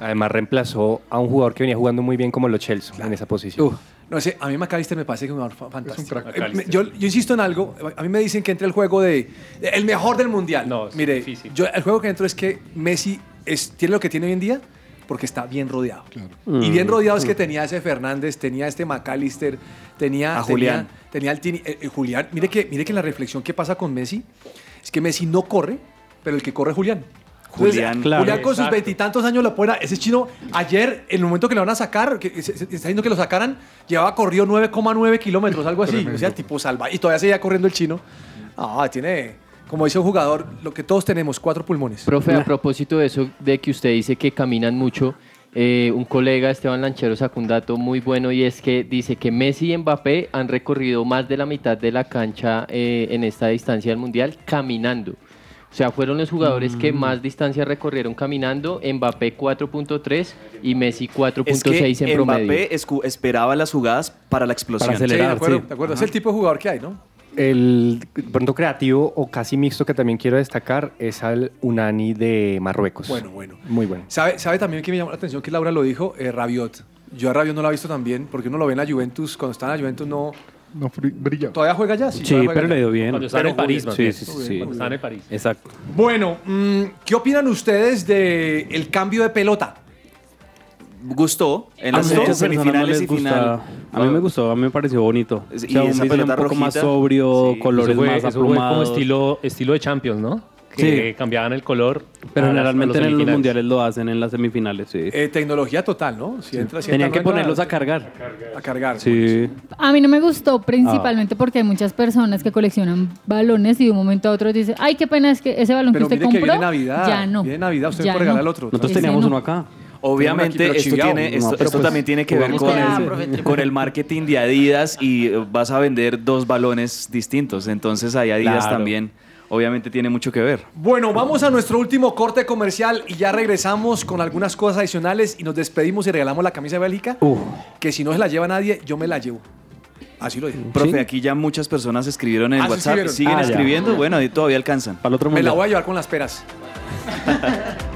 Además reemplazó a un jugador que venía jugando muy bien como Lo Chelsea en esa posición. No sé, a mí McAllister me parece que es un jugador fa- fantástico. crack. Eh, me- yo, yo insisto en algo. A mí me dicen que entre el juego de. El mejor del mundial. No, Mire, yo, el juego que entro es que Messi es, tiene lo que tiene hoy en día porque está bien rodeado. Y bien Mm. rodeado es que tenía ese Fernández, tenía este McAllister, tenía. A tenía- Julián. Tenía el, Tini- eh, eh, Julián. Mire que, mire que la reflexión que pasa con Messi es que Messi no corre, pero el que corre es Julián. Entonces, Julián, claro. Julián con sus veintitantos años lo pone. a- Ese chino, ayer, en el momento que lo van a sacar, que se, se- está diciendo que lo sacaran, llevaba corrido 9,9 kilómetros, algo así. O sea, tipo salva. Y todavía seguía corriendo el chino. Ah, tiene, como dice un jugador, lo que todos tenemos, cuatro pulmones. Profe, a propósito de eso, de que usted dice que caminan mucho, eh, un colega, Esteban Lanchero, sacó un dato muy bueno y es que dice que Messi y Mbappé han recorrido más de la mitad de la cancha eh, en esta distancia del Mundial caminando. O sea, fueron los jugadores que Mm. más distancia recorrieron caminando, Mbappé 4.3 y Messi Es 4.6 que en promedio. Mbappé esperaba las jugadas para la explosión. Sí, de acuerdo, de acuerdo. Es el tipo de jugador que hay, ¿no? El pronto creativo o casi mixto que también quiero destacar es al Unani de Marruecos. Bueno, bueno. Muy bueno. ¿Sabe, sabe también que me llamó la atención que Laura lo dijo? Eh, Rabiot. Yo a Rabiot no lo he visto también, porque uno lo ve en la Juventus. Cuando está en la Juventus no... No brilla. ¿Todavía juega ya? Sí, juega pero ya. le dio bien. Cuando estaba en París, Sí, sí, sí, sí. Cuando estaba en París. Exacto. Bueno, mm, ¿qué opinan ustedes del el cambio de pelota? Gustó en las semifinales les y final. A mí me gustó, a mí me pareció bonito. Y O sea, un esa un pelota poco más rojita. sobrio, Sí. colores fue- más fue como estilo, estilo de Champions, ¿no? Que cambiaban el color. Pero generalmente en los mundiales lo hacen en las semifinales, sí. Eh, tecnología total, ¿no? Si entra, si Tenían entra, que ponerlos a cargar. A cargar. Sí. A mí no me gustó principalmente porque hay muchas personas que coleccionan balones y de un momento a otro dicen, ay, qué pena es que ese balón Pero que usted mire que compró, viene Navidad. ya no. Viene Navidad, usted Ya puede regalar no. el otro. Nosotros teníamos no. uno acá. Obviamente esto, chiviao. tiene, No, esto, pero esto pues, también tiene que ver con con el, con marketing de Adidas y eh, vas a vender dos balones distintos. Entonces ahí Adidas Claro. también obviamente tiene mucho que ver. Bueno, vamos a nuestro último corte comercial y ya regresamos con algunas cosas adicionales y nos despedimos y regalamos la camisa de Bélgica, que si no se la lleva nadie, yo me la llevo. Así lo digo. Profe, aquí ya muchas personas escribieron en Ah, WhatsApp. escribieron. ¿Siguen Ah, ya. escribiendo? Bueno, ahí todavía alcanzan. Para el otro Me la voy a llevar con las peras. [laughs]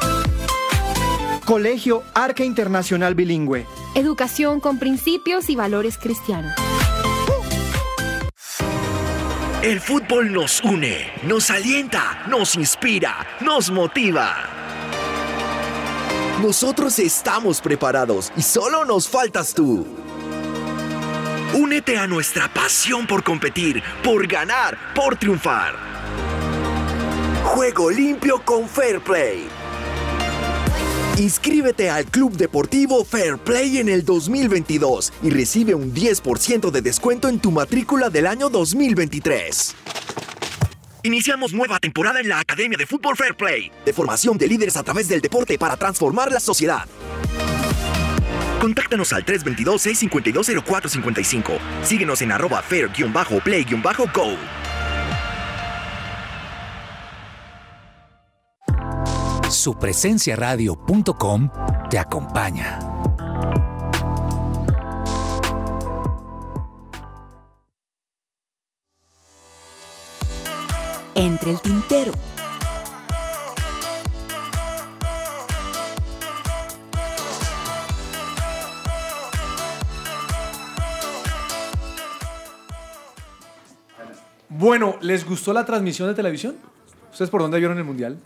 Colegio Arca Internacional Bilingüe. Educación con principios y valores cristianos. El fútbol nos une, nos alienta, nos inspira, nos motiva. Nosotros estamos preparados y solo nos faltas tú. Únete a nuestra pasión por competir, por ganar, por triunfar. Juego limpio con Fair Play. Inscríbete al Club Deportivo Fair Play en el 2022 y recibe un 10% de descuento en tu matrícula del año 2023. Iniciamos nueva temporada en la Academia de Fútbol Fair Play, de formación de líderes a través del deporte para transformar la sociedad. Contáctanos al 322-652-0455. Síguenos en arroba fair-play-go. supresenciaradio.com te acompaña. Entre el tintero. Bueno, ¿les gustó la transmisión de televisión? ¿Ustedes por dónde vieron el mundial?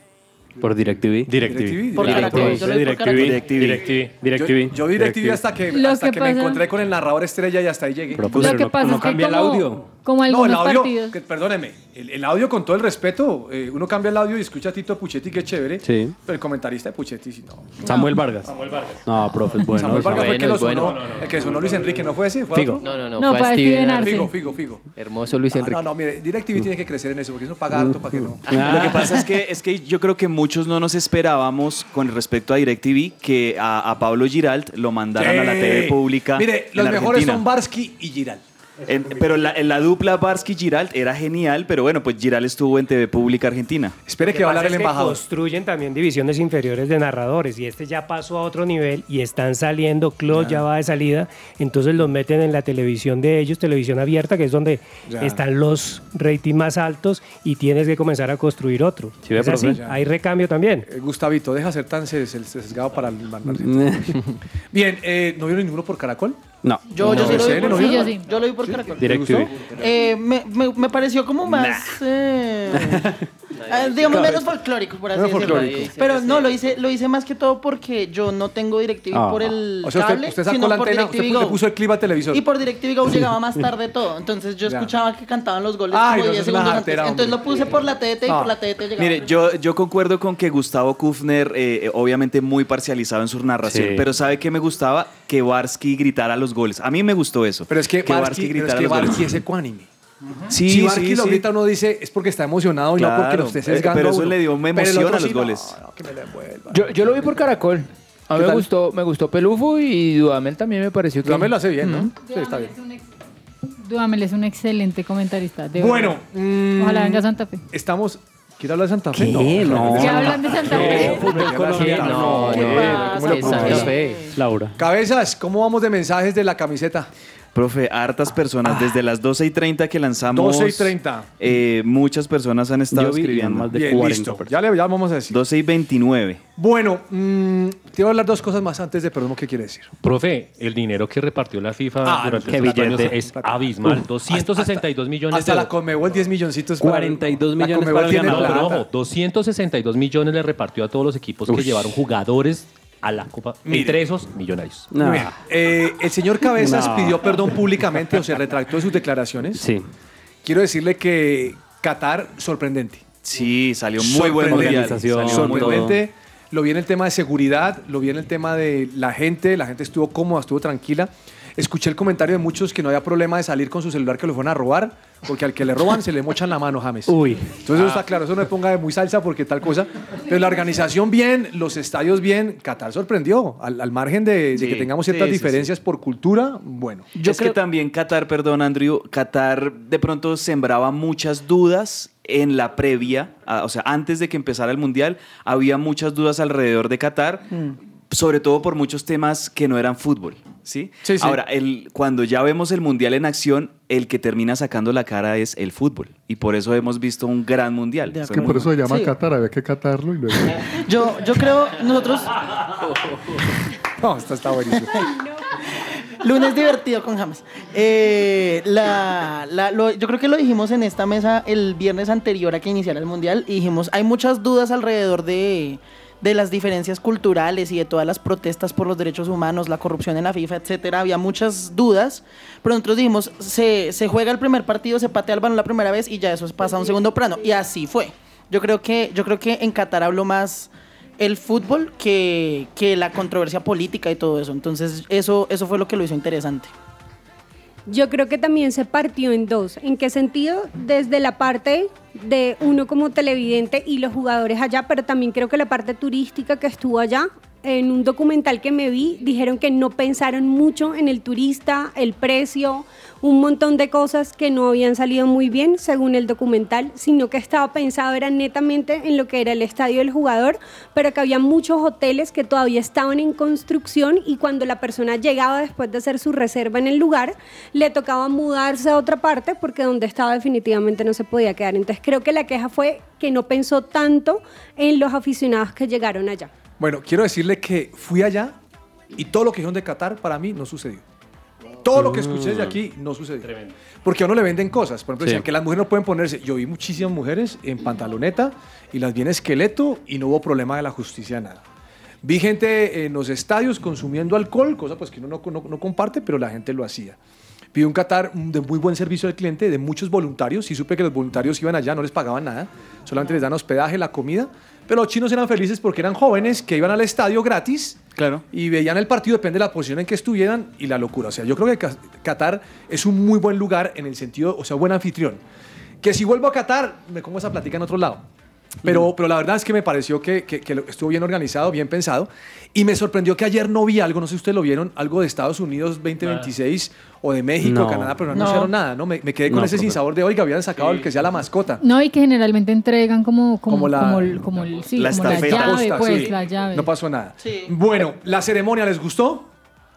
Por DirecTV. DirecTV. Por Caracol, yo Caracol. DirecTV. DirecTV. Yo, DirecTV hasta que, Lo hasta que que me pasa- encontré con el narrador estrella y hasta ahí llegué. Lo que pasa es que como, como No, el algunos audio, partidos. que- perdóneme, el, el audio con todo el respeto, eh, uno cambia el audio y escucha a Tito Puchetti, que es chévere, Sí. pero el comentarista de Puchetti, sí, no. Samuel Vargas. Samuel Vargas. No, profe, bueno. Samuel Vargas fue el que lo bueno, sonó, el que sonó Luis Enrique, ¿no fue ese? ¿Fue Figo. No, no, no, No, fue Steven Steven Arce. Figo, Figo, Figo. Hermoso Luis No, Enrique. no, no, mire, DirecTV tiene que crecer en eso, porque eso paga harto para que no. Lo que pasa es que, es que yo creo que muchos no nos esperábamos con respecto a DirecTV que a, a Pablo Giralt lo mandaran a la. TV pública. Mire, en los mejores son Barsky y Giral. En- pero la, en la dupla Barsky-Giralt era genial, pero bueno, pues Giralt estuvo en TV Pública Argentina. Espere Lo pasa es que construyen también divisiones inferiores de narradores y este ya pasó a otro nivel y están saliendo, Claude ya va de salida, entonces los meten en la televisión de ellos, televisión abierta, que es donde Ya. están los ratings más altos y tienes que comenzar a construir otro. ve, es así, hay recambio también. Eh, Gustavito, deja ser tan ses- ses- sesgado para el [laughs] Bien, eh, ¿no vieron ninguno por Caracol? No. Yo, yo sí lo vi ¿No Sí, yo sí. Yo lo vi por Caracol. DirecTV. Eh, me, me, me pareció como más, eh, [laughs] eh, digamos, menos folclórico, por así Menos decirlo. folclórico. Pero no, lo hice, lo hice más que todo porque yo no tengo DirecTV Ah. por el O sea, usted, cable, usted sacó sino la por antena, usted DirecTV le Go. puso el clip al televisor. Y por DirecTV Go llegaba más tarde todo. Entonces yo Ya. escuchaba que cantaban los goles Ay, como no, 10 eso es una segundos antes. jartera, Entonces lo puse por la TDT y No. por la TDT llegaba. Mire, yo, yo concuerdo con que Gustavo Kufner, eh, eh, obviamente muy parcializado en su narración, Sí. pero ¿sabe qué me gustaba? Que Barsky gritara los goles. A mí me gustó eso. Pero es que, Barsky, Barsky pero es gritara que los goles. Barsky es ecuánime. Sí, si sí, Barsky lo sí. grita, uno dice es porque está emocionado y no porque lo esté sesgando. pero eso uno. le dio una emoción otro a los sí, goles. no, no, que me la envuelva. Yo, yo lo vi por Caracol. A mí ¿Qué me gustó, me gustó Pelufo y Dudamel también me pareció que... Dudamel lo hace bien, ¿no? Ujú. Sí, está bien. Duhamel es un excelente comentarista. de Bueno, verdad. mm, Ojalá venga Santa Fe. Estamos. ¿Quiere hablar de Santa Fe? ¿Qué? No. ¿Qué hablan de Santa Fe? No, ¿Qué no, pongo Santa? Fe. Laura. Cabezas, ¿cómo vamos de mensajes de la camiseta? Profe, hartas personas, desde las 12 y 30 que lanzamos. 12 y 30. eh, muchas personas han estado Yo vi escribiendo. más de Bien, 40 listo. Ya le ya vamos a decir. 12 y 29. Bueno, mm, te voy a hablar dos cosas más antes de perdón, ¿qué quiere decir? Profe, el dinero que repartió la FIFA Ah, durante estos años es abismal. Uf, 262 millones Hasta de la Conmebol 10 milloncitos. para- 42 la millones para el No, ganador. ojo, 262 millones le repartió a todos los equipos que Ush. llevaron jugadores a la Copa. Mire. Entre esos, millonarios. No. Muy bien. Eh, el señor Cabezas No. pidió perdón públicamente o se retractó de sus declaraciones. Sí. Quiero decirle que Qatar, sorprendente. Sí, salió muy buen mundial. Organización. Salió muy sorprendente. Lo vi en el tema de seguridad, lo vi en el tema de la gente, la gente estuvo cómoda, estuvo tranquila. Escuché el comentario de muchos que no había problema de salir con su celular que lo fueron a robar, porque al que le roban se le mochan la mano, James. Uy. Entonces eso está claro, eso no me ponga de muy salsa porque tal cosa. Pero la organización bien, los estadios bien, Qatar sorprendió, al, al margen de, de Sí, que tengamos ciertas sí, sí, diferencias por cultura, bueno. Yo es que también Qatar, perdón Andrew, Qatar de pronto sembraba muchas dudas en la previa, o sea, antes de que empezara el Mundial, había muchas dudas alrededor de Qatar, sobre todo por muchos temas que no eran fútbol, ¿sí? Sí, sí. Ahora, el, cuando ya vemos el Mundial en acción, el que termina sacando la cara es el fútbol, y por eso hemos visto un gran Mundial. Es que por eso se llama Sí. Qatar, había que catarlo y luego. [laughs] Yo, yo creo, nosotros, [laughs] No, esto está buenísimo. lunes divertido con James. Eh, la, la- lo- yo creo que lo dijimos en esta mesa el viernes anterior a que iniciara el Mundial y dijimos, hay muchas dudas alrededor de, de las diferencias culturales y de todas las protestas por los derechos humanos, la corrupción en la FIFA, etcétera. Había muchas dudas, pero nosotros dijimos, se, se juega el primer partido, se patea el balón la primera vez y ya eso pasa a un segundo plano. Y así fue. Yo creo que, yo creo que en Qatar habló más el fútbol que, que la controversia política y todo eso. Entonces, eso, eso fue lo que lo hizo interesante. Yo creo que también se partió en dos. ¿En qué sentido? Desde la parte de uno como televidente y los jugadores allá, pero también creo que la parte turística que estuvo allá. En un documental que me vi, dijeron que no pensaron mucho en el turista, el precio, un montón de cosas que no habían salido muy bien según el documental, sino que estaba pensado era netamente en lo que era el estadio del jugador, pero que había muchos hoteles que todavía estaban en construcción y cuando la persona llegaba después de hacer su reserva en el lugar, le tocaba mudarse a otra parte porque donde estaba definitivamente no se podía quedar. Entonces creo que la queja fue que no pensó tanto en los aficionados que llegaron allá. Bueno, quiero decirle que fui allá y todo lo que dijeron de Qatar para mí no sucedió. Todo lo que escuché de aquí no sucedió. Porque a uno le venden cosas. Por ejemplo, Sí. decían que las mujeres no pueden ponerse. Yo vi muchísimas mujeres en pantaloneta y las vi en esqueleto y no hubo problema de la justicia nada. Vi gente en los estadios consumiendo alcohol, cosa pues que uno no, no- no comparte, pero la gente lo hacía. Vi un Qatar de muy buen servicio al cliente, de muchos voluntarios. Sí supe que los voluntarios iban allá, no les pagaban nada, solamente les dan hospedaje, la comida. Pero los chinos eran felices porque eran jóvenes que iban al estadio gratis Claro. y veían el partido, depende de la posición en que estuvieran y la locura. O sea, yo creo que Qatar es un muy buen lugar en el sentido, o sea, buen anfitrión. Que si vuelvo a Qatar, me como esa plática en otro lado. Pero, pero la verdad es que me pareció que, que- estuvo bien organizado, bien pensado. Y me sorprendió que ayer no vi algo, no sé si ustedes lo vieron, algo de Estados Unidos 2026 o de México, No. Canadá, pero no No. anunciaron nada, ¿no? Me, me quedé con No, ese sinsabor de, oiga, habían sacado el que sea la mascota. No, y que generalmente entregan como, como, Como la- como, el, como el- sí, la como la llave, pues, sí. la llave. No pasó nada. Bueno, ¿la ceremonia les gustó?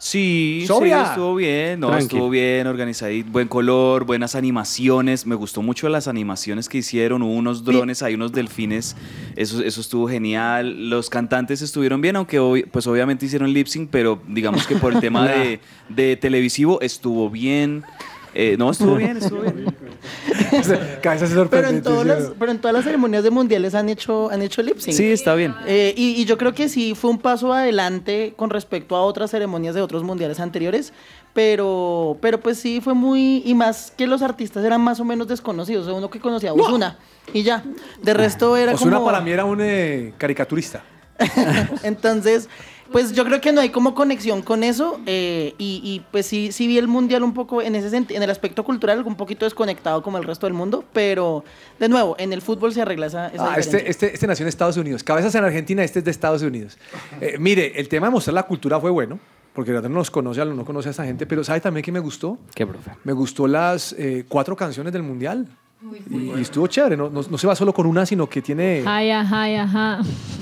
Sí, ¿Sobria? sí, estuvo bien, no, estuvo bien, organizadito, buen color, buenas animaciones, me gustó mucho las animaciones que hicieron, hubo unos drones, hay unos delfines, eso, eso estuvo genial, los cantantes estuvieron bien, aunque obvi- pues obviamente hicieron lip sync, pero digamos que por el [laughs] tema de, de televisivo estuvo bien, Eh, no, estuvo bien, estuvo bien. [laughs] Cabeza se Pero en, todas las, pero en todas las ceremonias de mundiales han hecho, han hecho lip sync. Sí, está bien. Eh, y, y yo creo que sí fue un paso adelante con respecto a otras ceremonias de otros mundiales anteriores. Pero, pero pues sí fue muy. Y más que los artistas eran más o menos desconocidos. O sea, uno que conocía a Ozuna. Y ya. De resto era Osuna como. para mí era un eh, caricaturista. [laughs] Entonces, pues yo creo que no hay como conexión con eso. eh, y, y, pues sí, sí vi el mundial un poco en ese senti- en el aspecto cultural, un poquito desconectado como el resto del mundo. Pero, de nuevo, en el fútbol se arregla esa, esa Ah, diferencia. este, este, este nació en Estados Unidos. Cabezas en Argentina, este es de Estados Unidos. Eh, mire, el tema de mostrar la cultura fue bueno, porque no nos conoce, a- no conoce a esta gente, pero ¿sabe también que me gustó? ¿Qué, profe? Me gustó las eh, cuatro canciones del Mundial. Y, y estuvo chévere, no, no- no se va solo con una, sino que tiene... Ay, ajá, ay, ajá.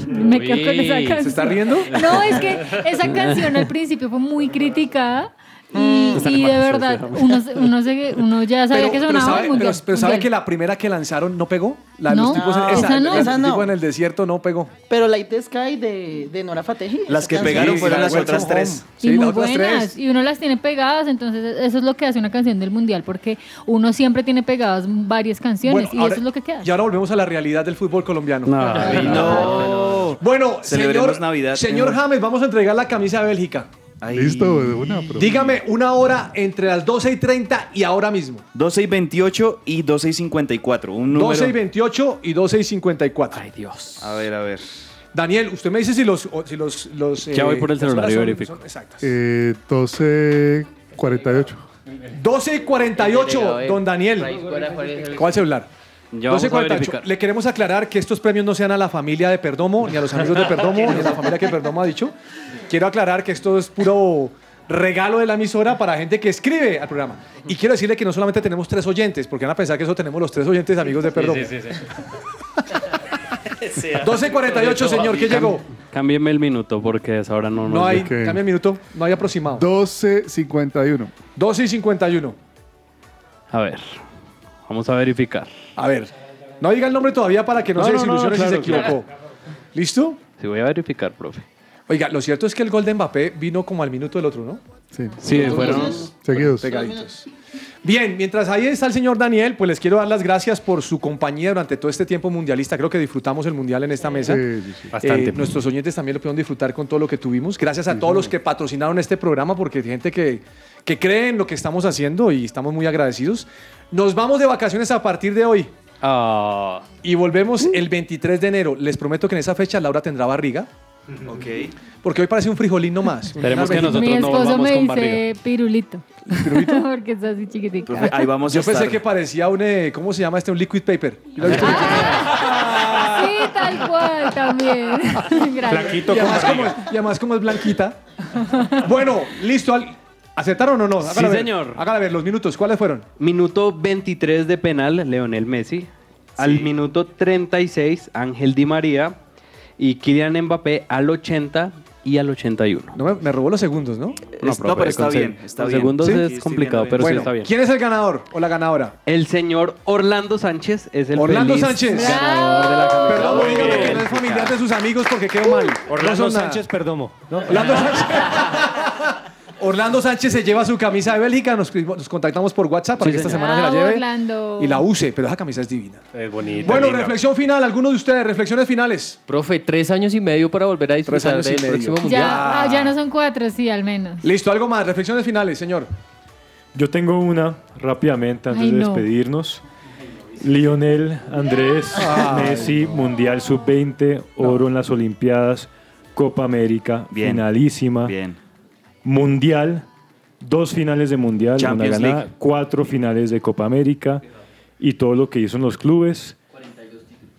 Me quedo con esa ¿Se canción. está riendo? No, es que esa canción al principio fue muy criticada. Y, Está y de verdad, uno, se- uno, se- uno ya sabía Pero, que pero sonaba sabe, el mundial. pero- pero sabe que la primera que lanzaron no pegó. La de No. los tipos en, esa, Esa no. Esa no. tipos en el desierto no pegó. Pero Light the Sky de, de Nora Fatehi. Las que pegaron Sí, fueron la las otras tres. Y Sí, muy las otras buenas. tres. Y uno las tiene pegadas, entonces eso es lo que hace una canción del mundial, porque uno siempre tiene pegadas varias canciones y ahora- eso es lo que queda. Y ahora volvemos a la realidad del fútbol colombiano. No. Bueno, Celebremos señor, Navidad. señor James, vamos a entregar la camisa de Bélgica. Listo, de una. pero- Dígame una hora entre las 12 y 30 y ahora mismo. 12 y 28 y 12 y 54. Un número. 12 y 28 y 12 y 54. Ay, Dios. A ver, a ver. Daniel, usted me dice si los... o- Si los, los Ya voy por el las celular horas y son- verifico. son exactas. Eh, 12, 48. 12 y 48, don Daniel. ¿Cuál celular? Ya vamos a 12.48. verificar. Le queremos aclarar que estos premios no sean a la familia de Perdomo, ni a los amigos de [laughs] Perdomo, ni a la familia que Perdomo ha dicho. Quiero aclarar que esto es puro regalo de la emisora para gente que escribe al programa. Y quiero decirle que no solamente tenemos tres oyentes, porque van a pensar que eso tenemos los tres oyentes amigos de Perdomo. 12.48, [laughs] [laughs] señor, ¿qué llegó? Cámbieme el minuto porque a esa hora no nos No hay, dio. cambia el minuto, no hay aproximado. 12, 51. 12 y 51. A ver, vamos a verificar. A ver, no diga el nombre todavía para que no, No, se no, no, desilusione si claro, se equivocó. ¿Listo? Sí, voy a verificar, profe. Oiga, lo cierto es que el gol de Mbappé vino como al minuto del otro, ¿no? Sí. Sí, fueron... Seguidos. Pegaditos. Bien, mientras ahí está el señor Daniel, pues les quiero dar las gracias por su compañía durante todo este tiempo mundialista. Creo que disfrutamos el mundial en esta mesa. Sí, sí, sí. Eh, nuestros oyentes también lo pudieron disfrutar con todo lo que tuvimos. Gracias a todos los que patrocinaron este programa, porque hay gente que, que cree en lo que estamos haciendo y estamos muy agradecidos. Nos vamos de vacaciones a partir de hoy Ah, y volvemos el 23 de enero. Les prometo que en esa fecha Laura tendrá barriga, Ok. porque hoy parece un frijolín nomás. Esperemos que nosotros Mi no esposo volvamos me con dice pirulito. [laughs] Porque está así chiquitica. Profe, ahí vamos a Yo pensé estar. que parecía un, eh, ¿cómo se llama este? Un liquid paper. ¿Y lo has visto? [laughs] Sí, tal cual también. [laughs] Gracias. y, además como, es- y además como es blanquita. bueno, listo. al- ¿Aceptaron o no? Sí, ver. señor. Hágala ver los minutos. ¿Cuáles fueron? Minuto 23 de penal, Leonel Messi. Al minuto 36, Ángel Di María. Y Kylian Mbappé al 80 y al 81. No, me, me robó los segundos, ¿no? Es- no, pero está bien, está bien. segundos Sí, es complicado, pero bueno, sí está bien. ¿quién es el ganador o la ganadora? El señor Orlando Sánchez es el Orlando feliz Sánchez. ganador de la camiseta. Perdón, no dígame que no es familiar de sus amigos porque quedó mal. Orlando. Sánchez Perdomo. ¿no? Orlando Sánchez. [laughs] Orlando Sánchez se lleva su camisa de Bélgica. Nos, nos contactamos por WhatsApp para Sí, que esta semana se la Bravo, lleve Orlando. y la use. Pero esa camisa es divina. Es bonita. Bueno, linda. reflexión final. ¿Alguno de ustedes? Reflexiones finales. Profe, tres años y medio para volver a disfrutar años y del medio. próximo mundial. Ya, ah, ya no son cuatro, sí, al menos. Listo, algo más. Reflexiones finales, señor. Yo tengo una rápidamente antes Ay, de no. despedirnos. Lionel Andrés Ay, Messi, Mundial Sub-20, oro en las Olimpiadas, Copa América, Bien. finalísima. Bien. Mundial, dos finales de Mundial, una ganada, League. cuatro finales de Copa América y todo lo que hizo en los clubes.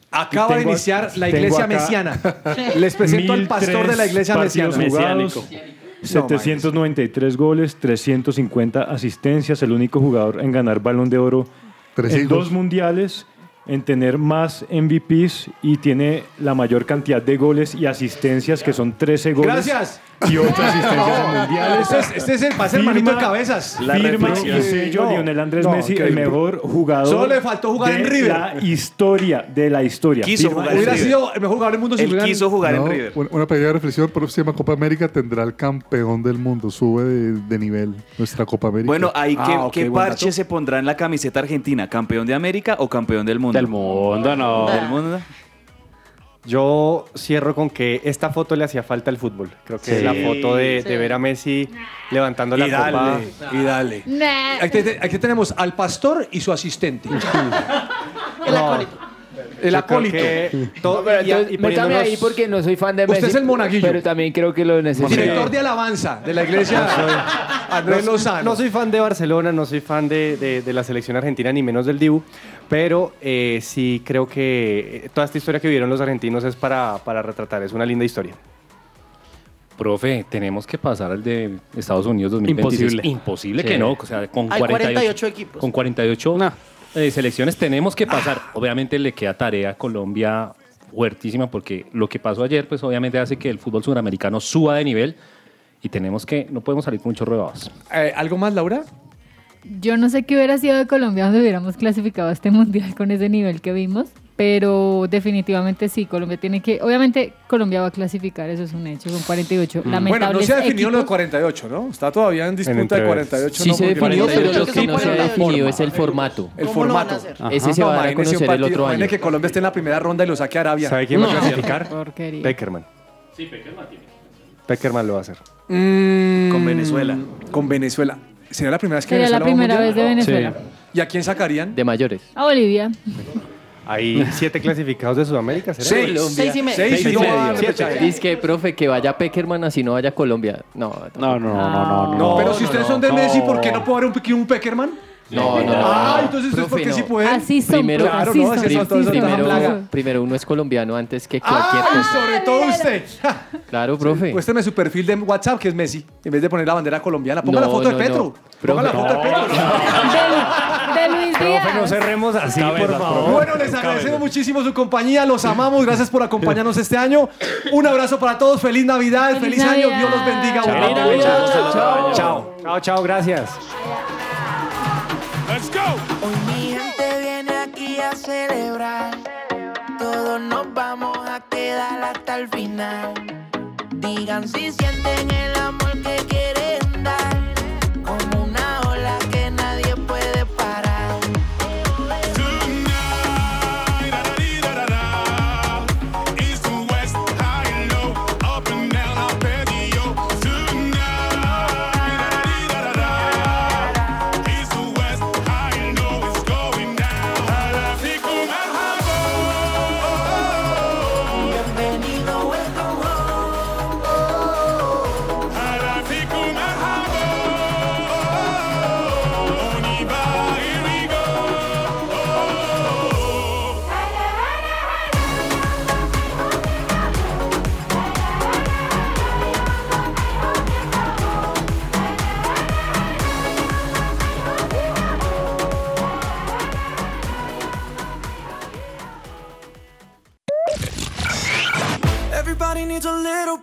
Acaba de iniciar la iglesia mesiana. [laughs] Les presento al pastor de la iglesia 1003 mesiana. jugados, 793 goles, 350 asistencias, el único jugador en ganar balón de oro Tres en hijos. dos mundiales, en tener más MVPs y tiene la mayor cantidad de goles y asistencias, que son 13 goles. Gracias. Y otras asistencias en mundiales. Este es, este es el, va a ser Firma- manito de cabezas. firma y sello No, Lionel Andrés no, Messi, el mejor jugador. Solo le faltó jugar de en River. La historia, de la historia. Quiso Firma jugar en Hubiera River. sido el mejor jugador del mundo si Él hubieran- quiso jugar No, en River. Una, una pequeña reflexión, próxima Copa América tendrá el campeón del mundo, sube de, de nivel nuestra Copa América. Bueno, ahí Ah, qué, parche se pondrá en la camiseta argentina, campeón de América o campeón del mundo. Del mundo, no. Del mundo. Yo cierro con que esta foto le hacía falta al fútbol. Creo que Sí. es la foto de, Sí. de ver a Messi levantando Y la copa. dale, y dale. Nah. Aquí, te- aquí tenemos al pastor y su asistente. [laughs] El acólito. El Yo creo acólito. que todo- Pero y- entonces, y métame poniéndonos- ahí porque no soy fan de Usted Messi. es el monaguillo. Pero también creo que lo necesito. Director de alabanza de la iglesia Andrés no, Lozano. no soy fan de Barcelona, no soy fan de, de- de la selección argentina, ni menos del Dibu, pero eh, sí creo que eh, toda esta historia que vivieron los argentinos es para, para retratar, es una linda historia. Profe, tenemos que pasar al de Estados Unidos 2026. Imposible. Imposible Sí. que no. O sea, con Hay 48, 48 equipos. Con 48 eh, selecciones tenemos que pasar. Obviamente le queda tarea a Colombia fuertísima porque lo que pasó ayer, pues obviamente hace que el fútbol sudamericano suba de nivel y tenemos que, no podemos salir con muchos rebados. Eh, ¿Algo más, Laura? Yo no sé qué hubiera sido de Colombia donde hubiéramos clasificado a este mundial con ese nivel que vimos, pero definitivamente sí, Colombia tiene que, obviamente Colombia va a clasificar, eso es un hecho, con 48 Bueno, no se ha definido lo de equipos. 48, ¿no? Está todavía en disputa de entreveros. 48. Sí no, se definió, 48 pero lo que no se ha la definido es el formato. El ¿Cómo lo van a formato. Ese se va a conocer el partido- otro año. que Colombia esté en la primera ronda y lo saque a Arabia. ¿Sabe quién va a clasificar? Porquería. Peckerman. Sí, Peckerman tiene. Peckerman lo va a hacer. Mm, Con Venezuela. Con Venezuela. ¿Sería la primera vez que Sería la Venezuela va a un primera vez de? Venezuela. ¿Y a quién sacarían? De mayores. A Bolivia. Hay siete clasificados de Sudamérica, ¿será? Seis. Seis y medio. Seis y medio. a. Dice que, profe, que vaya Peckerman así no vaya Colombia. No, No, no, no, no, no. No, pero si ustedes no. son de Messi, ¿por qué no puede haber un, un Peckerman? no, no. no. Ah, entonces ustedes Profe, ¿por qué sí pueden? Así son, Primero- Claro, así no, son, es que son así todos son. otra Primero, uno es colombiano antes que cualquier ¡Ah! cosa. Sobre todo usted. Claro, profe. Muéstrame su perfil de WhatsApp, que es Messi. En vez de poner la bandera colombiana, ponga la foto no, de Petro. no. Ponga la foto de Petro. [laughs] Luis Díaz. no cerremos así, por favor. Bueno, les agradecemos muchísimo su compañía, los amamos, gracias por acompañarnos este año. Un abrazo para todos, feliz Navidad, feliz, Feliz año, Navidad. Dios los bendiga. Chao. Chao. Chao. Chao, chao, chao, gracias. Hoy mi gente viene aquí a celebrar. Todos nos vamos a quedar hasta el final. Digan si sienten el amor que quieren